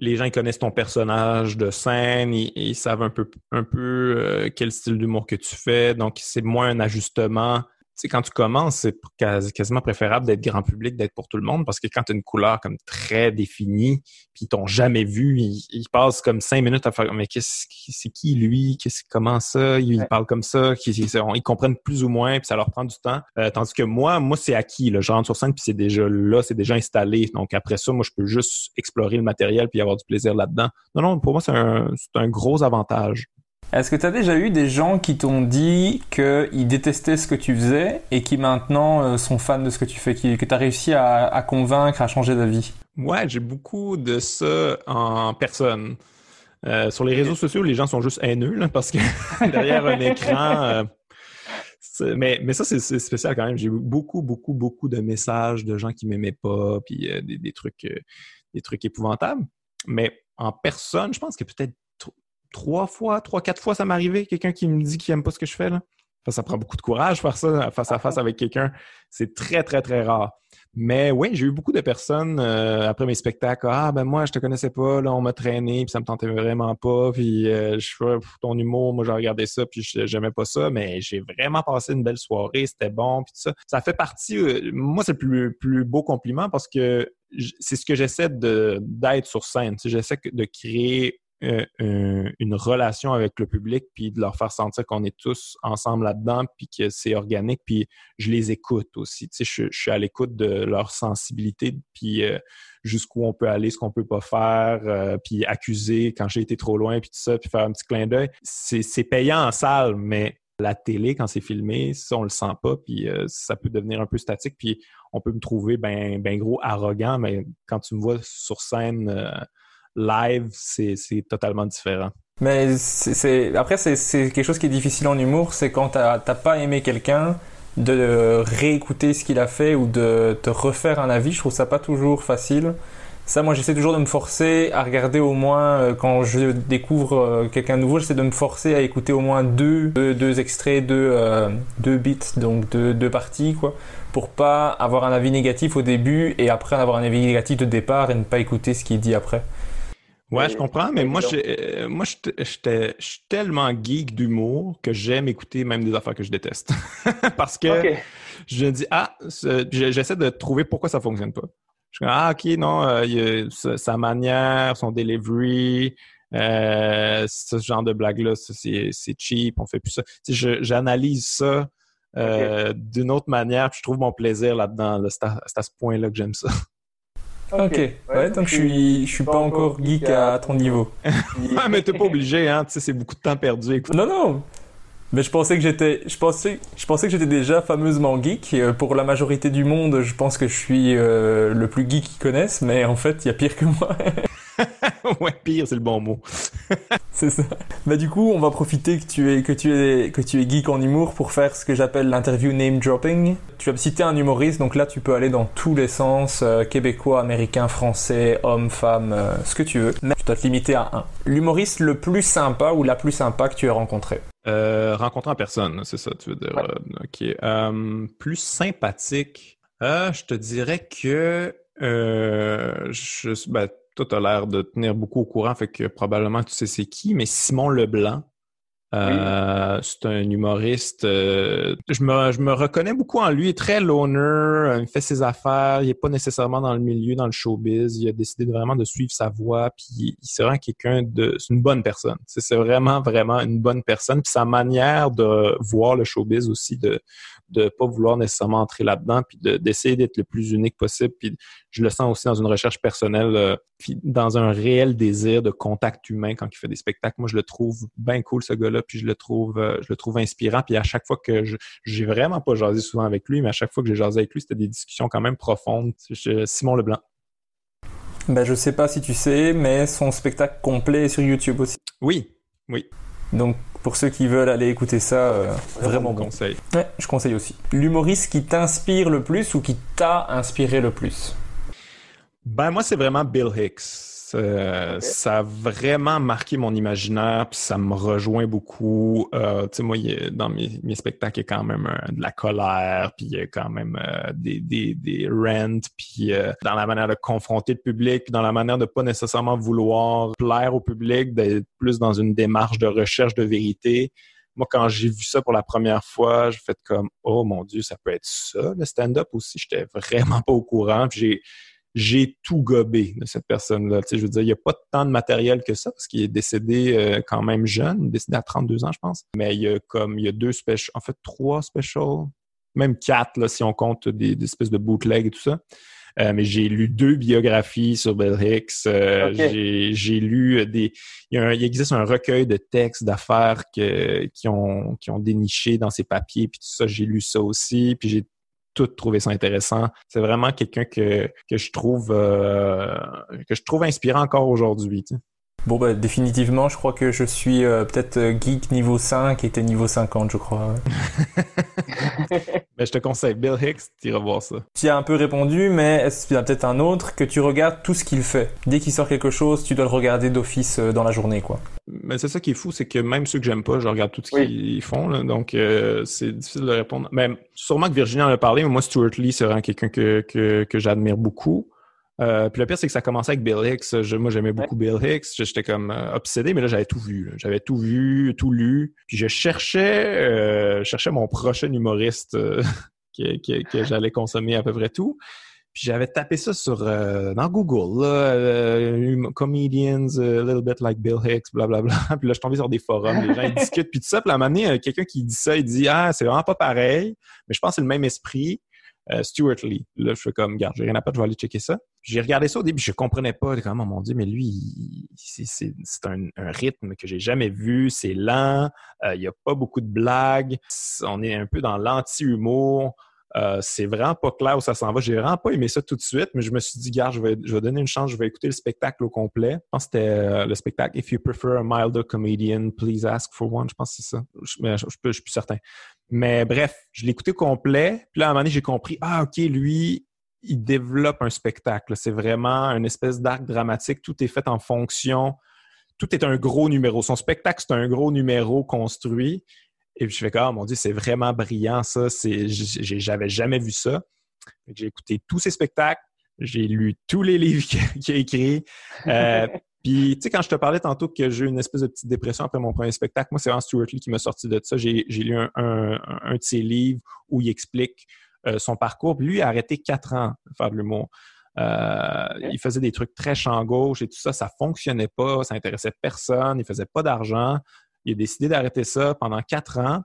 les gens connaissent ton personnage de scène, ils, ils savent un peu, un peu quel style d'humour que tu fais, donc c'est moins un ajustement sais, quand tu commences, c'est quasiment préférable d'être grand public, d'être pour tout le monde, parce que quand tu as une couleur comme très définie, puis ils t'ont jamais vu, ils, passent comme cinq minutes à faire mais qu'est-ce c'est qui lui, qu'est-ce comment ça, ils parlent comme ça, ils, comprennent plus ou moins, puis ça leur prend du temps. Euh, tandis que moi, moi c'est acquis, là, je rentre sur scène puis c'est déjà là, c'est déjà installé. Donc après ça, moi je peux juste explorer le matériel puis avoir du plaisir là-dedans. Non non, pour moi c'est un, un gros avantage. Est-ce que tu as déjà eu des gens qui t'ont dit qu'ils détestaient ce que tu faisais et qui maintenant euh, sont fans de ce que tu fais, que tu as réussi à, convaincre, à changer d'avis? Ouais, j'ai beaucoup de ça en personne. Euh, sur les réseaux sociaux, les gens sont juste haineux parce que <laughs> derrière un écran. Euh, mais, mais ça, c'est spécial quand même. J'ai eu beaucoup, beaucoup, beaucoup de messages de gens qui m'aimaient pas, puis des, trucs, des trucs épouvantables. Mais en personne, je pense que peut-être trois fois, trois, quatre fois, ça m'est arrivé, quelqu'un qui me dit qu'il aime pas ce que je fais. Là. ça prend beaucoup de courage faire ça face à face avec quelqu'un. C'est très, très, très rare. Mais oui, j'ai eu beaucoup de personnes euh, après mes spectacles. Ah, ben moi, je te connaissais pas, là, on m'a traîné, puis ça me tentait vraiment pas, puis euh, je fais ton humour, moi, j'ai regardé ça, puis j'aimais pas ça, mais j'ai vraiment passé une belle soirée, c'était bon, puis tout ça. Ça fait partie, euh, moi, c'est le plus, plus beau compliment parce que c'est ce que j'essaie d'être sur scène. J'essaie de créer euh, une relation avec le public, puis de leur faire sentir qu'on est tous ensemble là-dedans, puis que c'est organique, puis je les écoute aussi. Tu sais, je, suis à l'écoute de leur sensibilité, puis euh, jusqu'où on peut aller, ce qu'on peut pas faire, euh, puis accuser quand j'ai été trop loin, puis tout ça, puis faire un petit clin d'œil. C'est payant en salle, mais la télé, quand c'est filmé, ça, on le sent pas, puis ça peut devenir un peu statique, puis on peut me trouver ben, ben gros arrogant, mais quand tu me vois sur scène live, c'est totalement différent. Mais c'est après, c'est quelque chose qui est difficile en humour, c'est quand t'as pas aimé quelqu'un, de réécouter ce qu'il a fait ou de te refaire un avis. Je trouve ça pas toujours facile. Ça, moi, j'essaie toujours de me forcer à regarder au moins, euh, quand je découvre euh, quelqu'un nouveau, j'essaie de me forcer à écouter au moins deux, deux, extraits, deux, euh, deux bits, donc deux, deux parties, quoi, pour pas avoir un avis négatif au début et après avoir un avis négatif de départ et ne pas écouter ce qu'il dit après. Ouais, je comprends, mais moi, je, moi, je, suis tellement geek d'humour que j'aime écouter même des affaires que je déteste. <laughs> Parce que je me dis, ah, j'essaie de trouver pourquoi ça fonctionne pas. Je suis ah, OK, non, euh, sa manière, son delivery, euh, ce genre de blague-là, c'est cheap, on fait plus ça. J'analyse ça euh, d'une autre manière, puis je trouve mon plaisir là-dedans. c'est à, ce point-là que j'aime ça. <laughs> Ok, ouais, donc je suis, je suis pas encore geek à, ton niveau. <laughs> ah, mais t'es pas obligé, hein, tu sais, c'est beaucoup de temps perdu. Écoute. Non, non, mais je pensais que j'étais, je pensais, je pensais que j'étais déjà fameusement geek. Euh, pour la majorité du monde, je pense que je suis euh, le plus geek qu'ils connaissent, mais en fait, il y a pire que moi. <laughs> ouais, pire, c'est le bon mot. <laughs> c'est ça. Bah du coup, on va profiter que tu es que tu es que tu es geek en humour pour faire ce que j'appelle l'interview name dropping. Tu vas me citer un humoriste, donc là tu peux aller dans tous les sens euh, québécois, américain, français, homme, femme, ce que tu veux. Mais tu dois te limiter à un. L'humoriste le plus sympa ou la plus sympa que tu aies rencontré. Euh, rencontrer en personne, c'est ça, tu veux dire. Euh, ok. Euh, plus sympathique, je te dirais que je, ben, toi, tu l'air de tenir beaucoup au courant, fait que probablement tu sais c'est qui, mais Simon Leblanc, euh, c'est un humoriste. Euh, je, me, je, me, reconnais beaucoup en lui. Il est très loner. Euh, il fait ses affaires. Il n'est pas nécessairement dans le milieu, dans le showbiz. Il a décidé vraiment de suivre sa voie. Puis il, c'est vraiment quelqu'un de. C'est une bonne personne. C'est, vraiment, vraiment une bonne personne. Puis sa manière de voir le showbiz aussi, de, de pas vouloir nécessairement entrer là-dedans, puis d'essayer d'être le plus unique possible. Puis je le sens aussi dans une recherche personnelle, euh, puis dans un réel désir de contact humain quand il fait des spectacles. Moi, je le trouve bien cool, ce gars-là, puis je le trouve euh, je le trouve inspirant. Puis à chaque fois que je j'ai vraiment pas jasé souvent avec lui, mais à chaque fois que j'ai jasé avec lui, c'était des discussions quand même profondes. Simon Leblanc. Ben, je sais pas si tu sais, mais son spectacle complet est sur YouTube aussi. Oui, oui. Donc pour ceux qui veulent aller écouter ça, euh, vraiment bon. conseil. Ouais, je conseille aussi. L'humoriste qui t'inspire le plus ou qui t'a inspiré le plus? Ben moi c'est vraiment Bill Hicks. Euh, ça a vraiment marqué mon imaginaire, puis ça me rejoint beaucoup. Euh, tu sais, moi, dans mes, spectacles, il y a quand même euh, de la colère, puis il y a quand même des, des, des rants, puis dans la manière de confronter le public, dans la manière de pas nécessairement vouloir plaire au public, d'être plus dans une démarche de recherche de vérité moi, quand j'ai vu ça pour la première fois, j'ai fait comme, oh mon Dieu, ça peut être ça, le stand-up aussi. J'étais vraiment pas au courant. J'ai, j'ai tout gobé de cette personne-là. Tu sais, je veux dire, il n'y a pas tant de matériel que ça, parce qu'il est décédé euh, quand même jeune, décédé à 32 ans, je pense. Mais il y a comme, il y a deux specials, en fait, trois specials, même quatre, là, si on compte des, espèces de bootlegs et tout ça. Euh, mais j'ai lu deux biographies sur Bill Hicks. Euh, j'ai lu des. Il, y a il, existe un recueil de textes d'affaires qui ont qui ont déniché dans ses papiers puis tout ça. J'ai lu ça aussi. Puis j'ai tout trouvé ça intéressant. C'est vraiment quelqu'un que, que je trouve euh, que je trouve inspirant encore aujourd'hui. Bon, bah, définitivement, je crois que je suis euh, peut-être euh, geek niveau 5 et t'es niveau 50, je crois. <laughs> ben, je te conseille Bill Hicks, tu voir ça. Tu as un peu répondu, mais est-ce qu'il y a peut-être un autre que tu regardes tout ce qu'il fait? Dès qu'il sort quelque chose, tu dois le regarder d'office dans la journée, quoi. Mais c'est ça qui est fou, c'est que même ceux que j'aime pas, je regarde tout ce qu'ils font. donc, c'est difficile de répondre. Mais sûrement que Virginie en a parlé, mais moi, Stuart Lee, c'est vraiment quelqu'un que, que, que j'admire beaucoup. Euh, puis le pire, c'est que ça commençait avec Bill Hicks. moi, j'aimais beaucoup Bill Hicks. J'étais comme euh, obsédé, mais là, j'avais tout vu. J'avais tout vu, tout lu. Puis je cherchais, euh, cherchais mon prochain humoriste <laughs> que, que, j'allais consommer à peu près tout. Puis j'avais tapé ça sur dans Google, là, comedians, a little bit like Bill Hicks, blablabla. Bla, bla. <laughs> Puis là, je suis tombé sur des forums, les gens ils discutent. Puis tout ça, puis à un moment donné, quelqu'un qui dit ça, il dit ah c'est vraiment pas pareil, mais je pense que c'est le même esprit. Stuart Lee. Là, je fais comme, garde, j'ai rien à perdre, je vais aller checker ça. J'ai regardé ça au début, je comprenais pas comment, mon Dieu, mais lui, c'est un, un, rythme que j'ai jamais vu, c'est lent, euh, il y a pas beaucoup de blagues, on est un peu dans l'anti-humour. Euh, c'est vraiment pas clair où ça s'en va. J'ai vraiment pas aimé ça tout de suite, mais je me suis dit, gars, je vais, je vais donner une chance, je vais écouter le spectacle au complet. Je pense que c'était euh, le spectacle If you prefer a milder comedian, please ask for one. Je pense que c'est ça. Je, mais je, je, suis plus certain. Mais bref, je l'ai écouté au complet. Puis là, à un moment donné, j'ai compris, ah, OK, lui, il développe un spectacle. C'est vraiment une espèce d'arc dramatique. Tout est fait en fonction. Tout est un gros numéro. Son spectacle, c'est un gros numéro construit. Et puis je fais comme, oh mon Dieu, c'est vraiment brillant ça. J'avais jamais vu ça. J'ai écouté tous ses spectacles. J'ai lu tous les livres <laughs> qu'il a écrits. Euh, <laughs> puis, tu sais, quand je te parlais tantôt que j'ai eu une espèce de petite dépression après mon premier spectacle, moi, c'est vraiment Stuart Lee qui m'a sorti de ça. J'ai lu un, de ses livres où il explique euh, son parcours. lui, il a arrêté quatre ans de faire de l'humour. Euh, il faisait des trucs très champ gauche et tout ça, ça fonctionnait pas, ça intéressait personne, il faisait pas d'argent. Il a décidé d'arrêter ça pendant quatre ans.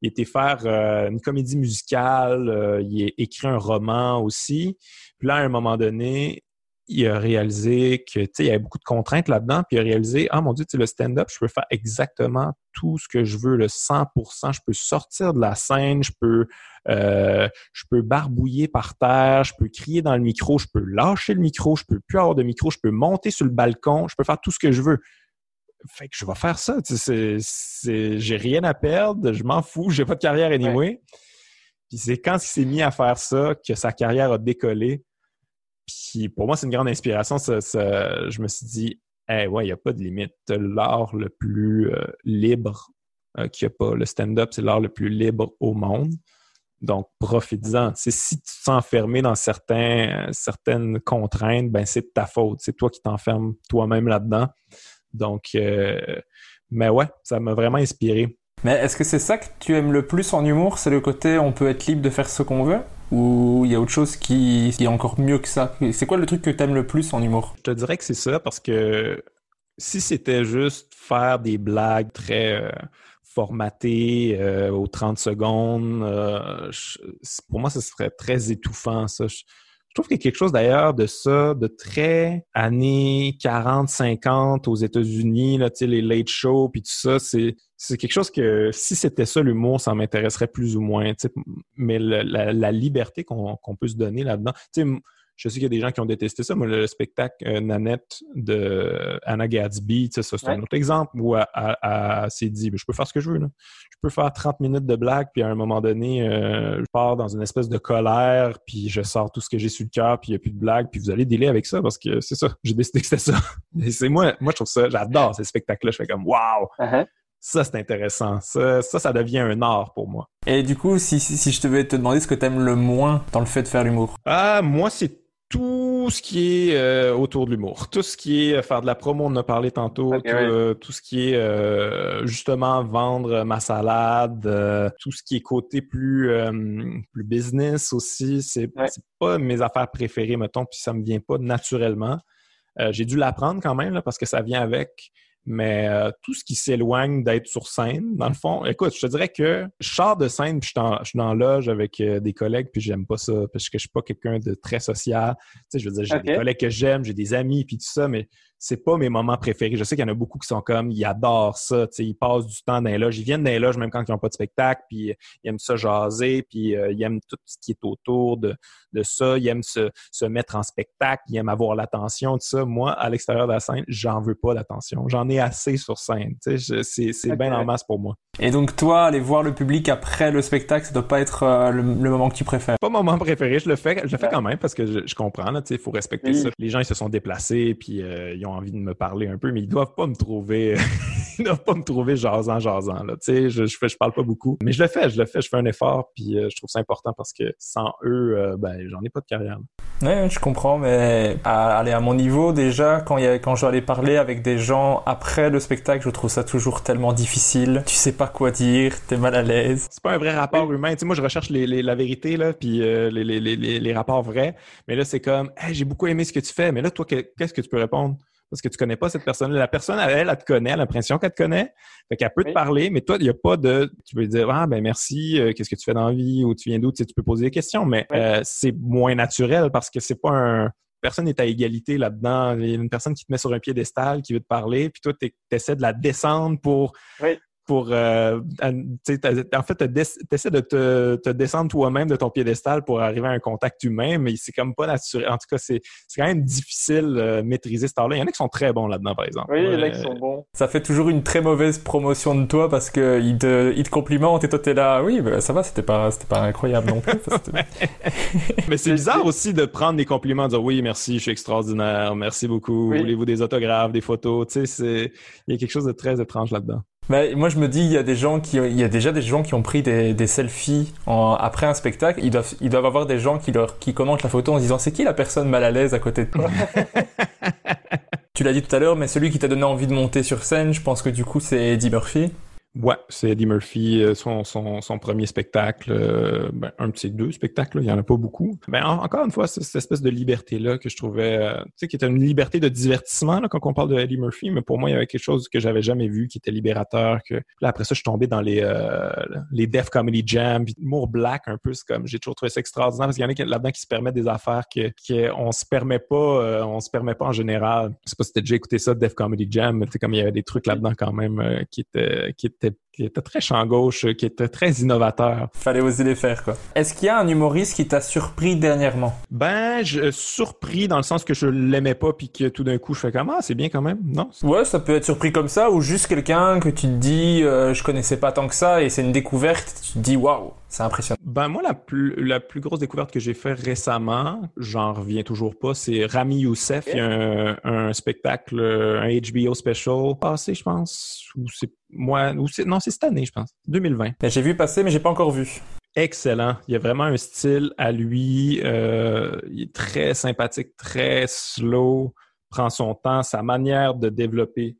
Il était faire euh, une comédie musicale, il a écrit un roman aussi. Puis là, à un moment donné, il a réalisé que il y avait beaucoup de contraintes là-dedans, puis il a réalisé Ah mon Dieu, le stand-up, je peux faire exactement tout ce que je veux, le 100%, je peux sortir de la scène, je peux euh, je peux barbouiller par terre, je peux crier dans le micro, je peux lâcher le micro, je peux plus avoir de micro, je peux monter sur le balcon, je peux faire tout ce que je veux. Fait que je vais faire ça. J'ai rien à perdre, je m'en fous, j'ai pas de carrière anyway. Puis c'est quand il s'est mis à faire ça que sa carrière a décollé. Puis pour moi, c'est une grande inspiration. je me suis dit, eh ouais, il n'y a pas de limite. L'art le plus euh, libre euh, qu'il n'y a pas. Le stand-up, c'est l'art le plus libre au monde. Donc, profites-en. Si tu te sens enfermé dans certains, certaines contraintes, ben c'est de ta faute. C'est toi qui t'enfermes toi-même là-dedans. Donc, euh, mais ouais, ça m'a vraiment inspiré. Mais est-ce que c'est ça que tu aimes le plus en humour? C'est le côté on peut être libre de faire ce qu'on veut? Ou il y a autre chose qui, est encore mieux que ça? C'est quoi le truc que tu aimes le plus en humour? Je te dirais que c'est ça parce que si c'était juste faire des blagues très. Euh, formaté euh, aux 30 secondes. Euh, pour moi, ce serait très étouffant, ça. Trouve qu'il y a quelque chose d'ailleurs de ça, de très années 40, 50 aux États-Unis, là, les late shows, puis tout ça, c'est, c'est quelque chose que si c'était ça l'humour, ça m'intéresserait plus ou moins. Mais la, liberté qu'on, qu'on peut se donner là-dedans. Je sais qu'il y a des gens qui ont détesté ça. Moi, le spectacle euh, Nanette de Anna Gadsby, ça, c'est un autre exemple où elle, s'est dit je peux faire ce que je veux. Je peux faire 30 minutes de blague, puis à un moment donné, euh, je pars dans une espèce de colère, puis je sors tout ce que j'ai sur le cœur, puis il n'y a plus de blague, puis vous allez délai avec ça parce que c'est ça. J'ai décidé que c'était ça. <laughs> Et c'est moi, moi, je trouve ça, j'adore ces spectacles-là. Je fais comme Wow! Uh-huh. Ça, c'est intéressant. Ça, ça, devient un art pour moi. Et du coup, si, si, je devais te demander ce que tu aimes le moins dans le fait de faire l'humour? Ah, moi, c'est tout ce qui est euh, autour de l'humour, <laughs> tout ce qui est euh, faire de la promo, on en a parlé tantôt, euh, tout, ce qui est justement vendre ma salade, tout ce qui est côté plus plus business aussi, c'est pas mes affaires préférées mettons, puis ça me vient pas naturellement. J'ai dû l'apprendre quand même parce que ça vient avec. Mais euh, tout ce qui s'éloigne d'être sur scène, dans le fond, écoute, je te dirais que je sors de scène puis je, suis dans loge avec euh, des collègues puis j'aime pas ça parce que je suis pas quelqu'un de très social. Tu sais, je veux dire, j'ai des collègues que j'aime, j'ai des amis puis tout ça, mais c'est pas mes moments préférés. Je sais qu'il y en a beaucoup qui sont comme, ils adorent ça, tu sais, ils passent du temps dans les loges, ils viennent dans les loges même quand ils n'ont pas de spectacle, puis euh, ils aiment ça jaser, puis ils aiment tout ce qui est autour de, de ça, ils aiment se, se mettre en spectacle, ils aiment avoir l'attention, tout ça. Moi, à l'extérieur de la scène, j'en veux pas l'attention. J'en ai assez sur scène. C'est bien en masse pour moi. Et donc, toi, aller voir le public après le spectacle, ça doit pas être euh, le, moment que tu préfères? Pas mon moment préféré. Je le fais, je le fais quand même parce que je, comprends. Il faut respecter ça. Les gens, ils se sont déplacés puis euh, ils ont envie de me parler un peu, mais ils doivent pas me trouver. <laughs> ils doivent pas me trouver jasant, jasant. Là. Je, je, fais, je parle pas beaucoup. Mais je le fais, je le fais, je fais un effort puis euh, je trouve ça important parce que sans eux, ben, j'en ai pas de carrière. Oui, je comprends, mais à, aller à mon niveau, déjà, quand, quand je dois aller parler avec des gens après le spectacle, je trouve ça toujours tellement difficile. Tu sais pas quoi dire, t'es mal à l'aise. C'est pas un vrai rapport humain. Tu sais, moi, je recherche les, les, la vérité, là, puis euh, les, les, rapports vrais. Mais là, c'est comme, hey, j'ai beaucoup aimé ce que tu fais, mais là, toi, qu'est-ce que tu peux répondre? parce que tu connais pas cette personne-là. La personne, elle, elle, te connaît, elle a l'impression qu'elle te connaît. Fait qu'elle peut te parler, mais toi, il n'y a pas de, tu peux dire, ah, ben merci, euh, qu'est-ce que tu fais dans la vie, ou tu viens d'où, tu, sais, tu peux poser des questions, mais euh, c'est moins naturel parce que c'est pas un, personne n'est à égalité là-dedans. Il y a une personne qui te met sur un piédestal, qui veut te parler, puis toi, tu essaies de la descendre pour pour euh, en fait tu essaies de te, descendre toi-même de ton piédestal pour arriver à un contact humain mais c'est comme pas naturel. En tout cas c'est quand même difficile de euh, maîtriser ce art-là. Il y en a qui sont très bons là-dedans par exemple. Oui il y en a qui sont bons. Ça fait toujours une très mauvaise promotion de toi parce que ils te, ils te complimentent et toi t'es là oui ben, ça va c'était pas c'était pas incroyable non plus <laughs> mais c'est bizarre aussi de prendre des compliments de dire oui merci je suis extraordinaire merci beaucoup voulez-vous des autographes des photos tu sais il y a quelque chose de très étrange là-dedans bah, moi, je me dis, il y a des gens qui, il y a déjà des gens qui ont pris des, des selfies en, après un spectacle. Ils doivent, ils doivent avoir des gens qui leur, qui commentent la photo en disant, c'est qui la personne mal à l'aise à côté de toi? <laughs> tu l'as dit tout à l'heure, mais celui qui t'a donné envie de monter sur scène, je pense que du coup, c'est Eddie Murphy. Ouais, c'est Eddie Murphy, euh, son, son, son premier spectacle, euh, ben, un ses deux spectacles, il y en a pas beaucoup. Mais ben, encore une fois, c'est cette espèce de liberté-là que je trouvais, euh, tu sais, qui était une liberté de divertissement là, quand on parle de Eddie Murphy, mais pour moi, il y avait quelque chose que j'avais jamais vu, qui était libérateur. Que là, après ça, je suis tombé dans les les Def Comedy Jam, Black un peu, c'est comme j'ai toujours trouvé ça extraordinaire parce qu'il y en a là-dedans qui se permettent des affaires que, que on se permet pas, on se permet pas en général. Je sais pas si t'as déjà écouté ça, Def Comedy Jam, mais comme il y avait des trucs là-dedans quand même qui qui étaient qui était très champ gauche, qui était très innovateur. Fallait oser les faire, quoi. Est-ce qu'il y a un humoriste qui t'a surpris dernièrement? Ben, je, surpris dans le sens que je l'aimais pas puis que tout d'un coup je fais comme, ah, c'est bien quand même, non? Ouais, ça peut être surpris comme ça ou juste quelqu'un que tu te dis, euh, je connaissais pas tant que ça et c'est une découverte, tu te dis, waouh, c'est impressionnant. Ben, moi, la plus, la plus grosse découverte que j'ai fait récemment, j'en reviens toujours pas, c'est Rami Youssef. Il y a un, un spectacle, un HBO special passé, je pense, ou c'est moi, ou non, c'est cette année, je pense. 2020. Ben, j'ai vu passer, mais j'ai pas encore vu. Excellent. Il y a vraiment un style à lui. Euh, il est très sympathique, très slow, prend son temps, sa manière de développer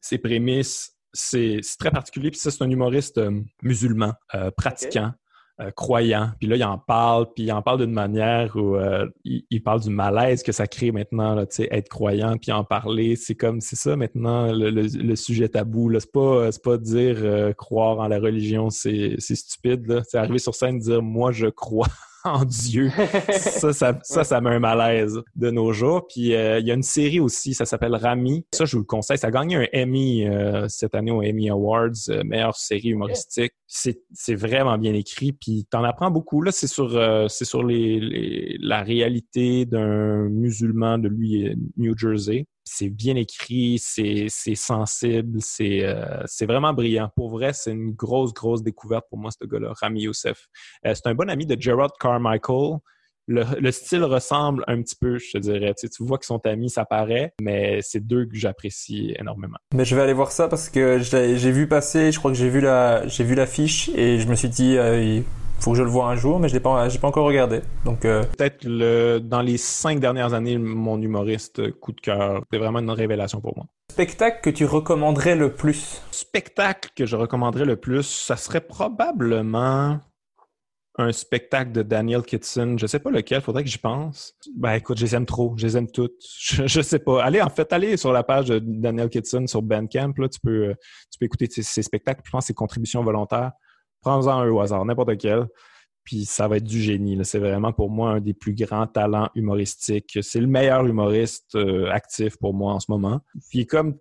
ses prémices, c'est très particulier. Puis ça, c'est un humoriste euh, musulman, euh, pratiquant. Euh, croyant. Puis là, il en parle, puis il en parle d'une manière où euh, il, parle du malaise que ça crée maintenant, là, être croyant, puis en parler. C'est comme, c'est ça maintenant le, sujet tabou. C'est pas, pas dire euh, croire en la religion, c'est stupide. C'est arriver sur scène dire moi je crois. <laughs> en Dieu. ça, ça, ça, ça met un malaise de nos jours. Puis euh, il y a une série aussi, ça s'appelle Rami. Ça, je vous le conseille. Ça a gagné un Emmy euh, cette année au Emmy Awards, euh, meilleure série humoristique. C'est vraiment bien écrit. Puis t'en apprends beaucoup. Là, c'est sur, c'est sur les, la réalité d'un musulman de lui, New Jersey c'est bien écrit, c'est sensible, euh, c'est vraiment brillant. Pour vrai, c'est une grosse, grosse découverte pour moi, ce gars-là, Rami Youssef. Euh, c'est un bon ami de Gerard Carmichael. Le, style ressemble un petit peu, je te dirais. Tu, vois qu'ils sont amis, ça paraît, mais c'est deux que j'apprécie énormément. Mais je vais aller voir ça parce que j'ai vu passer, je crois que j'ai vu la j'ai vu l'affiche et je me suis dit euh, faut que je le vois un jour, mais je l'ai pas, j'ai pas encore regardé. Donc euh, peut-être le dans les cinq dernières années, mon humoriste coup de cœur, c'est vraiment une révélation pour moi. Spectacle que tu recommanderais le plus? Spectacle que je recommanderais le plus, ça serait probablement un spectacle de Daniel Kitson. Je sais pas lequel, faudrait que j'y pense. Ben écoute, je les aime trop, je les aime toutes. <laughs> Je, sais pas. Allez, en fait, allez sur la page de Daniel Kitson sur Bandcamp, là, tu peux, tu peux écouter ses, spectacles. Je pense c'est contributions volontaires prends-en un au hasard, n'importe quel. Puis ça va être du génie. C'est vraiment pour moi un des plus grands talents humoristiques. C'est le meilleur humoriste euh, actif pour moi en ce moment. Puis comme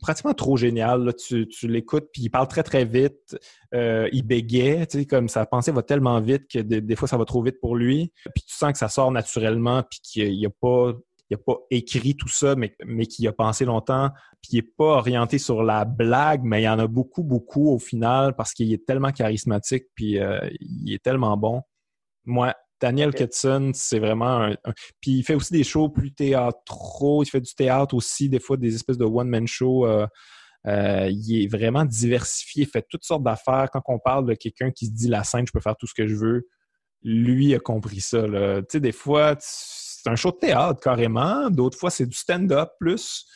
pratiquement trop génial. Tu, l'écoutes, puis il parle très, très vite. Euh, il bégait, tu sais, comme sa pensée va tellement vite que des, fois, ça va trop vite pour lui. Puis tu sens que ça sort naturellement, puis qu'il n'y a, pas il n'a pas écrit tout ça, mais, mais qui a pensé longtemps, puis il n'est pas orienté sur la blague, mais il y en a beaucoup, beaucoup au final parce qu'il est tellement charismatique, puis euh, il est tellement bon. Moi, Daniel Ketson, c'est vraiment un, Puis il fait aussi des shows plus théâtraux, il fait du théâtre aussi, des fois des espèces de one-man show. Euh, euh, il est vraiment diversifié, il fait toutes sortes d'affaires. Quand on parle de quelqu'un qui se dit la scène, je peux faire tout ce que je veux, lui a compris ça. Tu sais, des fois, c'est un show de théâtre carrément. D'autres fois, c'est du stand-up plus.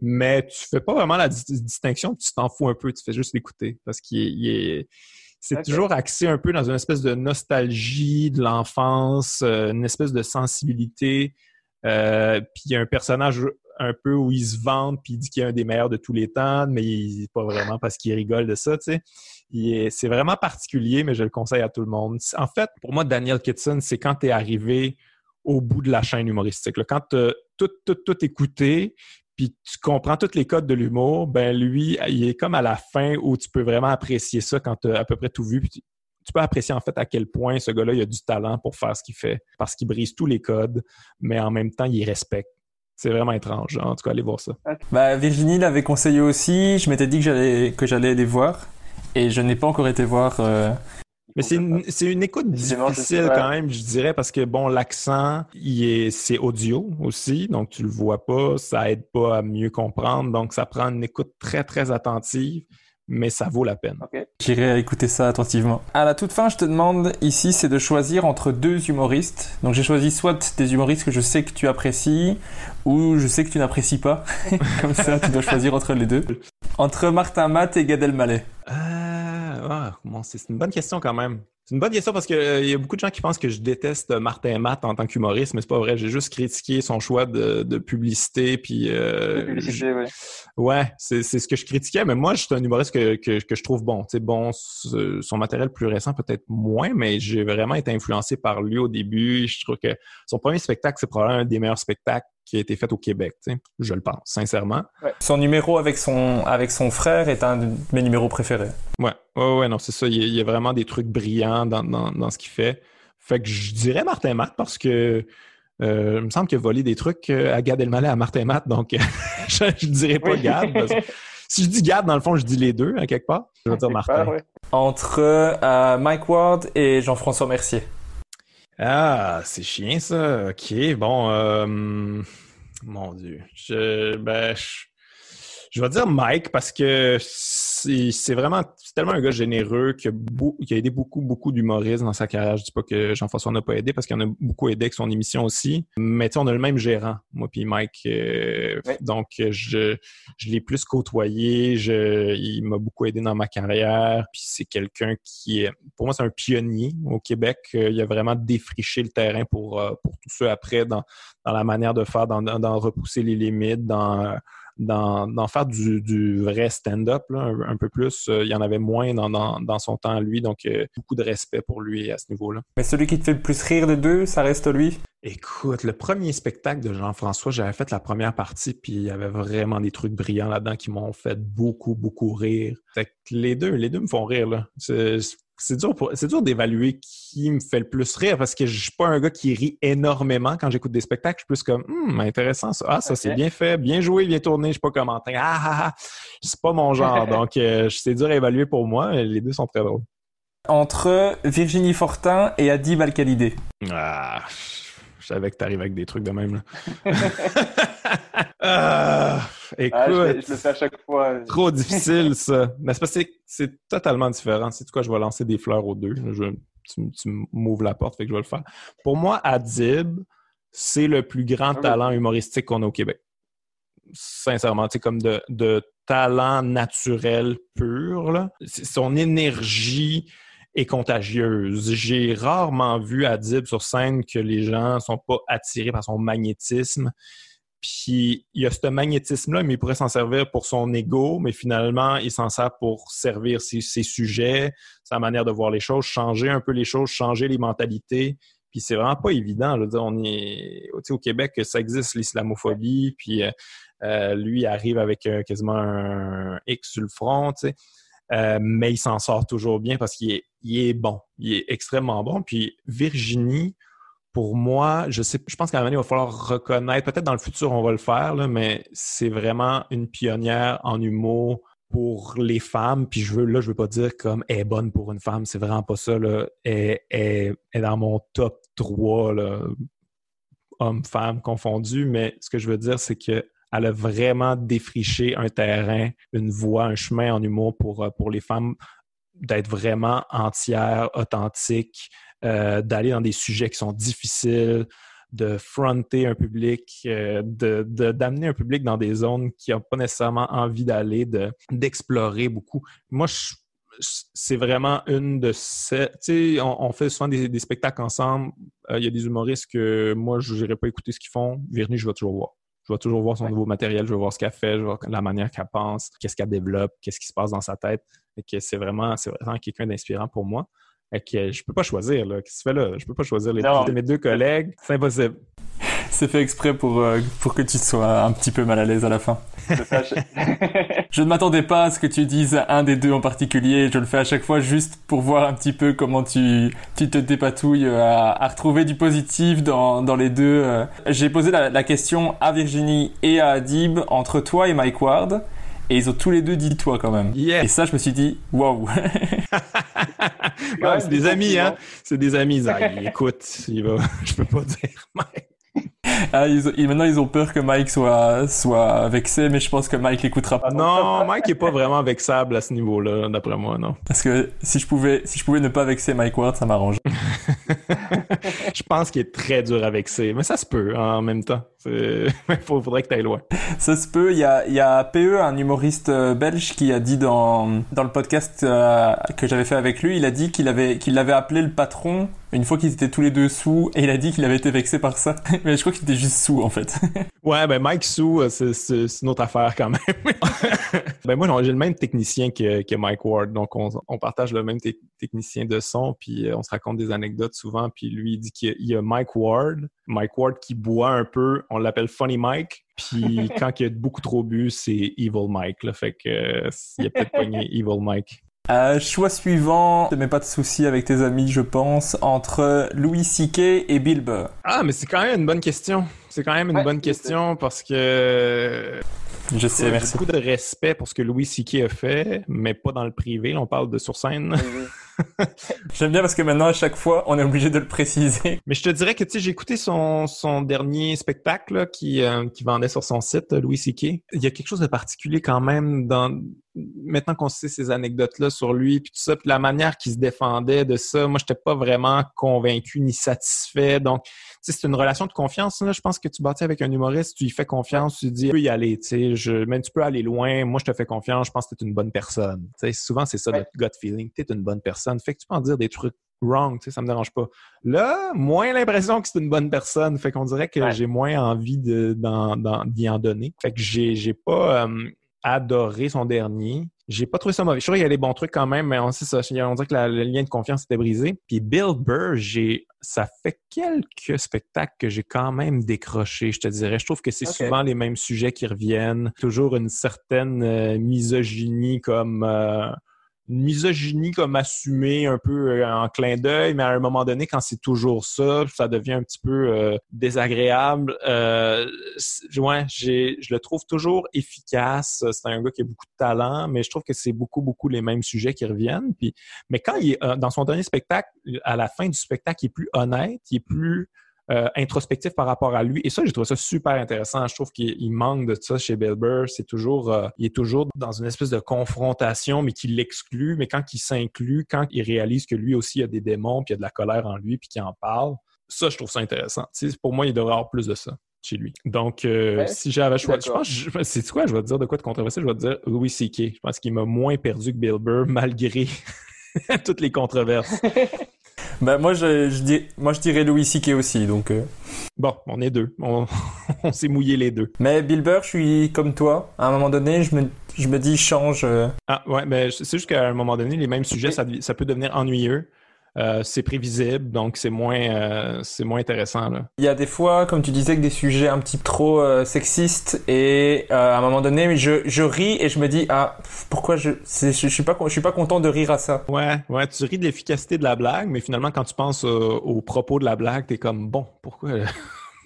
Mais tu fais pas vraiment la distinction, tu t'en fous un peu, tu fais juste l'écouter. Parce qu'il est, c'est toujours axé un peu dans une espèce de nostalgie de l'enfance, euh, une espèce de sensibilité. Euh, puis il y a un personnage un peu où il se vante puis il dit qu'il est un des meilleurs de tous les temps, mais il, pas vraiment parce qu'il rigole de ça, tu sais. C'est vraiment particulier, mais je le conseille à tout le monde. En fait, pour moi, Daniel Kitson, c'est quand tu es arrivé au bout de la chaîne humoristique. Quand tu as tout, tout, tout écouté, puis tu comprends tous les codes de l'humour, ben lui, il est comme à la fin où tu peux vraiment apprécier ça quand tu as à peu près tout vu. Tu, peux apprécier en fait à quel point ce gars-là, il a du talent pour faire ce qu'il fait, parce qu'il brise tous les codes, mais en même temps, il respecte. C'est vraiment étrange. En tout cas, allez voir ça. Bah, Virginie l'avait conseillé aussi. Je m'étais dit que j'allais que j'allais les voir, et je n'ai pas encore été voir. Euh, mais c'est une, une, écoute difficile quand même, je dirais, parce que bon, l'accent, c'est audio aussi, donc tu le vois pas, ça aide pas à mieux comprendre, donc ça prend une écoute très, très attentive, mais ça vaut la peine. J'irai écouter ça attentivement. À la toute fin, je te demande ici, c'est de choisir entre deux humoristes. Donc j'ai choisi soit des humoristes que je sais que tu apprécies, ou je sais que tu n'apprécies pas. <laughs> Comme ça, tu dois choisir entre les deux. Entre Martin Matt et Gad Elmaleh. Euh ah, c'est une bonne question quand même. C'est une bonne question parce qu'il euh, y a beaucoup de gens qui pensent que je déteste Martin Matt en tant qu'humoriste, mais c'est pas vrai. J'ai juste critiqué son choix de, publicité. Puis, euh, publicité, oui. Ouais, c'est ce que je critiquais, mais moi, je suis un humoriste que, que, je trouve bon. Tu bon, son matériel plus récent, peut-être moins, mais j'ai vraiment été influencé par lui au début. Je trouve que son premier spectacle, c'est probablement un des meilleurs spectacles qui a été fait au Québec, je le pense, sincèrement. Son numéro avec son, avec son frère est un de mes numéros préférés. Ouais, ouais, ouais non, c'est ça. Il y, a, vraiment des trucs brillants dans, dans, ce qu'il fait. Fait que je dirais Martin Matt parce que euh, il me semble qu'il a volé des trucs euh, à Gad Elmaleh à Martin Matt, donc <laughs> je, ne dirais pas Gad. <laughs> si je dis Gad, dans le fond, je dis les deux, à quelque part. Je vais dire Martin. Entre euh, Mike Ward et Jean-François Mercier. Ah, c'est chiant ça. Ok, bon, euh, mon Dieu. Je, ben, je, vais dire Mike parce que c'est vraiment tellement un gars généreux qui a, qui a aidé beaucoup, beaucoup d'humoristes dans sa carrière. Je dis pas que Jean-François n'a pas aidé parce qu'il en a beaucoup aidé avec son émission aussi. Mais tu sais, on a le même gérant, moi puis Mike. Euh, donc, je, je l'ai plus côtoyé. Je, il m'a beaucoup aidé dans ma carrière. Puis c'est quelqu'un qui est, pour moi, c'est un pionnier au Québec. Euh, il a vraiment défriché le terrain pour, euh, pour tous ceux après dans, dans la manière de faire, dans, dans repousser les limites, dans d'en faire du, vrai stand-up un, peu plus. Euh, il y en avait moins dans, son temps lui, donc euh, beaucoup de respect pour lui à ce niveau-là. Mais celui qui te fait le plus rire de deux, ça reste lui? Écoute, le premier spectacle de Jean-François, j'avais fait la première partie, puis il y avait vraiment des trucs brillants là-dedans qui m'ont fait beaucoup, beaucoup rire. Fait que les deux, les deux me font rire, là c'est dur, c'est dur d'évaluer qui me fait le plus rire parce que je suis pas un gars qui rit énormément quand j'écoute des spectacles. Je suis plus comme, hum, intéressant ça. Ah, ça c'est bien fait, bien joué, bien tourné. Je sais pas comment. Ah, ah, ah. C'est pas mon genre. <laughs> donc, euh, c'est dur à évaluer pour moi. Les deux sont très drôles. Entre Virginie Fortin et Adib al Ah, je savais que t'arrives avec des trucs de même. <laughs> ah, écoute, ah, je, le fais à chaque fois. Trop difficile, ça. Mais c'est parce que c'est totalement différent. C'est quoi, je vais lancer des fleurs aux deux? tu, m'ouvres la porte, fait que je vais le faire. Pour moi, Adib, c'est le plus grand ah talent humoristique qu'on a au Québec. Sincèrement, c'est comme de, de, talent naturel pur. Là. Son énergie est contagieuse. J'ai rarement vu Adib sur scène que les gens sont pas attirés par son magnétisme. Puis il y a ce magnétisme-là, mais il pourrait s'en servir pour son ego, mais finalement, il s'en sert pour servir ses, sujets, sa manière de voir les choses, changer un peu les choses, changer les mentalités. Puis c'est vraiment pas évident. On est au Québec, ça existe l'islamophobie, puis euh, euh, lui arrive avec euh, quasiment un X sur le front. Euh, mais il s'en sort toujours bien parce qu'il est, bon. Il est extrêmement bon. Puis Virginie, pour moi, je sais, je pense qu'à un moment il va falloir reconnaître, peut-être dans le futur on va le faire, mais c'est vraiment une pionnière en humour pour les femmes. Puis je veux, là, je veux pas dire comme elle est bonne pour une femme, c'est vraiment pas ça. Là. Elle, est dans mon top 3, hommes-femmes confondus, mais ce que je veux dire, c'est que elle a vraiment défriché un terrain, une voie, un chemin en humour pour, euh, pour les femmes d'être vraiment entières, authentiques, euh, d'aller dans des sujets qui sont difficiles, de fronter un public, euh, d'amener un public dans des zones qui n'ont pas nécessairement envie d'aller, d'explorer beaucoup. Moi, c'est vraiment une de ces. Tu sais, on, fait souvent des, spectacles ensemble. Il y a des humoristes que moi, je n'irai pas écouter ce qu'ils font. Virginie, je vais toujours voir. Je vais toujours voir son nouveau matériel, je vais voir ce qu'elle fait, je vais voir la manière qu'elle pense, qu'est-ce qu'elle développe, qu'est-ce qui se passe dans sa tête. Et que c'est vraiment, c'est vraiment quelqu'un d'inspirant pour moi. Et que je peux pas choisir, là. Qu'est-ce que tu fais là? Je peux pas choisir les deux, mes deux collègues. C'est impossible. <laughs> C'est fait exprès pour, euh, pour que tu sois un petit peu mal à l'aise à la fin. <laughs> Je... Ne m'attendais pas à ce que tu dises un des deux en particulier. Je le fais à chaque fois juste pour voir un petit peu comment tu, tu te dépatouilles à, à retrouver du positif dans, dans les deux. euh. J'ai posé la, la question à Virginie et à Adib entre toi et Mike Ward. Et ils ont tous les deux dit toi quand même. Yeah. Et ça, je me suis dit, waouh. <laughs> Ouais, c'est des amis, hein. C'est des amis, Zach. Écoute, il va... je peux pas dire. Ah, ils ont- ils- maintenant, ils ont peur que Mike soit, soit vexé, mais je pense que Mike l'écoutera pas. Non, Mike est pas vraiment vexable à ce niveau-là, d'après moi, non. Parce que si je pouvais, si je pouvais ne pas vexer Mike Ward, ça m'arrange. <laughs> je pense qu'il est très dur à vexer, mais ça se peut hein, en même temps. Il <laughs> faudrait que tu ailles loin. Ça se peut. Il y a, il y a PE, un humoriste euh, belge, qui a dit dans, dans le podcast euh, que j'avais fait avec lui, il a dit qu'il avait, qu'il l'avait appelé le patron une fois qu'ils étaient tous les deux sous, et il a dit qu'il avait été vexé par ça. <laughs> Mais je crois était juste sous, en fait. <laughs> Ouais, ben Mike Sou, euh, c'est- une autre affaire quand même. <laughs> ben moi, non, j'ai le même technicien que, que Mike Ward, donc on, on partage le même te- technicien de son, puis euh, on se raconte des anecdotes souvent, puis lui il dit qu'il y a- y Mike Ward, Mike Ward qui boit un peu, on l'appelle Funny Mike, puis <laughs> quand il a beaucoup trop bu, c'est Evil Mike, là, fait que euh, il a peut-être pogné Evil Mike. Euh, choix suivant, ne mets pas de soucis avec tes amis, je pense, entre Louis C.K. et Bill Burr. Ah, mais c'est quand même une bonne question. C'est quand même une Ouais, bonne question parce que Je sais, J'ai merci. beaucoup de respect pour ce que Louis C.K. a fait, mais pas dans le privé. Là, on parle de sur scène. <laughs> J'aime bien parce que maintenant, à chaque fois, on est obligé de le préciser. <laughs> Mais je te dirais que tu sais, j'ai écouté son, son dernier spectacle là, qui, euh, qui vendait sur son site, Louis C.K. Il y a quelque chose de particulier quand même dans maintenant qu'on sait ces anecdotes-là sur lui, puis tout ça, puis la manière qu'il se défendait de ça, moi, j'étais pas vraiment convaincu ni satisfait. Donc, tu sais, c'est une relation de confiance. Là. Je pense que tu bâtis avec un humoriste, tu lui fais confiance, tu dis, tu peux y aller, tu sais, je, même tu peux aller loin. Moi, je te fais confiance. Je pense que tu es une bonne personne. Tu sais, souvent, c'est ça Ouais. notre gut feeling. Tu es une bonne personne. Fait que tu peux en dire des trucs wrong, tu sais, ça me dérange pas. Là, moins l'impression que c'est une bonne personne. Fait qu'on dirait que Ouais. j'ai moins envie de, d'y en donner. Fait que j'ai, j'ai pas euh, adoré son dernier. J'ai pas trouvé ça mauvais. Je suis sûr qu'il y a des bons trucs quand même, mais on sait ça. On dirait que la- le lien de confiance était brisé. Puis Bill Burr, j'ai, ça fait quelques spectacles que j'ai quand même décroché, je te dirais. Je trouve que c'est souvent les mêmes sujets qui reviennent. Toujours une certaine euh, misogynie comme euh, une misogynie comme assumée un peu euh, en clin d'œil, mais à un moment donné, quand c'est toujours ça, ça devient un petit peu euh, désagréable. Euh, ouais, je le trouve toujours efficace. C'est un gars qui a beaucoup de talent, mais je trouve que c'est beaucoup, beaucoup les mêmes sujets qui reviennent. Puis, mais quand il est euh, dans son dernier spectacle, à la fin du spectacle, il est plus honnête, il est plus euh, introspectif par rapport à lui. Et ça, j'ai trouvé ça super intéressant. Je trouve qu'il il manque de ça chez Bill Burr. C'est toujours, euh, il est toujours dans une espèce de confrontation, mais qui l'exclut. Mais quand il s'inclut, quand il réalise que lui aussi a des démons, puis il y a de la colère en lui, puis qu'il en parle, ça, je trouve ça intéressant. Tu sais, pour moi, il devrait y avoir plus de ça chez lui. Donc, euh, Ouais, si j'avais choisi, je pense, c'est quoi, je vais te dire de quoi de controversé, je vais te dire Louis C.K. Je pense qu'il m'a moins perdu que Bill Burr, malgré <laughs> toutes les controverses. <laughs> Bah, moi, je, je dis, moi, je dirais Louis C.K. aussi, donc. euh. Bon, on est deux. On, <laughs> on s'est mouillé les deux. Mais Bill Burr, je suis comme toi. À un moment donné, je me, je me dis, change. euh. Ah ouais, mais c'est juste qu'à un moment donné, les mêmes sujets, ça, ça peut devenir ennuyeux. Euh, c'est prévisible, donc c'est moins, euh, c'est moins intéressant. Là. Il y a des fois, comme tu disais, que des sujets un petit peu trop euh, sexistes et euh, à un moment donné, je, je ris et je me dis ah pourquoi je c'est- je, je suis pas je suis pas content de rire à ça. Ouais, ouais, tu ris de l'efficacité de la blague, mais finalement, quand tu penses euh, au propos de la blague, t'es comme bon, pourquoi,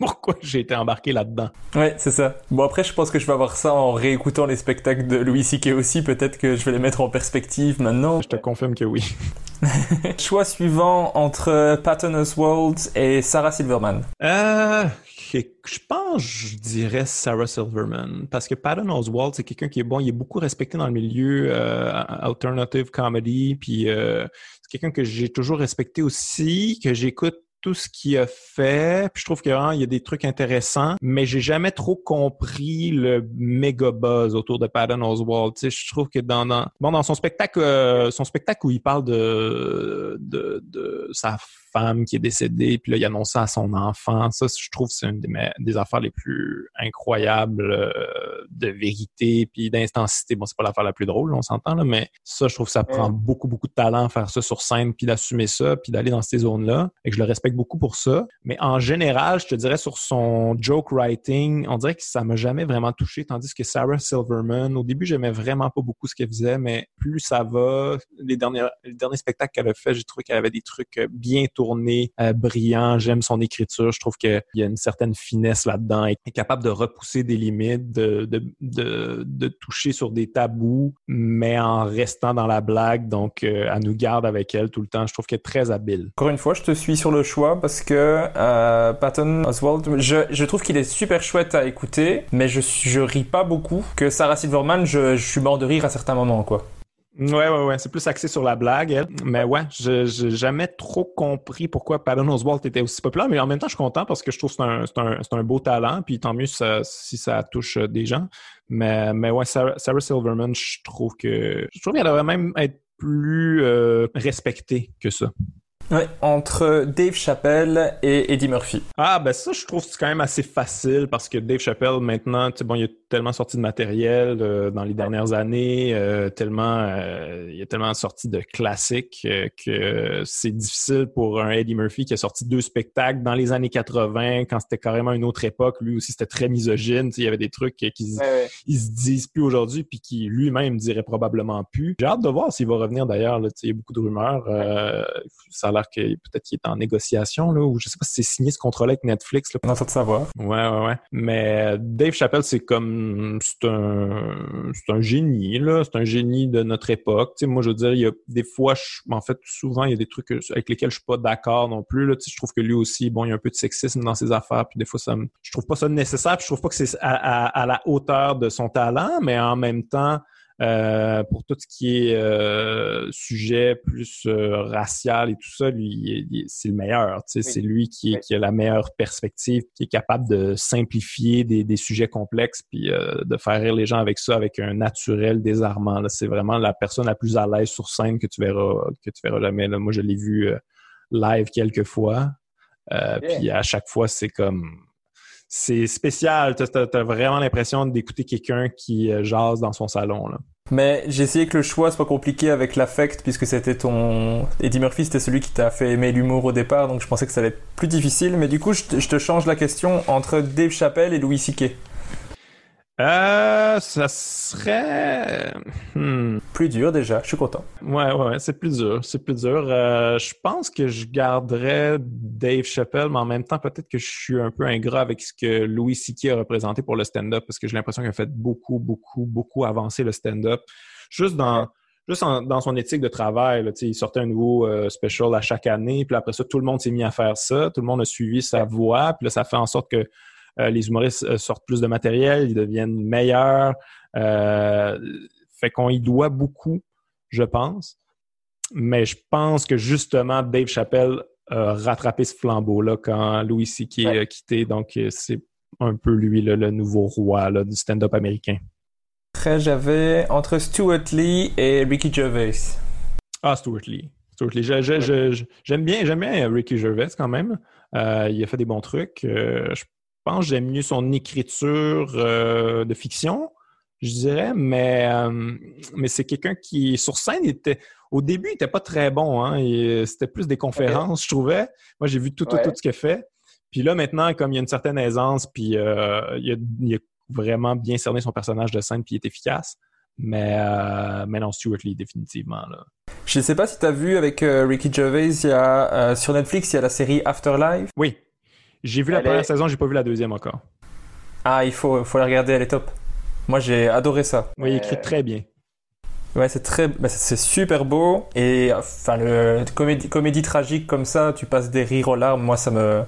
pourquoi j'ai été embarqué là-dedans? Ouais, c'est ça. Bon après, je pense que je vais avoir ça en réécoutant les spectacles de Louis C.K. aussi. Peut-être que je vais les mettre en perspective maintenant. Je te confirme que oui. <laughs> Choix suivant entre Patton Oswalt et Sarah Silverman. Euh, je pense, je dirais Sarah Silverman, parce que Patton Oswalt, c'est quelqu'un qui est bon, il est beaucoup respecté dans le milieu euh, alternative comedy, puis euh, c'est quelqu'un que j'ai toujours respecté aussi, que j'écoute tout ce qu'il a fait, puis je trouve qu'il y a des trucs intéressants, mais j'ai jamais trop compris le méga buzz autour de Patton Oswalt. Tu sais, je trouve que dans, dans bon dans son spectacle, euh, son spectacle où il parle de de, de sa femme qui est décédée, puis là, il annonce ça à son enfant. Ça, je trouve, c'est une des, affaires les plus incroyables euh, de vérité, puis d'intensité. Bon, c'est pas l'affaire la plus drôle, on s'entend, là, mais ça, je trouve que ça prend beaucoup, beaucoup de talent faire ça sur scène, puis d'assumer ça, puis d'aller dans ces zones-là. Et que je le respecte beaucoup pour ça. Mais en général, je te dirais, sur son joke writing, on dirait que ça m'a jamais vraiment touché, tandis que Sarah Silverman, au début, j'aimais vraiment pas beaucoup ce qu'elle faisait, mais plus ça va, les derniers, les derniers spectacles qu'elle a fait, j'ai trouvé qu'elle avait des trucs euh, bien euh, brillants. J'aime son écriture. Je trouve qu'il y a une certaine finesse là-dedans. Elle est capable de repousser des limites, de, de, de, toucher sur des tabous, mais en restant dans la blague. Donc, euh, elle nous garde avec elle tout le temps. Je trouve qu'elle est très habile. Encore une fois, je te suis sur le choix parce que euh, Patton Oswald, je, trouve qu'il est super chouette à écouter, mais je, je ris pas beaucoup. Que Sarah Silverman, je, je suis mort de rire à certains moments, quoi. Ouais, ouais, ouais. C'est plus axé sur la blague, elle. Mais ouais, je j'ai jamais trop compris pourquoi Patton Oswalt était aussi populaire. Mais en même temps, je suis content parce que je trouve que c'est un, un, un, beau talent. Puis tant mieux si ça, si ça touche euh, des gens. Mais, mais ouais, Sarah, Silverman, je trouve que je trouve qu'elle devrait même être plus euh, respectée que ça. Ouais, entre Dave Chappelle et Eddie Murphy. Ah, ben ça, je trouve que c'est quand même assez facile parce que Dave Chappelle, maintenant, tu sais, bon, il y a tellement sorti de matériel euh, dans les dernières années, euh, tellement, euh, il y a tellement sorti de classiques que c'est difficile pour un Eddie Murphy qui a sorti deux spectacles dans les années 80, quand c'était carrément une autre époque. Lui aussi, c'était très misogyne. Il y avait des trucs qui ils se disent plus aujourd'hui, puis qui lui-même dirait probablement plus. J'ai hâte de voir s'il va revenir d'ailleurs. Il y a beaucoup de rumeurs. ça a l'air que peut-être qu'il est en négociation, là, ou je sais pas si c'est signé ce contrat-là avec Netflix. Là. On a de savoir. Ouais, ouais, ouais. Mais Dave Chappelle, c'est comme c'est un un génie, là. C'est un génie de notre époque. Moi, je veux dire, il y a des fois, en fait, souvent, il y a des trucs avec lesquels je suis pas d'accord non plus. Là. Je trouve que lui aussi, bon, il y a un peu de sexisme dans ses affaires, puis des fois, ça je trouve pas ça nécessaire, puis je trouve pas que c'est à la hauteur de son talent, mais en même temps, euh, pour tout ce qui est euh, sujet plus euh, racial et tout ça, lui, c'est le meilleur. C'est lui qui, qui, a la meilleure perspective, qui est capable de simplifier des, des sujets complexes, puis de faire rire les gens avec ça, avec un naturel désarmant. C'est vraiment la personne la plus à l'aise sur scène que tu verras, que tu verras jamais. Là. Moi, je l'ai vu live quelques fois. Puis à chaque fois, c'est comme c'est spécial. Tu as, vraiment l'impression d'écouter quelqu'un qui euh, jase dans son salon. Là. Mais j'ai essayé que le choix soit compliqué avec l'affect, puisque c'était ton. Eddie Murphy, c'était celui qui t'a fait aimer l'humour au départ, donc je pensais que ça allait être plus difficile. Mais du coup, je te, change la question entre Dave Chappelle et Louis C.K. Euh, ça serait hmm. plus dur déjà. Je suis content. Ouais, ouais, c'est plus dur. C'est plus dur. Euh, je pense que je garderais Dave Chappelle, mais en même temps, peut-être que je suis un peu ingrat avec ce que Louis C.K. a représenté pour le stand-up, parce que j'ai l'impression qu'il a fait beaucoup, beaucoup, beaucoup avancer le stand-up. Juste dans juste dans son éthique de travail. Là, il sortait un nouveau euh, special à chaque année, puis après ça, tout le monde s'est mis à faire ça. Tout le monde a suivi sa voix, puis là, ça fait en sorte que les humoristes euh, sortent plus de matériel, ils deviennent meilleurs. Euh, fait qu'on y doit beaucoup, je pense. Mais je pense que justement, Dave Chappelle a rattrapé ce flambeau-là quand Louis C.K. a quitté. Donc, c'est un peu lui le nouveau roi du stand-up américain. Très, j'avais entre Stuart Lee et Ricky Gervais. Ah, Stuart Lee. Stuart Lee. J'aime bien, bien Ricky Gervais quand même. il a fait des bons trucs. je pense que j'aime mieux son écriture euh, de fiction, je dirais, mais, euh, mais c'est quelqu'un qui, sur scène, était, au début, il n'était pas très bon. Hein, c'était plus des conférences, je trouvais. Moi, j'ai vu tout, tout, tout ce qu'il fait. Puis là, maintenant, comme il y a une certaine aisance, puis euh, il, a, vraiment bien cerné son personnage de scène, puis il est efficace. Mais, mais non, Stuart Lee, définitivement. Là. Je ne sais pas si tu as vu avec Ricky Gervais, il y a, sur Netflix, il y a la série Afterlife. Oui, j'ai vu la première saison, j'ai pas vu la deuxième encore. Ah, il faut, faut la regarder, elle est top. Moi, j'ai adoré ça. Oui, il écrit très bien. Ouais, c'est très, bah, c'est super beau et enfin le comédie, comédie tragique comme ça, tu passes des rires aux larmes. Moi, ça me,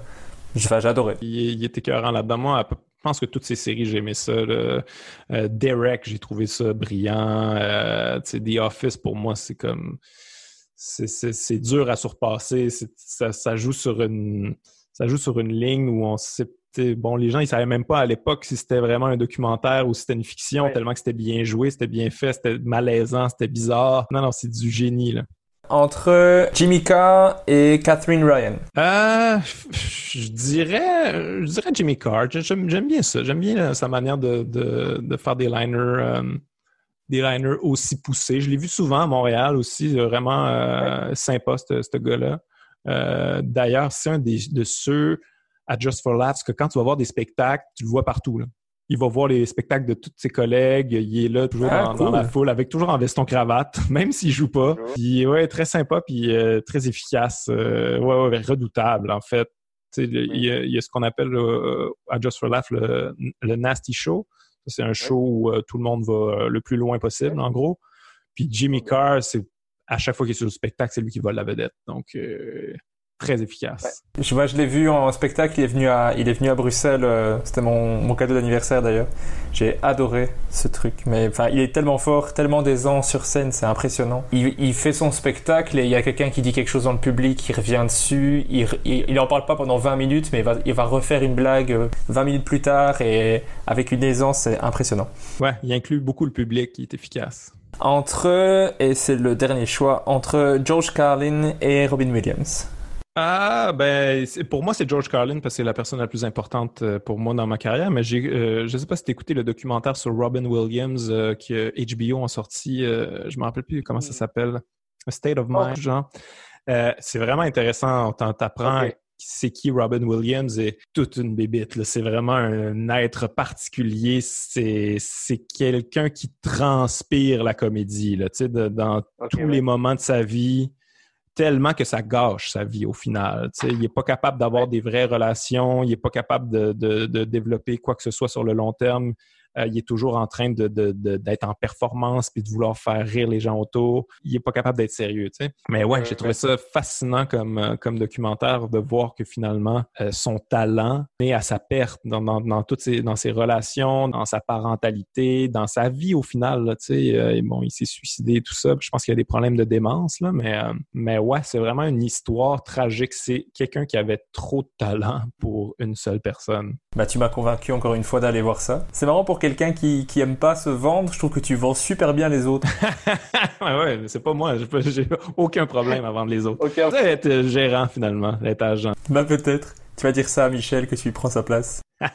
enfin, j'ai adoré. Il, était écœurant là-dedans. Moi, je pense que toutes ces séries, j'ai aimé ça. Euh, Derek, j'ai trouvé ça brillant. Euh, The Office, pour moi, c'est comme, c'est dur à surpasser. Ça, ça joue sur une ça joue sur une ligne où on sait bon, les gens, ils savaient même pas à l'époque si c'était vraiment un documentaire ou si c'était une fiction, tellement que c'était bien joué, c'était bien fait, c'était malaisant, c'était bizarre. Non, non, c'est du génie, là. entre Jimmy Carr et Catherine Ryan. Euh, je dirais, je dirais Jimmy Carr. J'aime, bien ça. J'aime bien euh, sa manière de, de, de faire des liners, euh, des liners aussi poussés. Je l'ai vu souvent à Montréal aussi. Vraiment euh, sympa, ce, ce gars-là. Euh, d'ailleurs, c'est un des, de ceux à Just for Laughs que quand tu vas voir des spectacles, tu le vois partout. Là. Il va voir les spectacles de tous ses collègues. Il est là toujours Ah, dans, cool. dans la foule, avec toujours en veston cravate, <laughs> même s'il joue pas. Puis ouais, très sympa, puis euh, très efficace. Euh, ouais, ouais, redoutable en fait. Il, y a, il y a ce qu'on appelle à Just for Laugh le, le Nasty Show. C'est un show où tout le monde va le plus loin possible, en gros. Puis Jimmy Carr, c'est à chaque fois qu'il est sur le spectacle, c'est lui qui vole la vedette. Donc, euh, très efficace. Je, vois, je l'ai vu en spectacle, il est venu à, il est venu à Bruxelles, euh, c'était mon, mon cadeau d'anniversaire d'ailleurs. J'ai adoré ce truc, mais enfin, il est tellement fort, tellement d'aisant sur scène, c'est impressionnant. Il, il fait son spectacle et il y a quelqu'un qui dit quelque chose dans le public, il revient dessus, il, il, il en parle pas pendant 20 minutes, mais il va, il va refaire une blague euh, 20 minutes plus tard et avec une aisance, c'est impressionnant. Ouais, il inclut beaucoup le public, il est efficace. Entre, et c'est le dernier choix, entre George Carlin et Robin Williams. Ah, ben, c'est- pour moi, c'est George Carlin parce que c'est la personne la plus importante euh, pour moi dans ma carrière. Mais j'ai, euh, je sais pas si t'as écouté le documentaire sur Robin Williams euh, que HBO a sorti. euh, je me rappelle plus comment ça s'appelle. A State of Mind, genre. Euh, c'est vraiment intéressant. On Ok. C'est qui Robin Williams et toute une bébite. C'est vraiment un être particulier. C'est, quelqu'un qui transpire la comédie. Là, de- dans tous ouais. les moments de sa vie tellement que ça gâche sa vie au final. Il n'est pas capable d'avoir des vraies relations, il n'est pas capable de, de- de développer quoi que ce soit sur le long terme. Euh, il est toujours en train de, de- de- d'être en performance puis de vouloir faire rire les gens autour. Il n'est pas capable d'être sérieux. Tu sais. Mais ouais, j'ai trouvé ça fascinant comme, euh, comme documentaire de voir que finalement, euh, son talent est à sa perte dans, dans, dans toutes ses, dans ses relations, dans sa parentalité, dans sa vie au final. Là, tu sais. Euh, et bon, il s'est suicidé et tout ça. Je pense qu'il y a des problèmes de démence, là, mais, euh, mais ouais, c'est vraiment une histoire tragique. C'est quelqu'un qui avait trop de talent pour une seule personne. Bah, tu m'as convaincu encore une fois d'aller voir ça. C'est marrant pour quelqu'un qui, qui aime pas se vendre. Je trouve que tu vends super bien les autres. <laughs> ouais, ouais, mais c'est pas moi. J'ai pas- J'ai aucun problème à vendre les autres. Ok, C'est être euh, gérant finalement, être agent. bah, peut-être. Tu vas dire ça à Michel que tu lui prends sa place. <laughs>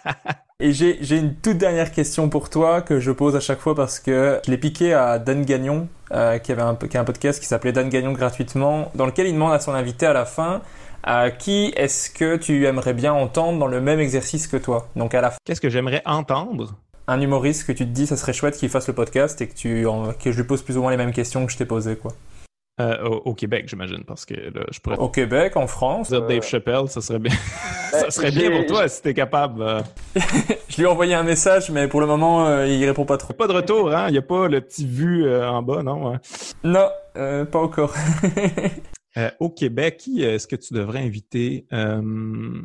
Et j'ai, j'ai une toute dernière question pour toi que je pose à chaque fois parce que je l'ai piqué à Dan Gagnon, euh, qui avait un, qui a un podcast qui s'appelait Dan Gagnon gratuitement, dans lequel il demande à son invité à la fin à qui est-ce que tu aimerais bien entendre dans le même exercice que toi? Donc à la fin, Qu'est-ce que j'aimerais entendre? Un humoriste que tu te dis ça serait chouette qu'il fasse le podcast et que tu en- que je lui pose plus ou moins les mêmes questions que je t'ai posées quoi. Euh, au, au Québec, j'imagine, parce que là, je pourrais Au Québec, en France, dire euh, Dave Chappelle, ça serait bien. Ben, <laughs> ça serait bien pour toi si t'es capable. euh. <laughs> je lui ai envoyé un message mais pour le moment euh, il répond pas trop. Pas de retour, hein? Il n'y a pas le petit vu euh, en bas, non? Ouais. Non, euh, pas encore. <laughs> Euh, au Québec, qui est-ce que tu devrais inviter? Euh,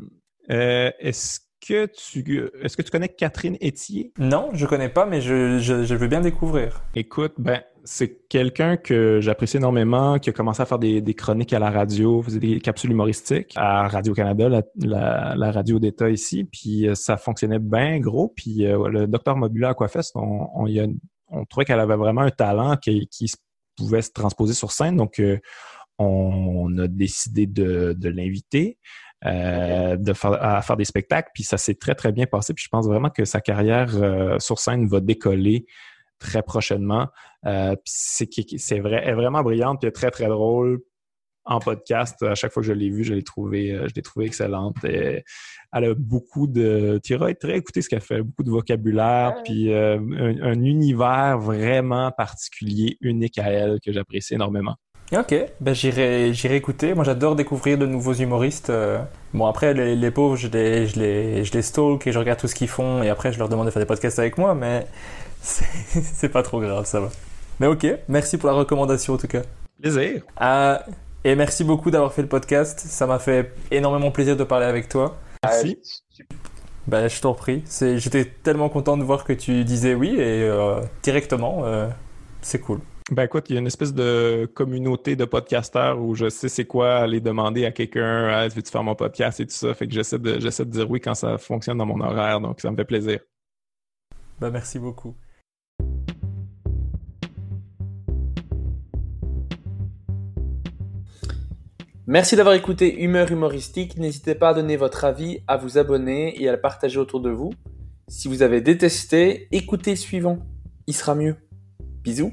euh, est-ce que tu est-ce que tu connais Catherine Etier? non, je connais pas mais je, je, je veux bien découvrir. Écoute, ben, c'est quelqu'un que j'apprécie énormément, qui a commencé à faire des, des chroniques à la radio, faisait des capsules humoristiques à Radio-Canada, la, la, la radio d'État ici, puis euh, ça fonctionnait bien gros. Puis euh, le docteur Mobula Aquafest, on, on, y a- on trouvait qu'elle avait vraiment un talent qui, pouvait se transposer sur scène, donc euh, on a décidé de, de l'inviter. Euh, de faire, à faire des spectacles, puis ça s'est très, très bien passé. Puis je pense vraiment que sa carrière euh, sur scène va décoller très prochainement. Euh, puis c'est vrai, elle est vraiment brillante, puis elle est très très drôle en podcast. À chaque fois que je l'ai vue, je l'ai trouvé, euh, je l'ai trouvé excellente. Et elle a beaucoup de, tu iras très écouter ce qu'elle fait, beaucoup de vocabulaire, puis euh, un, un univers vraiment particulier, unique à elle que j'apprécie énormément. Ok, ben j'irai j'irai écouter. Moi j'adore découvrir de nouveaux humoristes. euh. Bon après les, les pauvres je les, je les je les stalk et je regarde tout ce qu'ils font et après je leur demande de faire des podcasts avec moi mais <laughs> c'est pas trop grave ça va. Mais ok, merci pour la recommandation en tout cas. Plaisir. Euh, et merci beaucoup d'avoir fait le podcast. Ça m'a fait énormément plaisir de parler avec toi. Merci. Ben, je t'en prie. J'étais tellement content de voir que tu disais oui et euh, directement, euh, c'est cool. Ben écoute, il y a une espèce de communauté de podcasteurs où je sais c'est quoi aller demander à quelqu'un ah, veux-tu faire mon podcast et tout ça. Fait que j'essaie de j'essaie de dire oui quand ça fonctionne dans mon horaire, donc ça me fait plaisir. Ben, merci beaucoup. Merci d'avoir écouté Humeur Humoristique. N'hésitez pas à donner votre avis, à vous abonner et à le partager autour de vous. Si vous avez détesté, écoutez le suivant. Il sera mieux. Bisous.